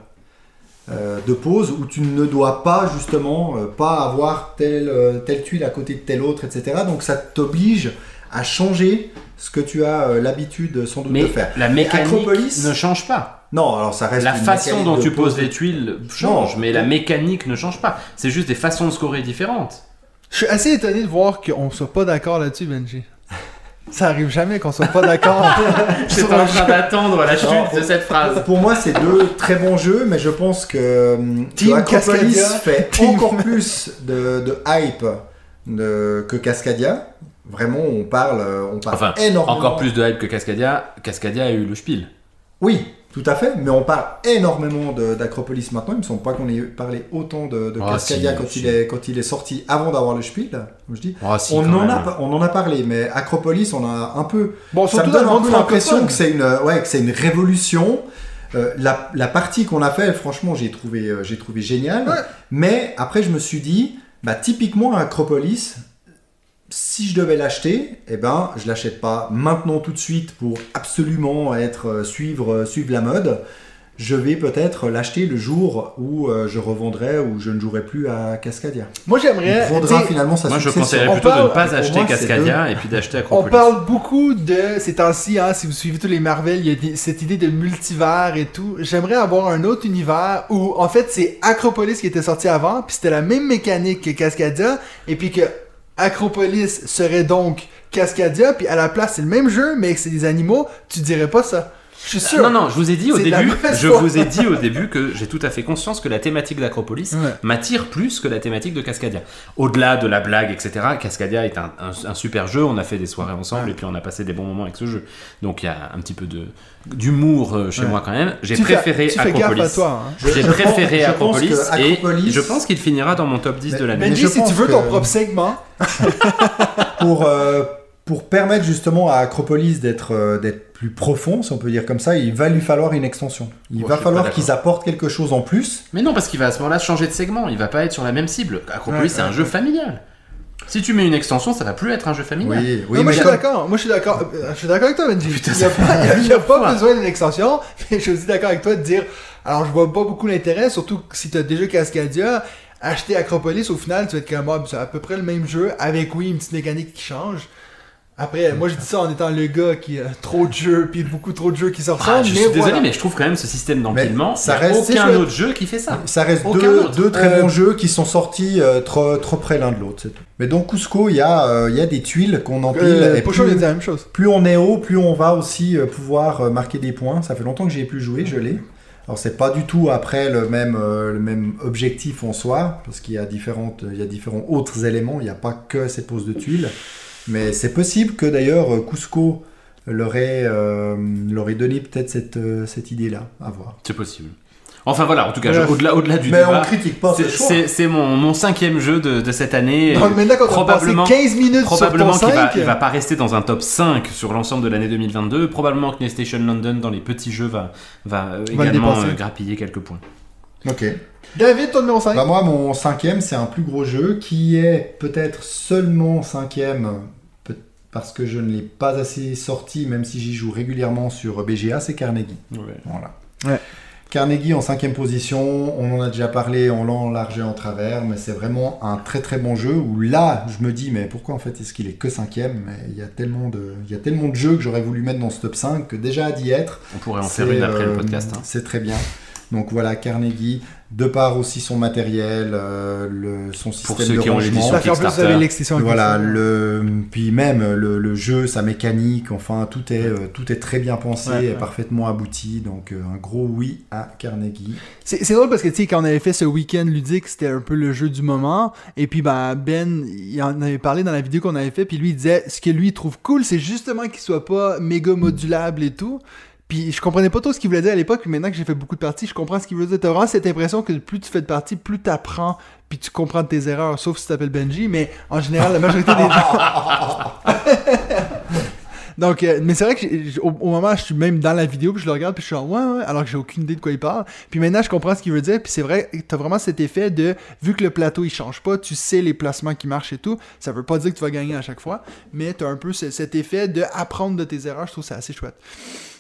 euh, de pause où tu ne dois pas justement euh, pas avoir telle, euh, telle tuile à côté de telle autre, etc. Donc ça t'oblige à changer ce que tu as euh, l'habitude sans doute Mais de faire. la mécanique Acropolis- ne change pas. Non, alors ça reste La une façon dont tu poses les tuiles change, Non. mais la mécanique ne change pas. C'est juste des façons de scorer différentes. Je suis assez étonné de voir qu'on soit pas d'accord là-dessus, Benji. Ça arrive jamais qu'on soit pas d'accord. [laughs] J'étais en train d'attendre la chute Non, de cette phrase. Pour moi, c'est deux très bons jeux, mais je pense que, que Team Cascadia, fait [laughs] Team- encore plus de, de hype de- que Cascadia. Vraiment, on parle, euh, on parle Enfin, énormément. Encore plus de hype que Cascadia. Cascadia a eu le spiel. Oui, tout à fait, mais on parle énormément d'Acropolis maintenant. Il me semble pas qu'on ait parlé autant de, de Ah, Cascadia si, quand, si. Il est, quand il est sorti avant d'avoir le Spiel. Comme je dis. Si, on, en a, pas- on en a parlé, mais Acropolis, on a un peu Bon, ça me donne un peu l'impression que c'est une, ouais, que c'est une révolution. Euh, la, la partie qu'on a fait, franchement, j'ai trouvé, euh, j'ai trouvé génial. Ouais. Mais après, je me suis dit, bah, typiquement, Acropolis, si je devais l'acheter, eh ben, je l'achète pas maintenant tout de suite pour absolument être euh, suivre, euh, suivre la mode. Je vais peut-être l'acheter le jour où euh, je revendrai ou je ne jouerai plus à Cascadia. Moi, j'aimerais. vendra finalement sa Moi, je conseillerais On plutôt de parle- ne pas acheter moi, Cascadia et puis d'acheter On Acropolis. parle beaucoup de ces temps-ci, hein, si vous suivez tous les Marvel, il y a des- cette idée de multivers et tout. J'aimerais avoir un autre univers où, en fait, c'est Acropolis qui était sorti avant, puis c'était la même mécanique que Cascadia, et puis que Acropolis serait donc Cascadia, puis à la place c'est le même jeu, mais c'est des animaux, tu dirais pas ça. Je suis sûr. Non, non, je vous ai dit au de début, je vous ai dit au début que j'ai tout à fait conscience que la thématique d'Acropolis Ouais. m'attire plus que la thématique de Cascadia. Au-delà de la blague, etc., Cascadia est un, un- un super jeu. On a fait des soirées ensemble et puis on a passé des bons moments avec ce jeu. Donc il y a un petit peu de d'humour euh, chez Ouais. moi quand même. J'ai préféré fais Acropolis. hein. J'ai préféré je Acropolis, pense et je pense qu'il finira dans mon top 10 de Mais- l'année. mais Benji, si tu veux ton propre segment, [laughs] pour, euh, pour permettre justement à Acropolis d'être euh, d'être plus profond, si on peut dire comme ça, il va lui falloir une extension. Il Moi, va falloir qu'ils apportent quelque chose en plus. Mais non, parce qu'il va à ce moment-là changer de segment. Il va pas être sur la même cible. Acropolis, Ouais, c'est un ouais, jeu familial. Si tu mets une extension, ça va plus être un jeu familial. Oui, oui, Non, moi je suis d'accord, moi je suis d'accord, euh, je suis d'accord avec toi Benji. Il n'y a, pas, il y a- il y a pas fois. besoin d'une extension, [laughs] mais je suis aussi d'accord avec toi de dire, alors je vois pas beaucoup l'intérêt, surtout si t'as déjà Cascadia, acheter Acropolis au final, tu vas être comme, ah, c'est à peu près le même jeu, avec oui une petite mécanique qui change. Après, moi je dis ça en étant le gars qui a trop de jeux, puis beaucoup trop de jeux qui se Ah, je mais suis désolé, voilà. mais je trouve quand même ce système d'empilement, ça il y a reste- aucun autre jeu qui fait ça. Ça reste Aucun deux, autre. deux très Euh, bons jeux qui sont sortis euh, trop, trop près l'un de l'autre. c'est tout. Mais donc Cusco, il y, a, euh, il y a des tuiles qu'on empile. Euh, et il plus, la même chose. plus on est haut, plus on va aussi euh, pouvoir euh, marquer des points. Ça fait longtemps que j'y ai plus joué, je l'ai. Alors c'est pas du tout après le même, euh, le même objectif en soi, parce qu'il y a, différentes, il y a différents autres éléments, il n'y a pas que cette pose de tuiles. Mais c'est possible que d'ailleurs Cusco leur ait, euh, leur ait donné peut-être cette, euh, cette idée-là, à voir. C'est possible. Enfin voilà, en tout cas, je- au-delà au-delà du Mais débat, on critique pas c'est- mon, mon cinquième jeu de, de cette année. Donc maintenant quand on a passé probablement- 15 minutes sur Probablement ton qu'il va, 5, il va pas rester dans un top 5 sur l'ensemble de l'année 2022. Probablement que PlayStation London dans les petits jeux va, va euh, Va le également grappiller quelques points. Ok. David, ton numéro 5 Bah moi, mon cinquième, c'est un plus gros jeu qui est peut-être seulement cinquième parce que je ne l'ai pas assez sorti, même si j'y joue régulièrement sur BGA, c'est Carnegie. Voilà. Ouais. Carnegie en cinquième position, on en a déjà parlé en long, en large et en travers, mais c'est vraiment un très très bon jeu où là, je me dis, mais pourquoi en fait est-ce qu'il est que cinquième? Mais il y a tellement de, il y a tellement de jeux que j'aurais voulu mettre dans ce top 5 que déjà d'y être, On pourrait en faire une après euh, le podcast. hein. C'est très bien. Donc voilà, Carnegie, de par aussi son matériel, euh, le, son système ceux de qui rangement. plus Voilà, le, puis même le, le jeu, sa mécanique, enfin tout est, euh, tout est très bien pensé Ouais, et ouais. parfaitement abouti. Donc euh, un gros oui à Carnegie. C'est c'est drôle parce que tu sais quand on avait fait ce week-end ludique, c'était un peu le jeu du moment. Et puis ben Ben, il en avait parlé dans la vidéo qu'on avait fait, puis lui il disait ce que lui il trouve cool, c'est justement qu'il soit pas méga modulable et tout. Puis je comprenais pas trop ce qu'il voulait dire à l'époque, mais maintenant que j'ai fait beaucoup de parties, je comprends ce qu'il veut dire. T'as vraiment cette impression que plus tu fais de parties, plus t'apprends, puis tu comprends tes erreurs, sauf si tu t'appelles Benji, mais en général, la majorité des gens. [laughs] Donc, euh, mais c'est vrai que au, moment, je suis même dans la vidéo, puis je le regarde, puis je suis genre, ouais, ouais, alors que j'ai aucune idée de quoi il parle. Puis maintenant, je comprends ce qu'il veut dire, puis c'est vrai, t'as vraiment cet effet de, vu que le plateau, il change pas, tu sais les placements qui marchent et tout, ça veut pas dire que tu vas gagner à chaque fois, mais t'as un peu ce- cet effet de apprendre de tes erreurs, je trouve ça assez chouette.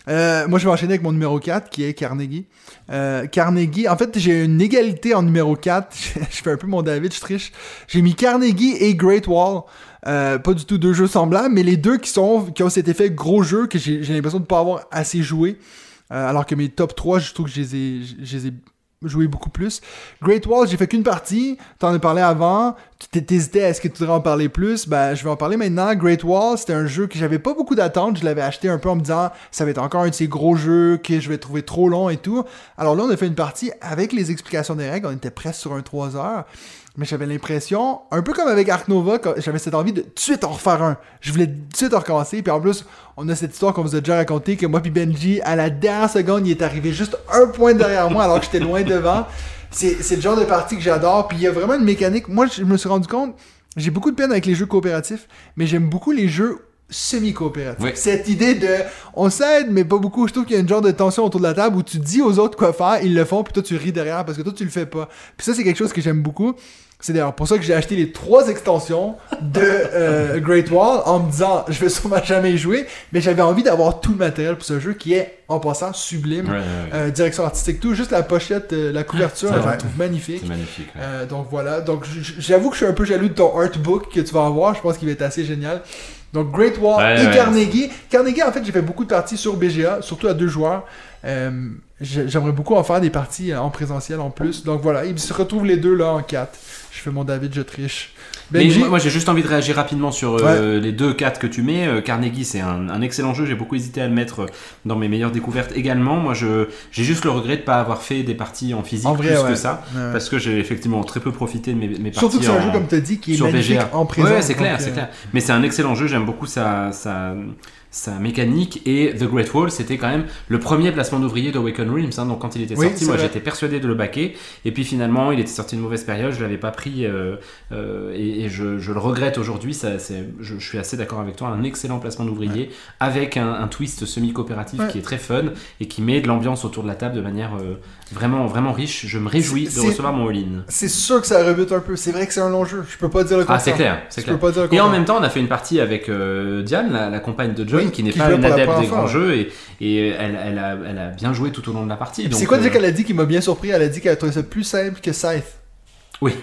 Euh, moi, je vais enchaîner avec mon numéro 4, qui est Carnegie. Euh, Carnegie, en fait, j'ai une égalité en numéro 4. [laughs] je fais un peu mon David, je triche. J'ai mis Carnegie et Great Wall. Euh, pas du tout deux jeux semblables, mais les deux qui, sont, qui ont cet effet gros jeu que j'ai l'impression de pas avoir assez joué. Euh, alors que mes top 3, je trouve que je les ai, je les ai joués beaucoup plus. Great Wall, j'ai fait qu'une partie. T'en as parlé avant. Tu t'hésitais à est-ce que tu voudrais en parler plus? Ben, je vais en parler maintenant. Great Wall, c'était un jeu que j'avais pas beaucoup d'attentes. Je l'avais acheté un peu en me disant ça va être encore un de ces gros jeux que je vais trouver trop long et tout. Alors là, on a fait une partie avec les explications des règles. On était presque sur un 3 heures. Mais j'avais l'impression, un peu comme avec Ark Nova, j'avais cette envie de tout de suite en refaire un. Je voulais tout de suite en recommencer. Puis en plus, on a cette histoire qu'on vous a déjà racontée, que moi puis Benji, à la dernière seconde, il est arrivé juste un point derrière moi alors que j'étais loin devant. C'est le genre de partie que j'adore. Puis il y a vraiment une mécanique. Moi, je me suis rendu compte, j'ai beaucoup de peine avec les jeux coopératifs, mais j'aime beaucoup les jeux semi-coopératifs. Oui. Cette idée de on s'aide, mais pas beaucoup. Je trouve qu'il y a une genre de tension autour de la table où tu dis aux autres quoi faire, ils le font, puis toi tu ris derrière parce que toi tu le fais pas. Puis ça, c'est quelque chose que j'aime beaucoup. C'est d'ailleurs pour ça que j'ai acheté les trois extensions de euh, Great Wall en me disant je vais sûrement jamais y jouer, mais j'avais envie d'avoir tout le matériel pour ce jeu qui est en passant sublime. Ouais, ouais, ouais. Euh, direction artistique, tout, juste la pochette, euh, la couverture, je la trouve magnifique. Magnifique. donc voilà, donc j'avoue que je suis un peu jaloux de ton artbook que tu vas avoir, je pense qu'il va être assez génial. Donc Great Wall et. Carnegie. Carnegie, en fait, j'ai fait beaucoup de parties sur BGA, surtout à deux joueurs. J'ai- J'aimerais beaucoup en faire des parties en présentiel en plus. Donc voilà, ils se retrouvent les deux là en quatre. Je fais mon David, je triche. Mais Benji moi, moi, j'ai juste envie de réagir rapidement sur euh, les deux 4 que tu mets. Euh, Carnegie, c'est un, un excellent jeu. J'ai beaucoup hésité à le mettre euh, dans mes meilleures découvertes également. Moi, je j'ai juste le regret de pas avoir fait des parties en physique En vrai, plus ouais. que ça, Ouais. parce que j'ai effectivement très peu profité de mes, mes parties. Surtout que c'est un jeu, comme tu as dit, qui est magnifique VGA. en présent. Ouais, c'est clair, c'est clair. Mais c'est un excellent jeu, j'aime beaucoup sa, sa, sa mécanique. Et The Great Wall, c'était quand même le premier placement d'ouvrier d'Awaken Realms. hein. donc quand il était Oui, sorti, moi j'étais persuadé de le baquer. Et puis finalement, il était sorti une mauvaise période, je l'avais pas pris. euh, euh, et et je, je le regrette aujourd'hui. Ça, c'est- Je, je suis assez d'accord avec toi. Un excellent placement d'ouvrier avec un, un twist semi-coopératif Ouais. qui est très fun et qui met de l'ambiance autour de la table de manière euh, vraiment, vraiment riche. Je me réjouis de recevoir mon all-in. C'est sûr que ça rebute un peu. C'est vrai que c'est un long jeu. Je peux pas dire le contraire. Ah, c'est clair, c'est Je clair. peux pas dire le Et en même temps, on a fait une partie avec euh, Diane, la, la compagne de John, Oui, qui n'est pas une adepte des grands ouais. jeux, et, et elle, elle, a, elle a bien joué tout au long de la partie. C'est quoi déjà euh, qu'elle a dit qui m'a bien surpris? Elle a dit qu'elle a trouvé ça plus simple que Scythe. Oui.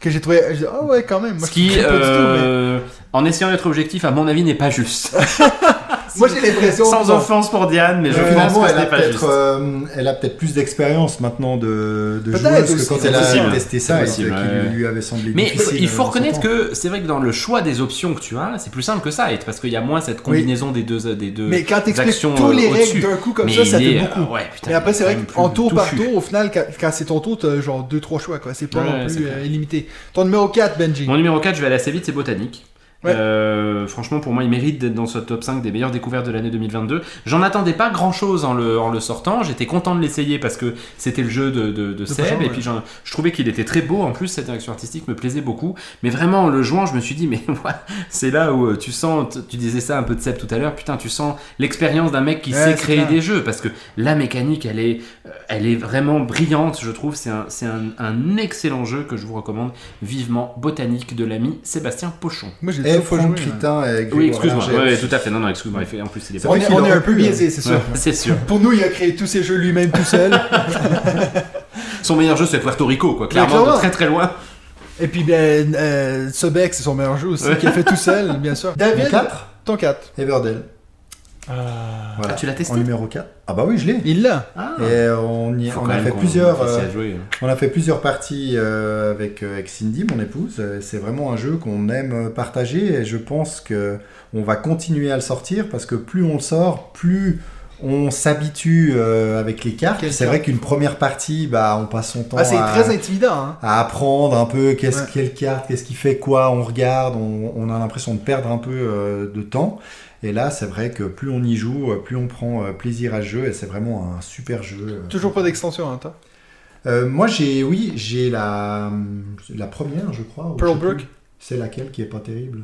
Que j'ai trouvé. Ah ouais, quand même. Moi, Ce qui, je trippe pas du tout, mais- euh, en essayant d'être objectif, à mon avis, n'est pas juste. [laughs] Moi, j'ai l'impression. Sans bon, offense pour Diane, mais je Euh, pense finalement, que elle a pas juste. euh, elle a peut-être plus d'expérience maintenant de, de aussi, que quand elle a possible. testé C'est ça et possible, qui ouais. lui avait semblé Mais il faut euh, reconnaître que c'est vrai que dans le choix des options que tu as, c'est plus simple que ça, et parce qu'il y a moins cette combinaison des deux, des deux Mais quand t'expliques tous les euh, règles d'un coup comme Mais ça, ça fait beaucoup. euh, ouais, putain, Mais après, c'est vrai qu'en tour par tour, au final, quand, c'est ton tour, t'as genre 2-3 choix, quoi. C'est pas non plus euh, illimité. Ton numéro 4, Benji. Mon numéro 4, je vais aller assez vite, c'est Botanique. Ouais. Euh, franchement, pour moi, il mérite d'être dans ce top 5 des meilleures découvertes de l'année 2022. J'en attendais pas grand chose en le, en le sortant. J'étais content de l'essayer parce que c'était le jeu de, de, de Seb. Et ouais. puis, j'en- je trouvais qu'il était très beau. En plus, cette direction artistique me plaisait beaucoup. Mais vraiment, en le jouant, je me suis dit, mais [laughs] ouais, c'est là où euh, tu sens, tu disais ça un peu de Seb tout à l'heure, putain, tu sens l'expérience d'un mec qui Ouais, sait créer clair. des jeux. Parce que la mécanique, elle est, euh, elle est vraiment brillante, je trouve. C'est un, c'est un, un excellent jeu que je vous recommande vivement. Botanique de l'ami Sébastien Pochon. Moi, j'ai Et deux fois joué. Franck. Critin et Oui, excuse-moi. Berger. Ouais, ouais, tout à fait. Non, non, excuse-moi. En plus, il est. On est, on est un peu biaisé, c'est sûr. [laughs] C'est sûr. Pour nous, il a créé tous ses jeux lui-même tout seul. [laughs] Son meilleur jeu, c'est Puerto Rico, quoi. Clairement, de très très loin. Et puis, ben, euh, Sobek, c'est son meilleur jeu aussi, qu'il a fait tout seul, bien sûr. David, Mon 4 ton 4. Everdell. Euh, Voilà. Ah, tu l'as testé En numéro 4. Ah bah oui, je l'ai. Il l'a. Ah. Et on, y- a fait plusieurs, euh, on a fait plusieurs parties euh, avec, euh, avec Cindy, mon épouse. C'est vraiment un jeu qu'on aime partager et je pense que on va continuer à le sortir parce que plus on le sort, plus on s'habitue euh, avec les cartes. C'est vrai qu'une première partie, bah, on passe son temps Ah, c'est à, très intimidant, hein. à apprendre un peu qu'est-ce Ouais. quelle carte, qu'est-ce qui fait quoi, on regarde, on, on a l'impression de perdre un peu euh, de temps. Et là, c'est vrai que plus on y joue, euh, plus on prend euh, plaisir à ce jeu et c'est vraiment un super jeu. euh. Toujours pas d'extension, hein, toi? Euh, moi, j'ai, oui, j'ai la, la première, je crois. Pearl Brook? C'est laquelle qui est pas terrible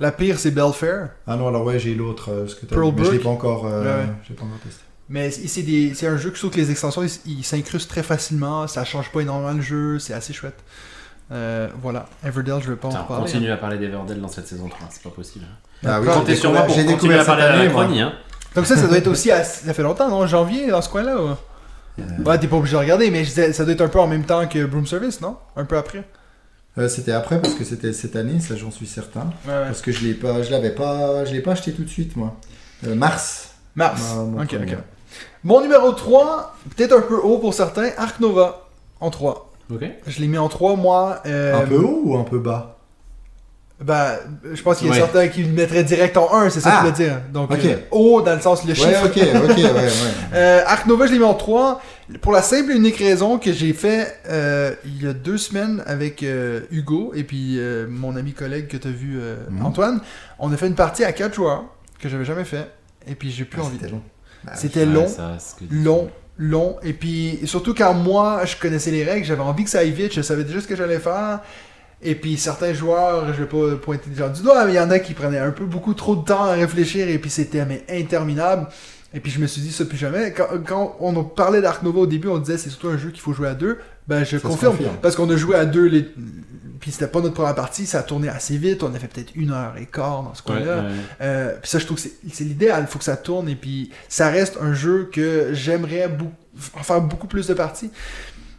La pire, c'est Belfair. Ah non, alors ouais, j'ai l'autre, ce que Pearl dit, mais je l'ai Brook. pas encore, euh, Ouais, j'ai pas encore testé. Mais c'est c'est des- c'est un jeu que je trouve que les extensions, ils ils s'incrustent très facilement, ça change pas énormément le jeu, c'est assez chouette. Euh, voilà, Everdell, je vais pas en on parler. continue à parler d'Everdell dans cette saison 3. C'est pas possible. Ah oui. Comptez j'ai sur moi pour j'ai continuer découvert à parler cette à la année. Hein. Comme ça, ça doit être aussi, à- ça fait longtemps, non? Janvier, dans ce coin-là ouais. Euh, Ouais, t'es pas obligé de regarder, mais ça doit être un peu en même temps que Broom Service, non? Un peu après euh, c'était après parce que c'était cette année, ça j'en suis certain. Ouais, ouais. Parce que je l'ai pas, je l'avais pas, je l'ai pas acheté tout de suite moi. Euh, mars. Mars. Ma- ok, premier. ok. Mon numéro 3, peut-être un peu haut pour certains, Arc Nova, en 3. Ok. Je l'ai mis en 3, moi. euh, Un peu haut ou un peu bas? Ben, je pense qu'il y a Ouais. certains qui le mettraient direct en 1, c'est ça Ah. que je voulais dire. Donc, euh, haut dans le sens le Ouais, chiffre. ok, ok, ouais, ouais. [laughs] Euh, Arc Nova, je l'ai mis en 3 pour la simple et unique raison que j'ai fait euh, il y a deux semaines avec euh, Hugo et puis euh, mon ami collègue que tu as vu, euh, Mhm. Antoine. On a fait une partie à 4 joueurs que j'avais jamais fait et puis j'ai plus Ah, envie. C'était long. Bah, C'était long, ça, que- long, long. Et puis surtout quand moi je connaissais les règles, j'avais envie que ça aille vite, je savais déjà ce que j'allais faire. Et puis certains joueurs, je vais pas pointer des gens du doigt, mais il y en a qui prenaient un peu beaucoup trop de temps à réfléchir et puis c'était mais interminable. Et puis je me suis dit ça plus jamais. Quand, quand on parlé d'Arc Nova au début, on disait c'est surtout un jeu qu'il faut jouer à deux. Ben je confirme. Parce qu'on a joué à deux, les... puis c'était pas notre première partie, ça a tourné assez vite. On a fait peut-être une heure et quart dans ce coin-là. ouais. Euh, puis ça, je trouve que c'est- l'idéal. Il faut que ça tourne et puis ça reste un jeu que j'aimerais en faire beaucoup plus de parties.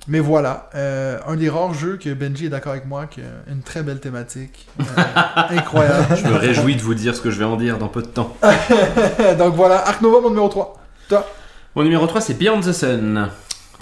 Mais voilà, euh, un des rares jeux que Benji est d'accord avec moi, qui a une très belle thématique. Euh, [laughs] incroyable. Je me réjouis de vous dire ce que je vais en dire dans peu de temps. [laughs] Donc voilà, Arc Nova, mon numéro 3. Mon numéro 3, c'est Beyond the Sun.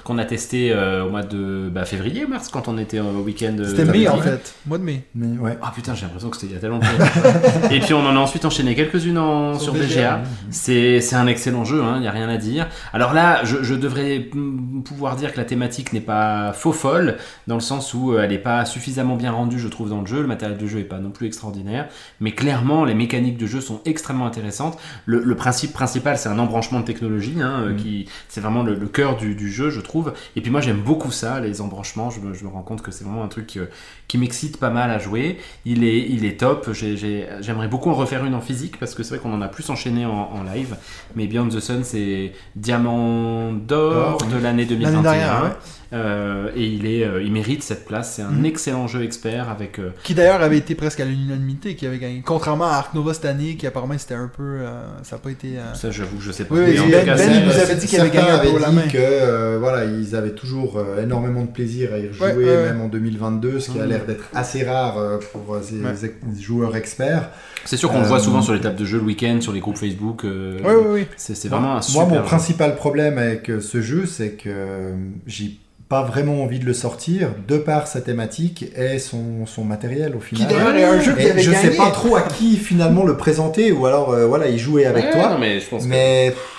Qu'on a testé euh, au mois de bah, février, mars, quand on était au week-end. euh, C'était mai en hein fait. Mois de mai. Mais ouais. Ah putain, j'ai l'impression que c'était il y a tellement longtemps. [laughs] Et puis on en a ensuite enchaîné quelques-unes en- sur Sur VGA. VGA. C'est c'est un excellent jeu, il n'y a rien à dire. Alors là, je, je devrais mm, pouvoir dire que la thématique n'est pas faux folle, dans le sens où euh, elle n'est pas suffisamment bien rendue, je trouve, dans le jeu. Le matériel de jeu n'est pas non plus extraordinaire. Mais clairement, les mécaniques de jeu sont extrêmement intéressantes. Le, le principe principal, c'est un embranchement de technologie, hein, euh, qui c'est vraiment le, le cœur du, du jeu, je trouve. Et puis moi, j'aime beaucoup ça, les embranchements. Je me, je me rends compte que c'est vraiment un truc euh, qui m'excite pas mal à jouer. Il est, il est top. J'ai- j'ai- J'aimerais beaucoup en refaire une en physique parce que c'est vrai qu'on en a plus enchaîné en, en live. Mais Beyond the Sun, c'est diamant d'or de l'année L'année 2021. Euh, et il, est, euh, il mérite cette place. C'est un Mhm. excellent jeu expert avec. euh, Qui d'ailleurs avait été presque à l'unanimité, qui avait gagné. Contrairement à Ark Nova cette année, qui apparemment c'était un peu. euh, ça n'a pas été. euh, ça, j'avoue, je sais pas. Oui, oui, Ben- cas, Ben, il nous avait dit qu'il avait gagné un peu la main. que euh, voilà, ils avaient toujours euh, énormément de plaisir à y rejouer, Ouais, même en 2022, ce qui a Mhm. l'air d'être assez rare euh, pour ces Ouais. ex- joueurs experts. c'est sûr qu'on le voit souvent sur les tables de jeu le week-end, sur les groupes Facebook. euh, Oui, oui, oui. C'est vraiment un Moi, super. mon jeu. principal problème avec ce jeu, c'est que j'ai pas vraiment envie de le sortir de par sa thématique et son, son matériel au Qui final. d'ailleurs est un jeu qui Et avait je gagné. sais pas trop à qui finalement le présenter ou alors euh, voilà y jouer avec Ouais, toi. non, mais je pense que-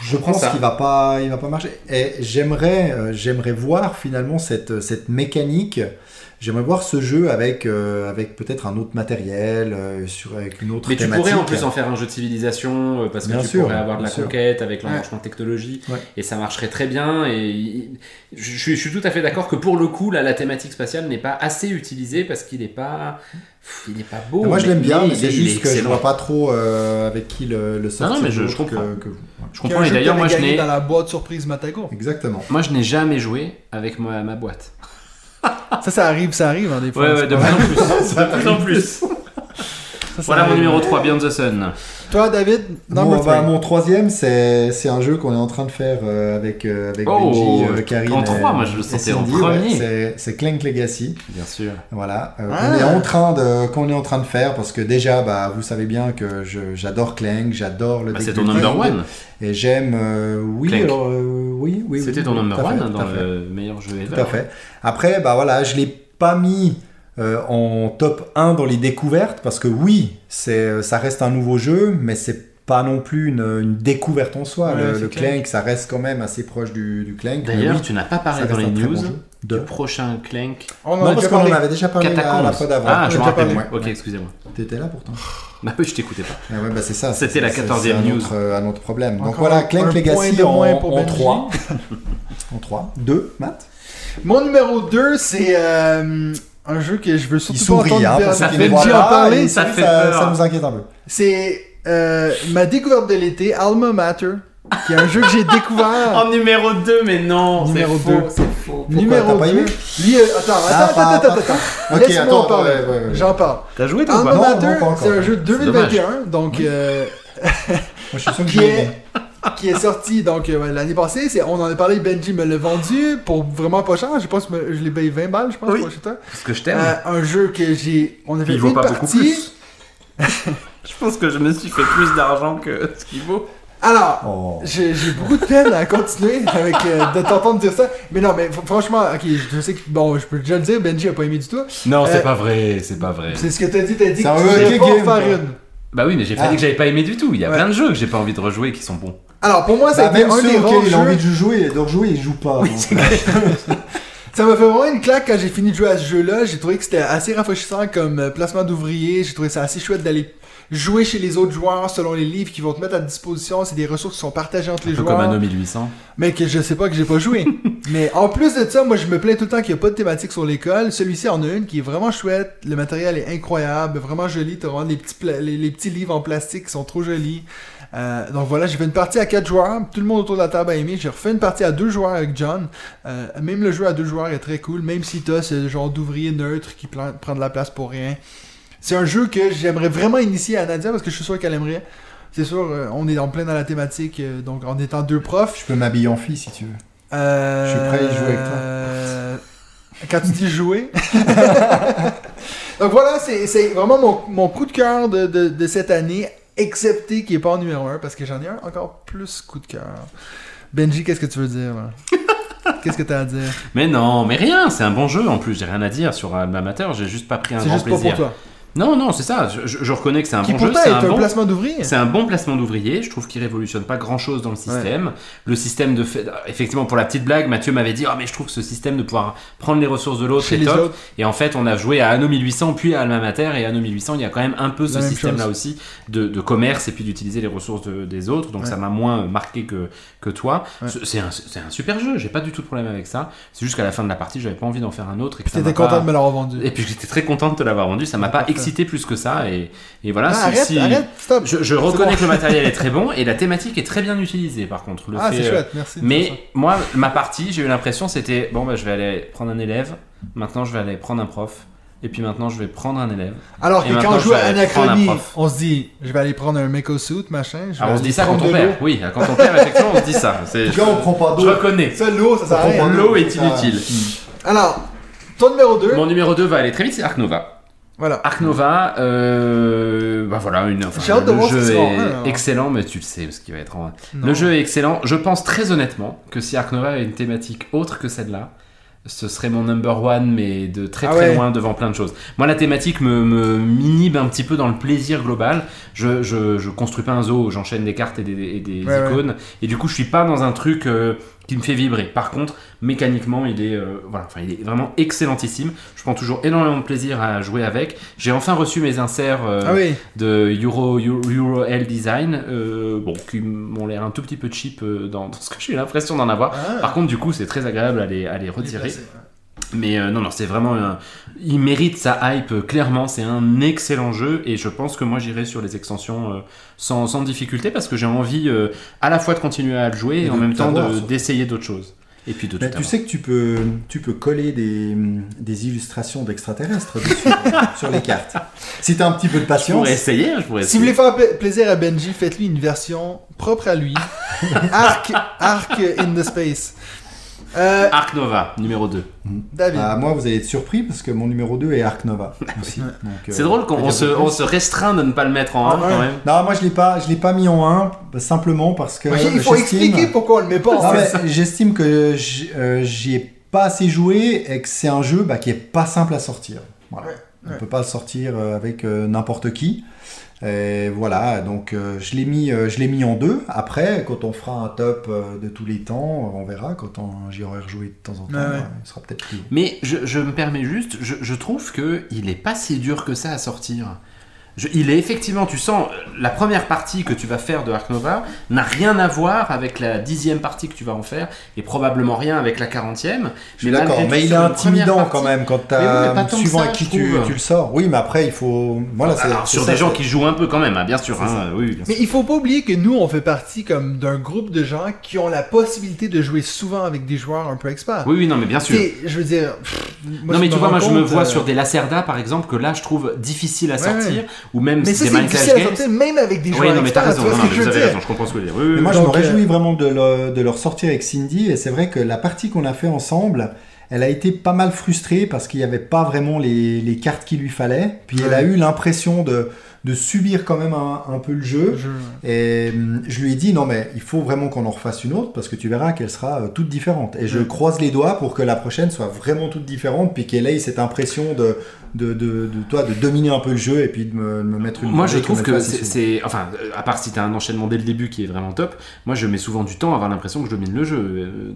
je qu'il va pas, il va pas marcher. Et j'aimerais, euh, j'aimerais voir finalement cette, cette mécanique. J'aimerais voir ce jeu avec, euh, avec peut-être un autre matériel, euh, sur, avec une autre Mais tu pourrais en plus en faire un jeu de civilisation euh, parce que Bien tu sûr, pourrais avoir de la sûr. conquête avec l'embranchement de technologie Ouais. et ça marcherait très bien. Et je, suis- je suis tout à fait d'accord que pour le coup, là, la thématique spatiale n'est pas assez utilisée parce qu'il n'est pas, pff, il est pas beau. Moi je l'aime bien, mais c'est juste que je excellent. vois pas trop euh, avec qui le, le sortir. non, mais je- je comprends. que- que vous. Ouais. Je comprends. Et d'ailleurs, moi je gagné n'ai, dans la boîte surprise Matago. Exactement. moi je n'ai jamais joué avec ma, ma boîte. Ça, ça arrive, ça arrive, hein, des fois. Ouais, ouais, de plus en plus. de plus [laughs] en plus. Ça, ça Voilà mon numéro 3, Beyond the Sun. Toi, David, Mon, number bah, three. mon troisième, c'est c'est un jeu qu'on est en train de faire euh, avec, euh, avec Oh, Benji, euh, Karine. en trois, moi, je le sentais en premier. ouais, c'est- c'est Clank Legacy. Bien sûr. Voilà, euh, Ah. qu'on est en train de qu'on est en train de faire parce que déjà bah vous savez bien que je- j'adore Clank, j'adore le Bah, c'est ton number one. et j'aime euh, oui alors, euh, oui oui C'était oui, ton oui, number one fait, hein, dans le meilleur jeu ever. tout à fait. Après bah voilà, je l'ai pas mis euh, en top 1 dans les découvertes parce que oui, c'est ça reste un nouveau jeu mais c'est pas non plus une, une découverte en soi. Ouais, le le Clank. Clank, ça reste quand même assez proche du, du Clank. D'ailleurs, oui, tu n'as pas parlé dans les news bon jeu. du De... prochain Clank a Non, parce qu'on en avait déjà parlé la, la fois d'avant. Ah, je a me déjà rappelle. parlé. Ok, excusez-moi. T'étais là pourtant. [laughs] Bah oui, je t'écoutais pas. Ah ouais, bah c'est ça. C'était la c'est- 14e c'est un news. autre, euh, un autre problème. Donc Encore voilà, un Clank Legacy de en, en Benji. 3. [laughs] en 3. 2, Matt? Mon numéro 2, c'est euh, un jeu que je veux surtout Il pas sourit, entendre hein, ça fait en parler. ça sourit, fait ça, peur. ça nous inquiète un peu. C'est euh, ma découverte de l'été, Alma Matter, qui est un jeu que j'ai découvert. [laughs] En numéro 2, mais non, c'est Numéro faux, deux. c'est faux. numéro t'as pas 2. aimé Lui, euh, attends, Ah, attends, attends, pas- attends, attends. Ok, Laisse-moi attends, en parler. ouais, ouais, ouais. J'en parle. T'as joué toi Alma Non, Matter, non, c'est un jeu de C'est 2021, donc euh, Moi, je suis sûr que [laughs] qui j'ai est. qui est sorti donc euh, ouais, l'année passée. C'est, on en a parlé, Benji me l'a vendu pour vraiment pas cher. Je pense que je l'ai payé 20 balles, je pense, Oui. pour chez toi. Parce que je t'aime. Euh, un jeu que j'ai. On avait fait vaut une pas beaucoup partie. plus. [laughs] Je pense que je me suis fait plus d'argent que ce qu'il vaut. Alors, Oh. J'ai j'ai beaucoup de peine à continuer avec euh, de t'entendre dire ça. Mais non, mais fr- franchement, ok, je sais que bon, je peux déjà le dire, Benji a pas aimé du tout. Non, c'est pas vrai, c'est pas vrai. C'est ce que t'as dit, t'as dit C'est que un tu voulais pas en game, faire une. Bah oui, mais j'ai pas Ah. dit que j'avais pas aimé du tout. Il y a Ouais. plein de jeux que j'ai pas envie de rejouer qui sont bons. Alors pour moi, ça Bah, a été même un des ceux rares auxquels il a envie de jouer de rejouer, il joue pas. donc, euh, [laughs] Ça m'a fait vraiment une claque quand j'ai fini de jouer à ce jeu-là. J'ai trouvé que c'était assez rafraîchissant comme euh, placement d'ouvriers. J'ai trouvé ça assez chouette d'aller jouer chez les autres joueurs selon les livres qui vont te mettre à disposition. C'est des ressources qui sont partagées entre Un les peu joueurs. comme Anno 1800. Mais que je sais pas que j'ai pas joué. [laughs] mais en plus de ça, moi je me plains tout le temps qu'il n'y a pas de thématique sur l'école. Celui-ci en a une qui est vraiment chouette. Le matériel est incroyable, vraiment joli. T'as vraiment les petits, pla- les, les petits livres en plastique qui sont trop jolis. Euh, donc voilà, j'ai fait une partie à 4 joueurs. Tout le monde autour de la table a aimé. J'ai refait une partie à 2 joueurs avec John. Euh, même le jeu à 2 joueurs est très cool. Même si t'as ce genre d'ouvrier neutre qui prend de la place pour rien. C'est un jeu que j'aimerais vraiment initier à Nadia parce que je suis sûr qu'elle aimerait. C'est sûr, euh, on est en plein dans la thématique, donc en étant deux profs. Je peux m'habiller en fille si tu veux. Euh, Je suis prêt à y jouer avec toi. euh, [laughs] Quand tu dis jouer. [laughs] Donc voilà, c'est c'est vraiment mon, mon coup de cœur de, de, de cette année, excepté qu'il n'est pas en numéro 1, parce que j'en ai un encore plus coup de cœur. Benji, qu'est-ce que tu veux dire là? [laughs] Qu'est-ce que t'as à dire? Mais non, mais rien, c'est un bon jeu en plus, j'ai rien à dire sur Alma Mater, j'ai juste pas pris un grand juste pas plaisir. pour toi. Non, non, c'est ça, je, reconnais que c'est un Qui bon jeu, c'est est un, un bon, placement d'ouvrier. c'est un bon placement d'ouvrier, je trouve qu'il révolutionne pas grand chose dans le système. Le système de fait, effectivement, pour la petite blague, Mathieu m'avait dit, oh mais je trouve que ce système de pouvoir prendre les ressources de l'autre, c'est top. autres. Et en fait, on a joué à Anno 1800 puis à Alma Mater et à Anno 1800, il y a quand même un peu ce système-là aussi de, de commerce et puis d'utiliser les ressources de- des autres. Donc Ouais. ça m'a moins marqué que, que toi. Ouais. C'est- un, super jeu, j'ai pas du tout de problème avec ça. C'est juste qu'à la fin de la partie, j'avais pas envie d'en faire un autre. Et que m'a content pas- de me l'avoir vendu. Et puis j'étais très content de te l'avoir vendu, ça m'a pas Parfait. Excité plus que ça. Et, et voilà, Ah, si- arrête, si- arrête, stop. Je, je reconnais bon. que le matériel est très [laughs] bon et la thématique est très bien utilisée par contre. Le Ah, c'est euh, chouette, merci. de mais moi, ma partie, j'ai eu l'impression c'était bon, bah, je vais aller prendre un élève, maintenant je vais aller prendre un prof, et puis maintenant je vais prendre un élève. Alors que quand on joue je à Anachronie, on se dit, je vais aller prendre un meco suit, machin. Je vais Alors on se dit ça quand on perd. Oui, quand on perd, effectivement, on se dit ça. Cas, on prend pas Je d'eau. reconnais. Ça, l'eau, ça sert à On rien. prend L'eau est inutile. Alors, ton numéro 2. Mon numéro 2 va aller très vite, c'est Ark Nova. Voilà. Ark Nova, euh, bah voilà, une, enfin, de le ce jeu est alors. excellent, mais tu le sais ce qui va être en Non. Le jeu est excellent. Je pense très honnêtement que si Ark Nova avait une thématique autre que celle-là, ce serait mon number one, mais de très Ah très ouais. loin devant plein de choses. Moi, la thématique me, me m'inhibe un petit peu dans le plaisir global. Je, je, je construis pas un zoo, j'enchaîne des cartes et des, et des Ouais, ouais. icônes, et du coup, je suis pas dans un truc euh, qui me fait vibrer. Par contre, mécaniquement, il est, euh, voilà, enfin, il est vraiment excellentissime. Je prends toujours énormément de plaisir à jouer avec. J'ai enfin reçu mes inserts. euh, Ah oui. de Euro, Euro, Euro L Design, euh, bon, qui m'ont l'air un tout petit peu cheap dans, dans ce que j'ai l'impression d'en avoir. Ah. Par contre, du coup, c'est très agréable à les, à les retirer. Mais euh, non, non, c'est vraiment. un- Il mérite sa hype, euh, clairement. C'est un excellent jeu et je pense que moi j'irai sur les extensions euh, sans, sans difficulté parce que j'ai envie à la fois de continuer à le jouer et, Et en même temps de- d'essayer d'autres choses. Et puis de tout Mais tu sais que tu peux, tu peux coller des, des illustrations d'extraterrestres dessus, [laughs] sur les cartes. Si t'as un petit peu de Je patience. pourrais essayer, hein, je pourrais Si vous essayer. voulez faire pla- plaisir à Benji, faites-lui une version propre à lui. Arc, Arc in the Space. Euh, Ark Nova, numéro 2. David. Ah, moi, vous allez être surpris parce que mon numéro 2 est Ark Nova [laughs] aussi. Euh, C'est drôle qu'on on se, on se restreint de ne pas le mettre en 1 Ah ouais. quand même. Non, moi je l'ai pas, je l'ai pas mis en 1 simplement parce que il faut j'estime- expliquer pourquoi on le met pas en Non, fait. mais j'estime que euh, j'y ai pas assez joué et que c'est un jeu bah, qui est pas simple à sortir. Voilà. Ouais, On ouais. peut pas le sortir euh, avec euh, n'importe qui. Et voilà, donc euh, je l'ai mis, euh, je l'ai mis en deux. Après, quand on fera un top euh, de tous les temps, on verra. Quand on- j'y aurai rejoué de temps en temps, Ouais, euh, il sera peut-être plus. Mais je, je me permets juste, je, je trouve que il est pas si dur que ça à sortir. Je- il est effectivement, tu sens, euh, la première partie que tu vas faire de Ark Nova n'a rien à voir avec la dixième partie que tu vas en faire, et probablement rien avec la quarantième. Je suis d'accord, mais il est intimidant partie- quand même quand Mais oui, mais suivant ça, avec qui tu, le sors. Oui, mais après il faut. Voilà, c'est Alors, sur ça, des gens qui jouent un peu quand même, hein, bien sûr. Hein, oui, bien sûr. Mais il faut pas oublier que nous, on fait partie comme d'un groupe de gens qui ont la possibilité de jouer souvent avec des joueurs un peu experts. Oui, oui, non, mais bien sûr. T'sais, je veux dire. pff, moi, non mais tu vois, moi je me vois euh, sur des Lacerda par exemple que là je trouve difficile à Ouais, sortir, ou même Mais des c'est Minecraft difficile à Games. sortir même avec des joueurs Oui, non mais t'as raison, non, mais vous avez raison, je comprends ce que vous dire. Oui, oui, moi, je me réjouis euh, vraiment de le, de le ressortir avec Cindy, et c'est vrai que la partie qu'on a fait ensemble, elle a été pas mal frustrée parce qu'il n'y avait pas vraiment les, les cartes qu'il lui fallait. Puis elle a eu l'impression de, de subir quand même un, un peu le jeu. Je- Et hum, je lui ai dit, non mais il faut vraiment qu'on en refasse une autre parce que tu verras qu'elle sera euh, toute différente. Et je croise les doigts pour que la prochaine soit vraiment toute différente, puis qu'elle ait cette impression de, de, de, de, toi, de dominer un peu le jeu et puis de me, de me mettre une Moi, je trouve que c'est, enfin, à part si t'as un enchaînement dès le début qui est vraiment top, moi, je mets souvent du temps à avoir l'impression que je domine le jeu. Euh,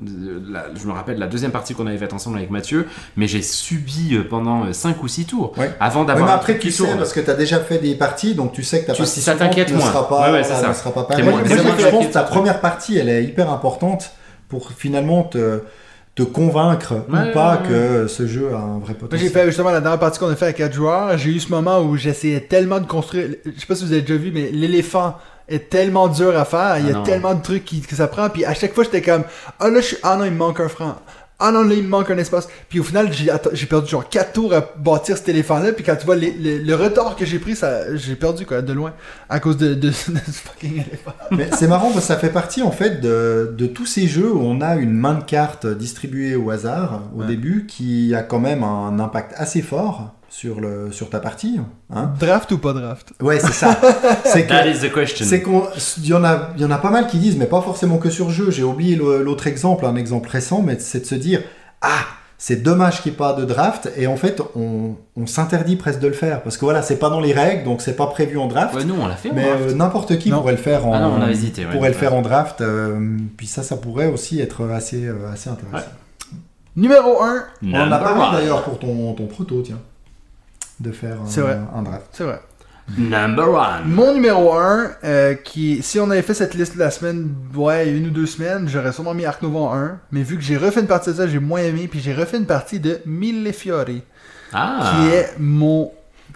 la- je me rappelle la deuxième partie qu'on avait faite ensemble avec Mathieu, mais j'ai subi euh, pendant 5 ou 6 tours Ouais. avant Ouais, d'avoir un après, tu sais, parce que tu as déjà fait des parties, donc tu sais que ta Tu- partie ça t'inquiète ne moins. sera pas, Ouais, ouais, c'est voilà, ça. ne sera pas pareil. Moi, t'es je pense que ta première partie, elle est hyper importante pour finalement te, te convaincre Ouais, ou pas ouais, que ce jeu a un vrai Moi, j'ai potentiel. fait justement la dernière partie qu'on a fait à 4 joueurs. J'ai eu ce moment où j'essayais tellement de construire. Je sais pas si vous avez déjà vu, mais l'éléphant est tellement dur à faire. Il y Ah a non. tellement de trucs qui- que ça prend. Puis à chaque fois, j'étais comme Ah là, je suis... ah non, il me manque un franc. Ah non, là, il me manque un espace. Puis au final, j'ai perdu genre 4 tours à bâtir cet éléphant-là. Puis quand tu vois les- les- le retard que j'ai pris, ça j'ai perdu quoi, de loin. À cause de, de, [laughs] de ce fucking éléphant. Mais c'est marrant parce que ça fait partie en fait de, de tous ces jeux où on a une main de cartes distribuée au hasard au Ouais. début qui a quand même un impact assez fort sur, le, sur ta partie. Hein Draft ou pas draft? Ouais, c'est ça. [laughs] c'est que That is the question. c'est qu'on il y en a il y en a pas mal qui disent mais pas forcément que sur jeu j'ai oublié l'autre exemple un exemple récent mais c'est de se dire ah c'est dommage qu'il n'y ait pas de draft et en fait on, on s'interdit presque de le faire parce que voilà c'est pas dans les règles donc c'est pas prévu en draft Ouais, nous, on l'a fait. mais on l'a euh, n'importe qui Non. pourrait le faire en Ah non, on a hésité, ouais. pourrait le faire en draft euh, puis ça ça pourrait aussi être assez euh, assez intéressant Numéro 1, on en a Number parlé one. d'ailleurs pour ton, ton proto tiens de faire un, C'est vrai. un draft c'est vrai. Number one. Mon numéro 1, qui, si on avait fait cette liste la semaine, ouais, une ou deux semaines, j'aurais sûrement mis Arc Nova en 1. Mais vu que j'ai refait une partie de ça, j'ai moins aimé, puis j'ai refait une partie de Millefiori, Ah. qui est mon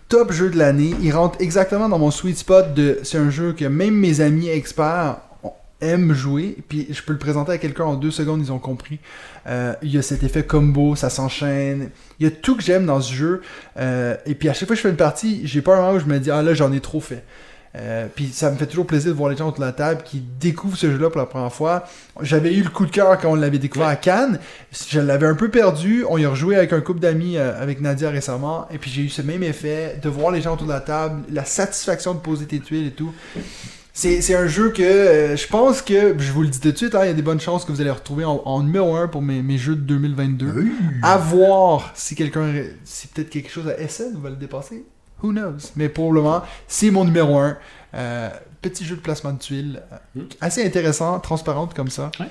top jeu de l'année. Il rentre exactement dans mon sweet spot de. C'est un jeu que même mes amis experts aiment jouer, puis je peux le présenter à quelqu'un en deux secondes, ils ont compris. Euh, il y a cet effet combo, ça s'enchaîne. Il y a tout que j'aime dans ce jeu. Euh, et puis à chaque fois que je fais une partie, j'ai pas un moment où je me dis ah là j'en ai trop fait. Euh, puis ça me fait toujours plaisir de voir les gens autour de la table qui découvrent ce jeu-là pour la première fois. J'avais eu le coup de cœur quand on l'avait découvert à Cannes. Je l'avais un peu perdu. On y a rejoué avec un couple d'amis, avec Nadia récemment. Et puis j'ai eu ce même effet de voir les gens autour de la table, la satisfaction de poser tes tuiles et tout. C'est un jeu que euh, je pense que, je vous le dis tout de suite, hein, il y a des bonnes chances que vous allez le retrouver en, en numéro 1 pour mes, mes jeux de 2022. Oui. À voir si quelqu'un. Si peut-être quelque chose à SN va le dépasser. Who knows? Mais pour le moment, c'est mon numéro 1. petit jeu de placement de tuiles. euh, Mm. Assez intéressant, transparente comme ça. Ouais.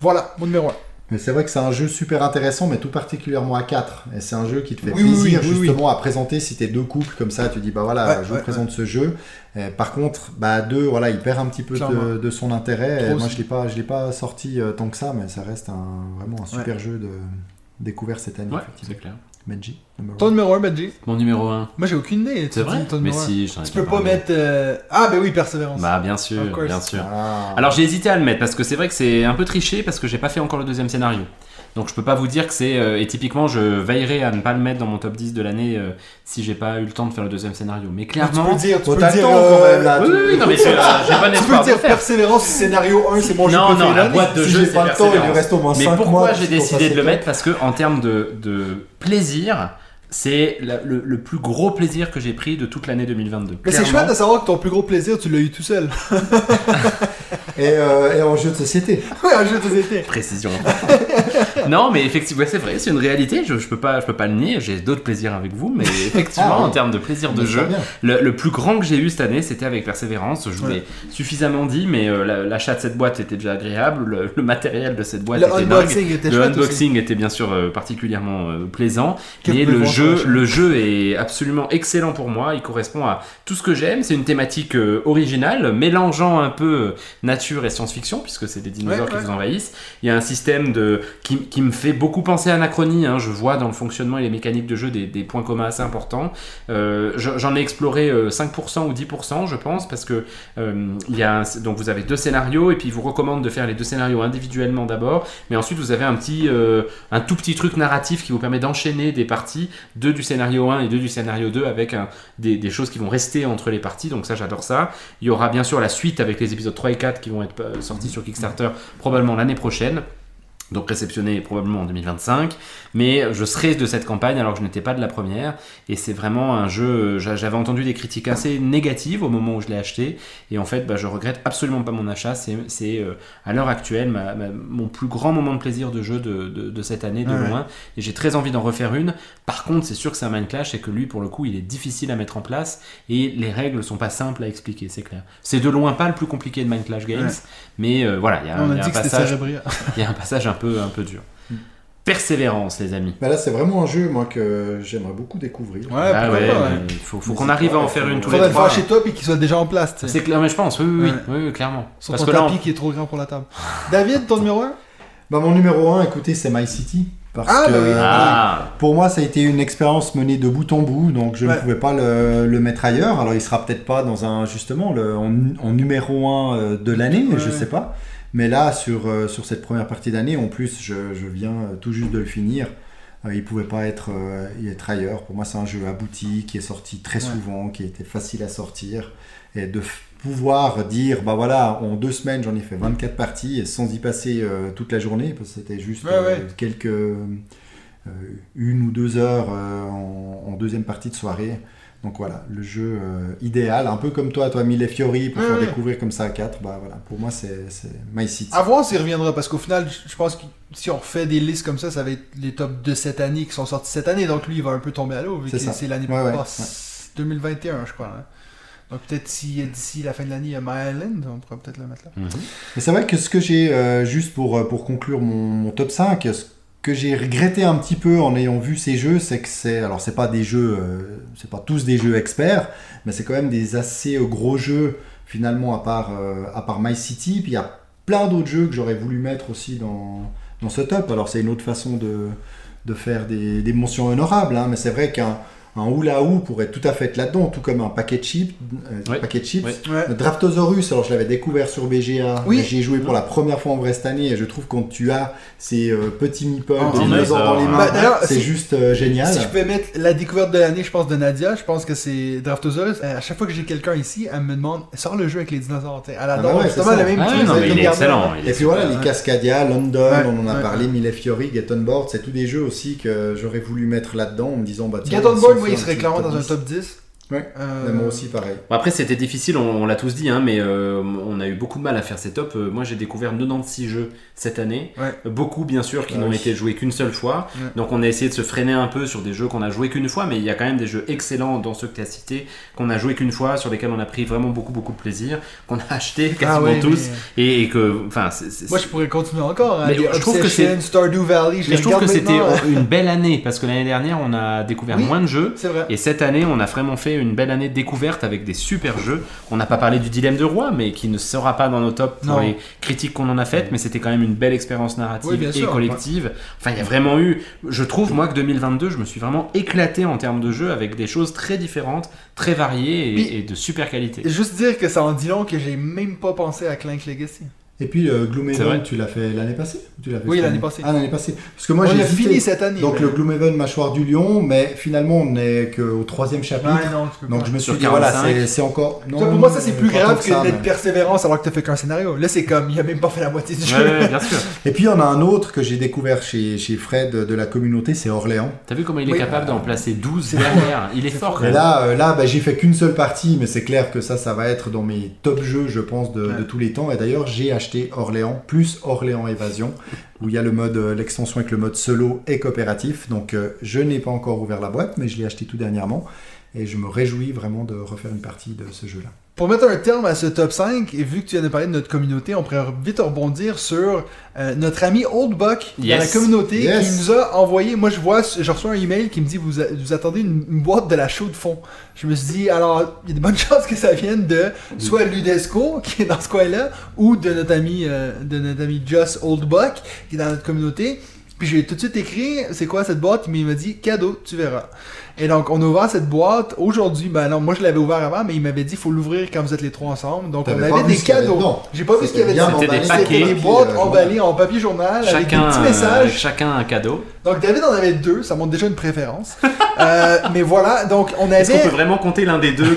Voilà, mon numéro 1. Mais c'est vrai que c'est un jeu super intéressant, mais tout particulièrement à 4. Et c'est un jeu qui te fait Oui, plaisir oui, oui, justement à présenter si t'es deux couples comme ça, tu dis bah voilà, Ouais, je ouais, vous présente ce jeu. Et par contre, bah à deux, voilà, il perd un petit peu de, son intérêt. Et moi je l'ai pas, je l'ai pas sorti euh, tant que ça, mais ça reste un, vraiment un super jeu de découvert cette année. Ouais, c'est clair. Benji, number Ton numéro 1, Benji Mon numéro 1. Moi, j'ai aucune idée. C'est vrai Mais numéro si, j'en ai Tu peux pas mettre. euh, Ah, ben oui, Persévérance. Bah, bien sûr, bien sûr. Ah. Alors j'ai hésité à le mettre parce que c'est vrai que c'est un peu triché parce que j'ai pas fait encore le deuxième scénario. Donc je peux pas vous dire que c'est euh, et typiquement je veillerai à ne pas le mettre dans mon top 10 de l'année euh, si j'ai pas eu le temps de faire le deuxième scénario. Mais tu clairement peux dire, tu peux t'as le dire. temps euh, quand même là. Oui, tu- oui, oui, non mais c'est, euh, j'ai pas Tu peux dire. Persévérance, scénario 1, c'est mon jeu Non, non, la boîte de Si jeu c'est pas le temps, il reste au moins Mais 5 mois. pourquoi j'ai décidé de le mettre? Parce que en termes de, de plaisir, c'est le, le plus gros plaisir que j'ai pris de toute l'année 2022. Mais c'est chouette de savoir que ton plus gros plaisir, tu l'as eu tout seul. [laughs] Et, euh, et en jeu de société. [laughs] Ouais, un jeu de société. Précision. [laughs] non, mais effectivement, ouais, c'est vrai, c'est une réalité. Je, je peux pas, je peux pas le nier. J'ai d'autres plaisirs avec vous, mais [laughs] effectivement, Ah en termes de plaisir de Mais jeu, le, le plus grand que j'ai eu cette année, c'était avec Persévérance. Je vous l'ai suffisamment dit, mais euh, la- l'achat de cette boîte était déjà agréable. Le, le matériel de cette boîte Le était unboxing était Le aussi. unboxing était bien sûr euh, particulièrement euh, plaisant, Que mais le jeu, le jeu est absolument excellent pour moi. Il correspond à tout ce que j'aime. C'est une thématique originale, mélangeant un peu nature et science-fiction, puisque c'est des dinosaures Ouais, qui vous envahissent. Il y a un système de qui, qui me fait beaucoup penser à Anachronie. hein. Je vois dans le fonctionnement et les mécaniques de jeu des, points communs assez importants. Euh, je- J'en ai exploré euh, 5% ou 10%, je pense, parce que euh, il y a donc vous avez deux scénarios et puis il vous recommande de faire les deux scénarios individuellement d'abord, mais ensuite vous avez un petit, euh, un tout petit truc narratif qui vous permet d'enchaîner des parties, deux du scénario 1 et deux du scénario 2 avec des, des choses qui vont rester entre les parties. Donc ça j'adore ça. Il y aura bien sûr la suite avec les épisodes 3 et 4 qui vont être euh, sortis sur Kickstarter probablement l'année prochaine. Donc réceptionné probablement en 2025, mais je serai de cette campagne alors que je n'étais pas de la première, et c'est vraiment un jeu, j'a- j'avais entendu des critiques assez négatives au moment où je l'ai acheté, et en fait bah, je regrette absolument pas mon achat, c'est euh, à l'heure actuelle ma- ma- mon plus grand moment de plaisir de jeu de, de- de cette année de Ouais. loin, et j'ai très envie d'en refaire une, par contre c'est sûr que c'est un Mind Clash, et que lui pour le coup il est difficile à mettre en place, et les règles sont pas simples à expliquer, c'est clair. C'est de loin pas le plus compliqué de Mind Clash Games, Ouais. mais euh, voilà, il y a, un passage [laughs] il y a un passage un peu, un peu dur. Persévérance, les amis. Bah là, c'est vraiment un jeu, moi, que j'aimerais beaucoup découvrir. Ouais, Ah pourquoi ouais, pas, ouais. mais il faut, qu'on arrive à en faire une tous les Faudrait le faire chez toi puis qu'il soit déjà en place. C'est clair, mais je pense, oui, oui, oui, Ouais. oui, oui, clairement. Sur Parce ton que là, tapis on- qui est trop grand pour la table. [laughs] David, ton numéro 1 Bah, mon numéro 1, écoutez, c'est My City. Parce Ah, que bah oui. Ah, pour moi, ça a été une expérience menée de bout en bout, donc je Ouais. ne pouvais pas le, le mettre ailleurs. Alors, il sera peut-être pas dans un, justement, le, en, en numéro 1 de l'année, Ouais. je sais pas. Mais là, sur, euh, sur cette première partie d'année, en plus, je, je viens euh, tout juste de le finir. Euh, il pouvait pas être, euh, être ailleurs. Pour moi, c'est un jeu abouti, qui est sorti très Ouais. souvent, qui était facile à sortir. Et de pouvoir dire, bah voilà, en deux semaines, j'en ai fait 24 parties, et sans y passer toute la journée, parce que c'était juste Ouais, ouais. quelques une ou deux heures en, en deuxième partie de soirée. Donc voilà, le jeu euh, idéal, un peu comme toi, toi, Mille Fiori, pour Ouais, faire découvrir comme ça à 4. Bah voilà, pour moi, c'est c'est My City. À voir s'il reviendra, parce qu'au final, je- pense que si on refait des listes comme ça, ça va être les tops de cette année qui sont sortis cette année, donc lui, il va un peu tomber à l'eau, vu C'est que ça. c'est l'année Ouais, ouais, passe- 2021, je crois. hein. Donc peut-être si d'ici la fin de l'année, il y a My Island, on pourrait peut-être le mettre là. Mhm. Mais c'est vrai que ce que j'ai, euh, juste pour, euh, pour conclure mon, mon top 5, ce que j'ai regretté un petit peu en ayant vu ces jeux, c'est que c'est, alors c'est pas des jeux, euh, c'est pas tous des jeux experts, mais c'est quand même des assez euh, gros jeux finalement à part, euh, à part My City. Puis il y a plein d'autres jeux que j'aurais voulu mettre aussi dans, dans ce top. Alors c'est une autre façon de, de faire des, des mentions honorables, hein, mais c'est vrai qu'un un hula hoop pourrait tout à fait être là-dedans, tout comme un paquet de chips. euh, Ouais. paquet de chips. Ouais. Draftosaurus, alors je l'avais découvert sur BGA, Oui. mais j'y ai joué pour la première fois en vrai cette année et je trouve quand tu as ces euh, petits meeples Oh, dans les hein. mains, Bah, c'est juste euh, génial. Si je pouvais mettre la découverte de l'année, je pense, de Nadia, je pense que c'est Draftosaurus. Euh, À chaque fois que j'ai quelqu'un ici, elle me demande sors le jeu avec les dinosaures. Elle Ah adore bah ouais, justement le même Ah truc, oui, non, mais il est excellent. il est Et puis voilà, les Cascadia, London, on en a parlé, Mille Fiori, Get On Board, c'est tous des jeux aussi que j'aurais voulu mettre là-dedans en me disant bah tiens, Il serait clairement dans un 10. top 10. Ouais. Euh, moi aussi pareil. Bon, après, c'était difficile, on, on l'a tous dit, hein, mais euh, on a eu beaucoup de mal à faire ces tops. Euh, moi, j'ai découvert 96 jeux cette année. Ouais. Beaucoup, bien sûr, qui Ah n'ont oui. été joués qu'une seule fois. Ouais. Donc, on a essayé de se freiner un peu sur des jeux qu'on a joués qu'une fois, mais il y a quand même des jeux excellents dans ceux que tu as cités, qu'on a joués qu'une fois, sur lesquels on a pris vraiment beaucoup, beaucoup de plaisir, qu'on a [laughs] acheté Ah quasiment ouais, tous, mais- et, et que, enfin, Moi, je pourrais continuer encore. Hein, Mais je trouve que c'est- Stardew Valley, je mais les je trouve que regarde c'était une belle année, parce que l'année dernière, on a découvert Oui. moins de jeux. C'est vrai. Et cette année, on a vraiment fait une belle année de découverte avec des super jeux. On n'a pas parlé du dilemme de roi, mais qui ne sera pas dans nos tops pour Non. les critiques qu'on en a faites, mais c'était quand même une belle expérience narrative Oui, et sûr, collective. Enfin, il y a vraiment eu, je trouve, moi, que 2022, je me suis vraiment éclaté en termes de jeux avec des choses très différentes, très variées et, et de super qualité. Juste dire que ça en dit long que j'ai même pas pensé à Clank Legacy. Et puis euh, Gloomhaven, tu l'as fait l'année passée tu fait Oui, l'année année passée. Ah, l'année passée. Parce que moi j'ai fini cette année. Donc mais- le Gloomhaven Mâchoire du Lion, mais finalement on n'est qu'au troisième chapitre. Ouais, non, tu peux Donc je me suis dit, voilà, 45. c'est encore. Pour moi, ça c'est plus grave que d'être mais- persévérance alors que t'as fait qu'un scénario. Là, c'est comme, il a même pas fait la moitié du jeu. ouais, bien sûr. [laughs] Et puis il y en a un autre que j'ai découvert chez, chez Fred de la communauté, c'est Orléans. T'as vu comment il est Oui. capable d'en placer 12 derrière? Il est fort. quand Et même. là, euh, là bah, j'ai fait qu'une seule partie, mais c'est clair que ça, ça va être dans mes top jeux, je pense, de tous les temps. Et d'ailleurs, j'ai acheté Orléans, plus Orléans Évasion, où il y a le mode, euh, l'extension avec le mode solo et coopératif. Donc euh, je n'ai pas encore ouvert la boîte, mais je l'ai acheté tout dernièrement. Et je me réjouis vraiment de refaire une partie de ce jeu-là. Pour mettre un terme à ce top 5, et vu que tu viens de parler de notre communauté, on pourrait vite rebondir sur euh, notre ami Old Buck dans Yes. la communauté Yes. qui nous a envoyé. Moi, je vois, je reçois un email qui me dit vous, a- vous attendez une, une boîte de la chaux de fond. Je me suis dit alors il y a de bonnes [laughs] chances que ça vienne de soit Ludesco qui est dans ce coin-là ou de notre ami euh, de notre ami Just Old Buck qui est dans notre communauté. Puis j'ai tout de suite écrit c'est quoi cette boîte, mais il m'a dit cadeau, tu verras. Et donc on a ouvert cette boîte aujourd'hui. Ben non, moi je l'avais ouvert avant, mais il m'avait dit faut l'ouvrir quand vous êtes les trois ensemble. Donc on avait des avait cadeaux. dedans. J'ai pas vu ce qu'il y avait dedans. C'était des C'était paquets. des boîtes euh, emballées en papier journal Chacun, avec des petits euh, messages. chacun un cadeau. Donc David en avait deux, ça montre déjà une préférence. Euh, mais voilà, donc on Est-ce qu'on avait. peut vraiment compter l'un des deux [laughs]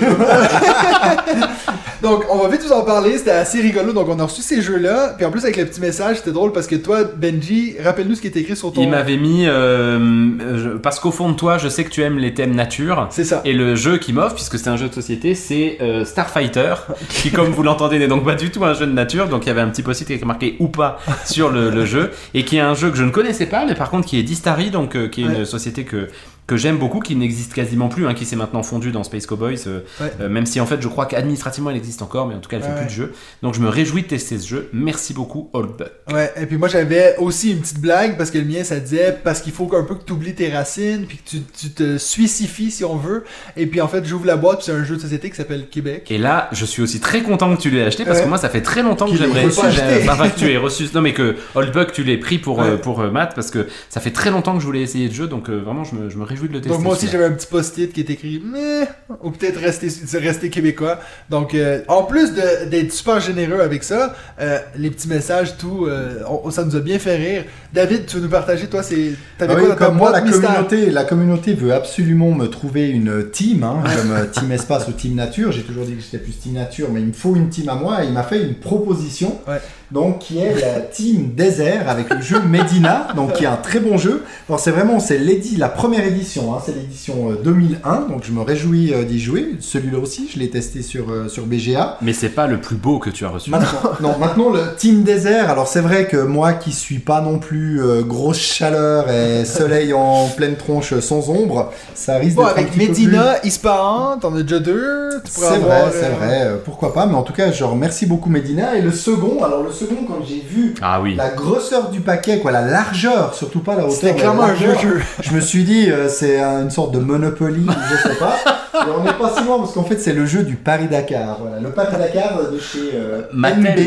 Donc on va vite vous en parler, c'était assez rigolo. Donc on a reçu ces jeux-là, puis en plus avec le petit message, c'était drôle parce que toi, Benji, rappelle-nous ce qui est écrit sur ton. Il m'avait mis euh, parce qu'au fond de toi, je sais que tu aimes les thèmes nature. C'est ça. Et le jeu qui m'offre, puisque c'est un jeu de société, c'est euh, Starfighter, qui, comme vous l'entendez, n'est donc pas du tout un jeu de nature. Donc il y avait un petit post-it qui était marqué ou pas sur le, le jeu, et qui est un jeu que je ne connaissais pas, mais par contre qui est d'Istari, donc euh, qui est une société que que j'aime beaucoup, qui n'existe quasiment plus, hein, qui s'est maintenant fondue dans Space Cowboys, euh, Ouais. euh, même si en fait je crois qu'administrativement elle existe encore, mais en tout cas elle fait Ouais, plus de jeux. Donc je me réjouis de tester ce jeu. Merci beaucoup, Old Buck. Ouais, et puis moi j'avais aussi une petite blague parce que le mien ça disait parce qu'il faut un peu que tu oublies tes racines puis que tu, tu te suicifies si on veut. Et puis en fait j'ouvre la boîte c'est un jeu de société qui s'appelle Québec. Et là, je suis aussi très content que tu l'aies acheté parce Ouais. que moi, ça fait très longtemps que j'aimerais. Enfin, que tu aies reçu. Non, mais que Oldbuck, tu l'aies pris pour, euh, pour euh, Matt parce que ça fait très longtemps que je voulais essayer le jeu donc vraiment, je me, je me réjouis réjouis de le tester. Donc moi aussi j'avais un petit post-it qui est écrit mais ou peut-être rester rester québécois. Donc euh, en plus d'être super généreux avec ça, euh, les petits messages tout euh, on- ça nous a bien fait rire. David, tu veux nous partager toi c'est t'avais Ah quoi oui, comme moi, la mystère? communauté, la communauté veut absolument me trouver une team, hein, comme euh, [laughs] Team Espace ou Team Nature. J'ai toujours dit que j'étais plus Team Nature, mais il me faut une team à moi. Et il m'a fait une proposition, Ouais. Donc qui est la Team Désert avec le jeu Medina, donc qui est un très bon jeu. Alors c'est vraiment c'est la première édition, hein, c'est l'édition euh, 2001, donc je me réjouis euh, d'y jouer. Celui-là aussi, je l'ai testé sur euh, sur BGA. Mais c'est pas le plus beau que tu as reçu. Maintenant, [laughs] non, maintenant le Team Désert. Alors c'est vrai que moi qui suis pas non plus euh, grosse chaleur et soleil en pleine tronche sans ombre, ça risque Bon, d'être un avec petit peu plus- Medina, Ispahan, t'en as déjà deux. Tu pourrais C'est vrai, c'est euh, vrai. euh, Pourquoi pas Mais en tout cas, je remercie beaucoup Medina. Et le second, alors le quand j'ai vu Ah oui. la grosseur du paquet, quoi, la largeur, surtout pas la hauteur. C'était clairement la un jeu. [laughs] Je me suis dit, euh, c'est un- une sorte de Monopoly, je sais pas. [laughs] Et on n'est pas si loin parce qu'en fait, c'est le jeu du Paris-Dakar. Voilà, le Paris-Dakar de chez euh, Mattel. MB.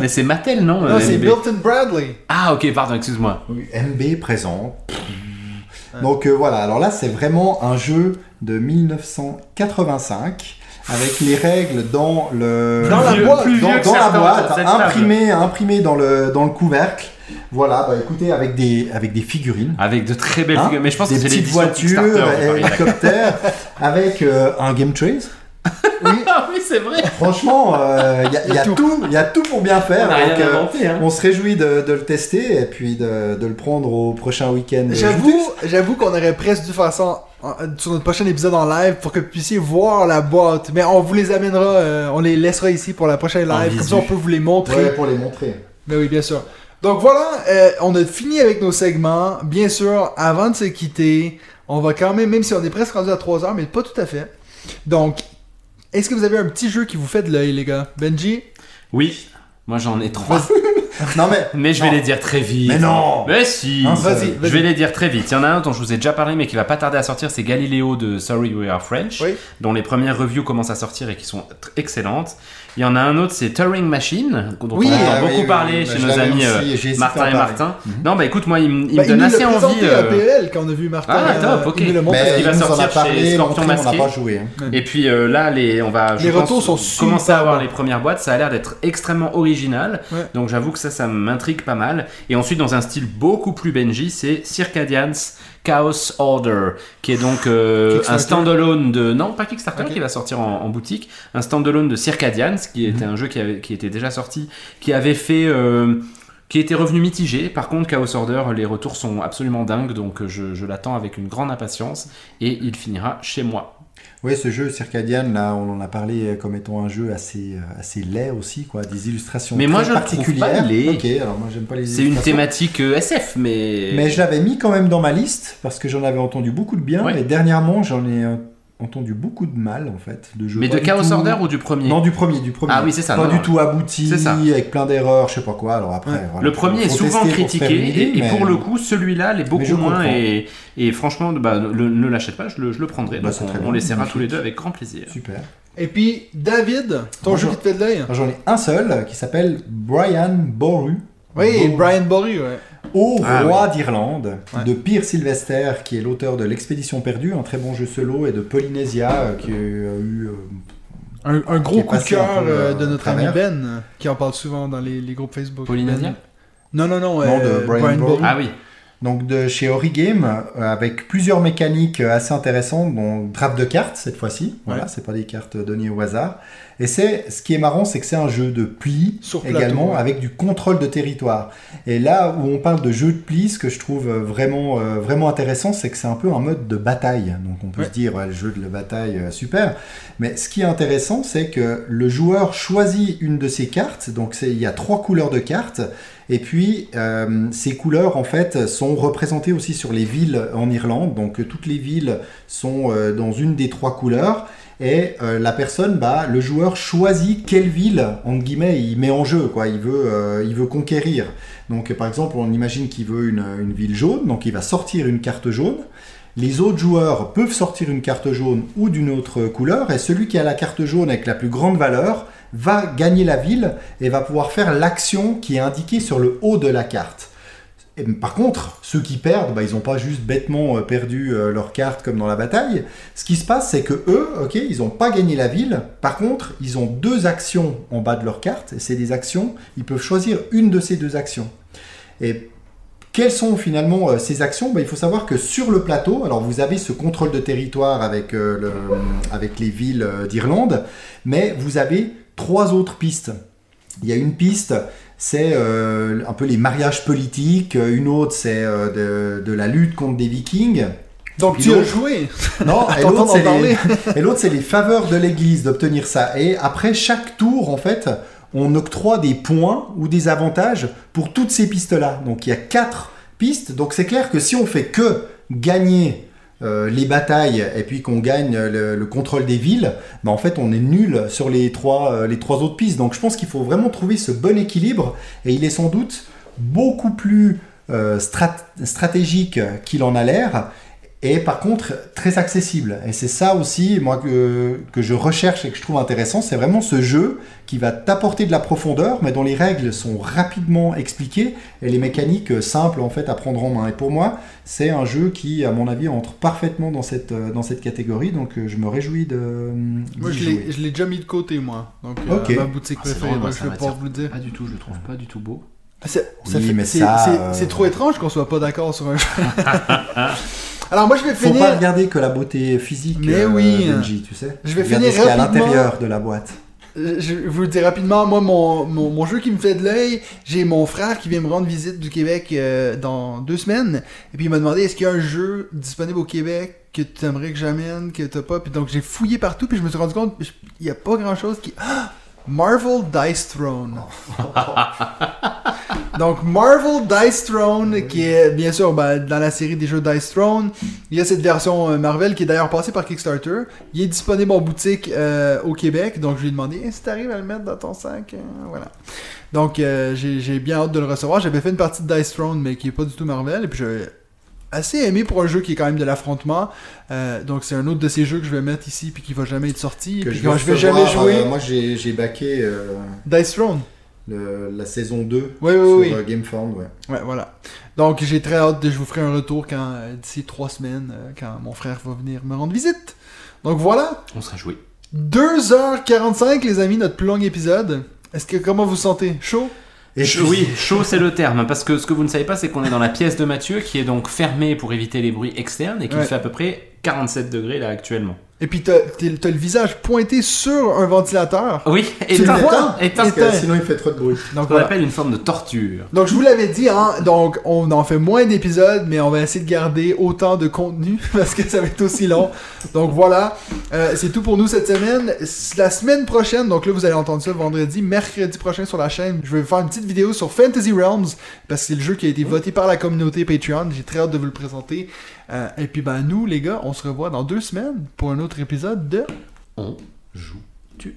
Mais c'est Mattel, non, Non, euh, c'est? Milton Bradley. Ah ok, pardon, excuse-moi. Oui, MB présent. Donc euh, voilà, alors là c'est vraiment un jeu de 1985 avec les règles dans le Dans la boîte, dans, dans la certains autour de boîte, cette table. imprimé, imprimé dans le dans le couvercle. Voilà, bah écoutez avec des avec des figurines. Avec de très belles Hein figures. Mais je pense que des c'est petites voitures, hélicoptères, avec euh, un game trace. Oui, c'est vrai. Franchement, euh, il y a, il y a tout, il y a tout pour bien faire. On n'a rien donc, euh, inventé, hein. on se réjouit de, de le tester et puis de, de le prendre au prochain week-end. J'avoue, j'avoue qu'on aurait presque dû faire ça en- sur notre prochain épisode en live pour que vous puissiez voir la boîte. Mais on vous les amènera, euh, on les laissera ici pour la prochaine live. Comme ça, on peut vous les montrer. Ouais, pour les montrer. Mais oui, bien sûr. Donc voilà, euh, on a fini avec nos segments. Bien sûr, avant de se quitter, on va quand même, même si on est presque rendu à 3 heures, mais pas tout à fait. Donc, est-ce que vous avez un petit jeu qui vous fait de l'œil, les gars? Benji? Oui, moi j'en ai trois. [laughs] Non mais. Mais je vais Non. les dire très vite. Mais non Mais si Vas-y, seul. Je vais les dire très vite. Il y en a un dont je vous ai déjà parlé, mais qui va pas tarder à sortir, c'est Galileo de Sorry We Are French, Oui. dont les premières reviews commencent à sortir et qui sont excellentes. Il y en a un autre, c'est Turing Machine, dont Oui, on entend oui, beaucoup oui, parler oui. chez Bah, nos amis aussi, euh, à Martin et. Martin. Mhm. Non, bah écoute, moi, il, me- il Bah, me donne assez envie. présenté euh, à PL quand on a vu Martin. Ah, euh, top, ok. il. Parce va il nous en a sortir chez parlé, Scorpion montré, on n'a Masqué. pas joué. hein. Et puis euh, là, les, on va je Les pense, retours sont commencer à avoir les premières boîtes. Ça a l'air d'être extrêmement original. Ouais. Donc j'avoue que ça, ça m'intrigue pas mal. Et ensuite, dans un style beaucoup plus Benji, c'est Circadians Chaos Order, qui est donc euh, un standalone de non pas Kickstarter qui va sortir en, en boutique, un standalone de Circadians, qui était un jeu qui, avait, qui était déjà sorti, qui avait fait euh, qui était revenu mitigé. Par contre, Chaos Order, les retours sont absolument dingues, donc je, je l'attends avec une grande impatience et il finira chez moi. Oui, ce jeu Circadian, là, on en a parlé comme étant un jeu assez, euh, assez laid aussi, quoi. Des illustrations Mais très moi, je particulières. pas laid. Ok, alors moi, j'aime pas les C'est une thématique euh, SF, mais. Mais je l'avais mis quand même dans ma liste parce que j'en avais entendu beaucoup de bien. Ouais. Et dernièrement, j'en ai euh, entendu beaucoup de mal, en fait, de jeux. Mais de Chaos tout- Order ou du premier Non, du premier, du premier. Ah oui, c'est ça, Pas non, du non. tout abouti, C'est ça. avec plein d'erreurs, je sais pas quoi. Alors après, Ouais. voilà, Le premier est souvent critiqué idée, et, pour le coup, celui-là l'est beaucoup moins et, et franchement, bah, le- ne l'achète pas, je le, je le prendrai. Bah, Donc on, très on l'essaiera tous les deux avec grand plaisir. Super. Et puis, David, ton jeu qui te fait de l'œil J'en ai un seul qui s'appelle Brian Boru. Oui, Boru. Brian Bory, ouais. Au Ah, roi d'Irlande, Ouais. de Pierre Sylvester, qui est l'auteur de L'Expédition perdue, un très bon jeu solo, et de Polynesia, euh, qui a eu euh, Un, gros coup de cœur euh, de notre ami. Ben, qui en parle souvent dans les, les groupes Facebook. Polynesia Ben. Non, non, non, Non, euh, de Brian. Ah oui, donc de chez Origame, euh, avec plusieurs mécaniques euh, assez intéressantes, dont drape de cartes cette fois-ci. Voilà, Ouais. c'est pas des cartes données au hasard. Et c'est ce qui est marrant, c'est que c'est un jeu de pli Sur plateau, également, ouais. avec du contrôle de territoire. Et là où on parle de jeu de pli, ce que je trouve euh, vraiment euh, vraiment intéressant, c'est que c'est un peu un mode de bataille. Donc on peut Ouais. se dire ouais, le jeu de la bataille euh, super. Mais ce qui est intéressant, c'est que le joueur choisit une de ses cartes. Donc c'est- il y a trois couleurs de cartes. Et puis, euh, ces couleurs, en fait, sont représentées aussi sur les villes en Irlande. Donc, euh, toutes les villes sont euh, dans une des trois couleurs. Et la personne, bah, le joueur choisit quelle ville, entre guillemets, il met en jeu. Quoi. Il, veut, il veut conquérir. Donc, par exemple, on imagine qu'il veut une, une ville jaune. Donc, il va sortir une carte jaune. Les autres joueurs peuvent sortir une carte jaune ou d'une autre couleur. Et celui qui a la carte jaune avec la plus grande valeur va gagner la ville et va pouvoir faire l'action qui est indiquée sur le haut de la carte. Et, par contre, ceux qui perdent, bah, ils n'ont pas juste bêtement euh, perdu euh, leur carte comme dans la bataille. Ce qui se passe, c'est que eux, ok, ils n'ont pas gagné la ville. Par contre, ils ont deux actions en bas de leur carte. C'est des actions. Ils peuvent choisir une de ces deux actions. Et quelles sont finalement euh, ces actions? Ben, Il faut savoir que sur le plateau, alors vous avez ce contrôle de territoire avec, avec les villes d'Irlande, mais vous avez trois autres pistes. Il y a une piste, c'est euh, un peu les mariages politiques, une autre c'est euh, de, de la lutte contre des vikings, Donc Puis tu as joué. non, [laughs] et l'autre, c'est les, et l'autre, c'est les faveurs de l'église d'obtenir ça. Et après chaque tour, en fait, on octroie des points ou des avantages pour toutes ces pistes-là. Donc il y a quatre pistes. Donc c'est clair que si on fait que gagner euh, les batailles et puis qu'on gagne le, le contrôle des villes, ben en fait on est nul sur les trois, euh, les trois autres pistes. Donc je pense qu'il faut vraiment trouver ce bon équilibre et il est sans doute beaucoup plus euh, strat- stratégique qu'il en a l'air et par contre très accessible. Et c'est ça aussi, moi, que, que je recherche et que je trouve intéressant, c'est vraiment ce jeu qui va t'apporter de la profondeur, mais dont les règles sont rapidement expliquées et les mécaniques euh, simples en fait à prendre en main. Et pour moi, c'est un jeu qui, à mon avis, entre parfaitement dans cette, euh, dans cette catégorie, donc euh, je me réjouis de. Moi, je jouer. l'ai- je l'ai déjà mis de côté, moi. Donc, euh, Ok. ma boutique Ah, préférée, drôle, moi, je vous le dire. Pas du tout, je le trouve pas du tout beau. C'est ça Oui, fait- mais c'est- ça, c'est- euh, c'est trop étrange qu'on soit pas d'accord sur un jeu. [laughs] Alors, moi, je vais Faut finir. pas regarder que la beauté physique, Mais euh, oui. Benji, tu sais. Je vais finir ce qu'il y a à rapidement. l'intérieur de la boîte. Je vous le dire rapidement, moi, mon, mon, mon jeu qui me fait de l'œil, j'ai mon frère qui vient me rendre visite du Québec euh, dans deux semaines. Et puis il m'a demandé est-ce qu'il y a un jeu disponible au Québec que tu aimerais que j'amène, que t'as pas? Puis donc j'ai fouillé partout, puis je me suis rendu compte, il y a pas grand chose qui. Ah! Marvel Dice Throne. Donc Marvel Dice Throne, qui est bien sûr ben, dans la série des jeux Dice Throne, il y a cette version euh, Marvel qui est d'ailleurs passée par Kickstarter. Il est disponible en boutique euh, au Québec, donc je lui ai demandé Eh, si t'arrives à le mettre dans ton sac, euh, voilà. Donc euh, j'ai bien hâte de le recevoir. J'avais fait une partie de Dice Throne, mais qui est pas du tout Marvel, et puis j'ai assez aimé pour un jeu qui est quand même de l'affrontement. Euh, donc c'est un autre de ces jeux que je vais mettre ici puis qui va jamais être sorti, Que puis je vais je vais jamais recevoir, jouer. euh, moi, j'ai j'ai backé euh, Dice Throne. le- la saison 2 Oui, oui, sur oui. euh, GameFound. Ouais. Ouais, voilà. Donc j'ai très hâte de je vous ferai un retour quand d'ici trois semaines quand mon frère va venir me rendre visite. Donc voilà, On sera joué. 2h45 les amis, notre plus long épisode. Est-ce que comment vous sentez? Chaud? Et Oui, chaud c'est le terme, parce que ce que vous ne savez pas, c'est qu'on est dans la pièce de Mathieu qui est donc fermée pour éviter les bruits externes et Ouais. fait à peu près 47 degrés là actuellement. Et puis t'as le visage pointé sur un ventilateur. Oui, Tu le éteint, éteint. Parce que sinon il fait trop de bruit. Donc voilà. appelle une forme de torture. Donc je vous l'avais dit, hein, donc on en fait moins d'épisodes, mais on va essayer de garder autant de contenu [laughs] parce que ça va être aussi long. Donc voilà, Euh, c'est tout pour nous cette semaine. La semaine prochaine, donc là vous allez entendre ça vendredi, mercredi prochain sur la chaîne, je vais faire une petite vidéo sur Fantasy Realms parce que c'est le jeu qui a été voté par la communauté Patreon. J'ai très hâte de vous le présenter. Euh, et puis, ben, nous, les gars, on se revoit dans deux semaines pour un autre épisode de On joue-tu.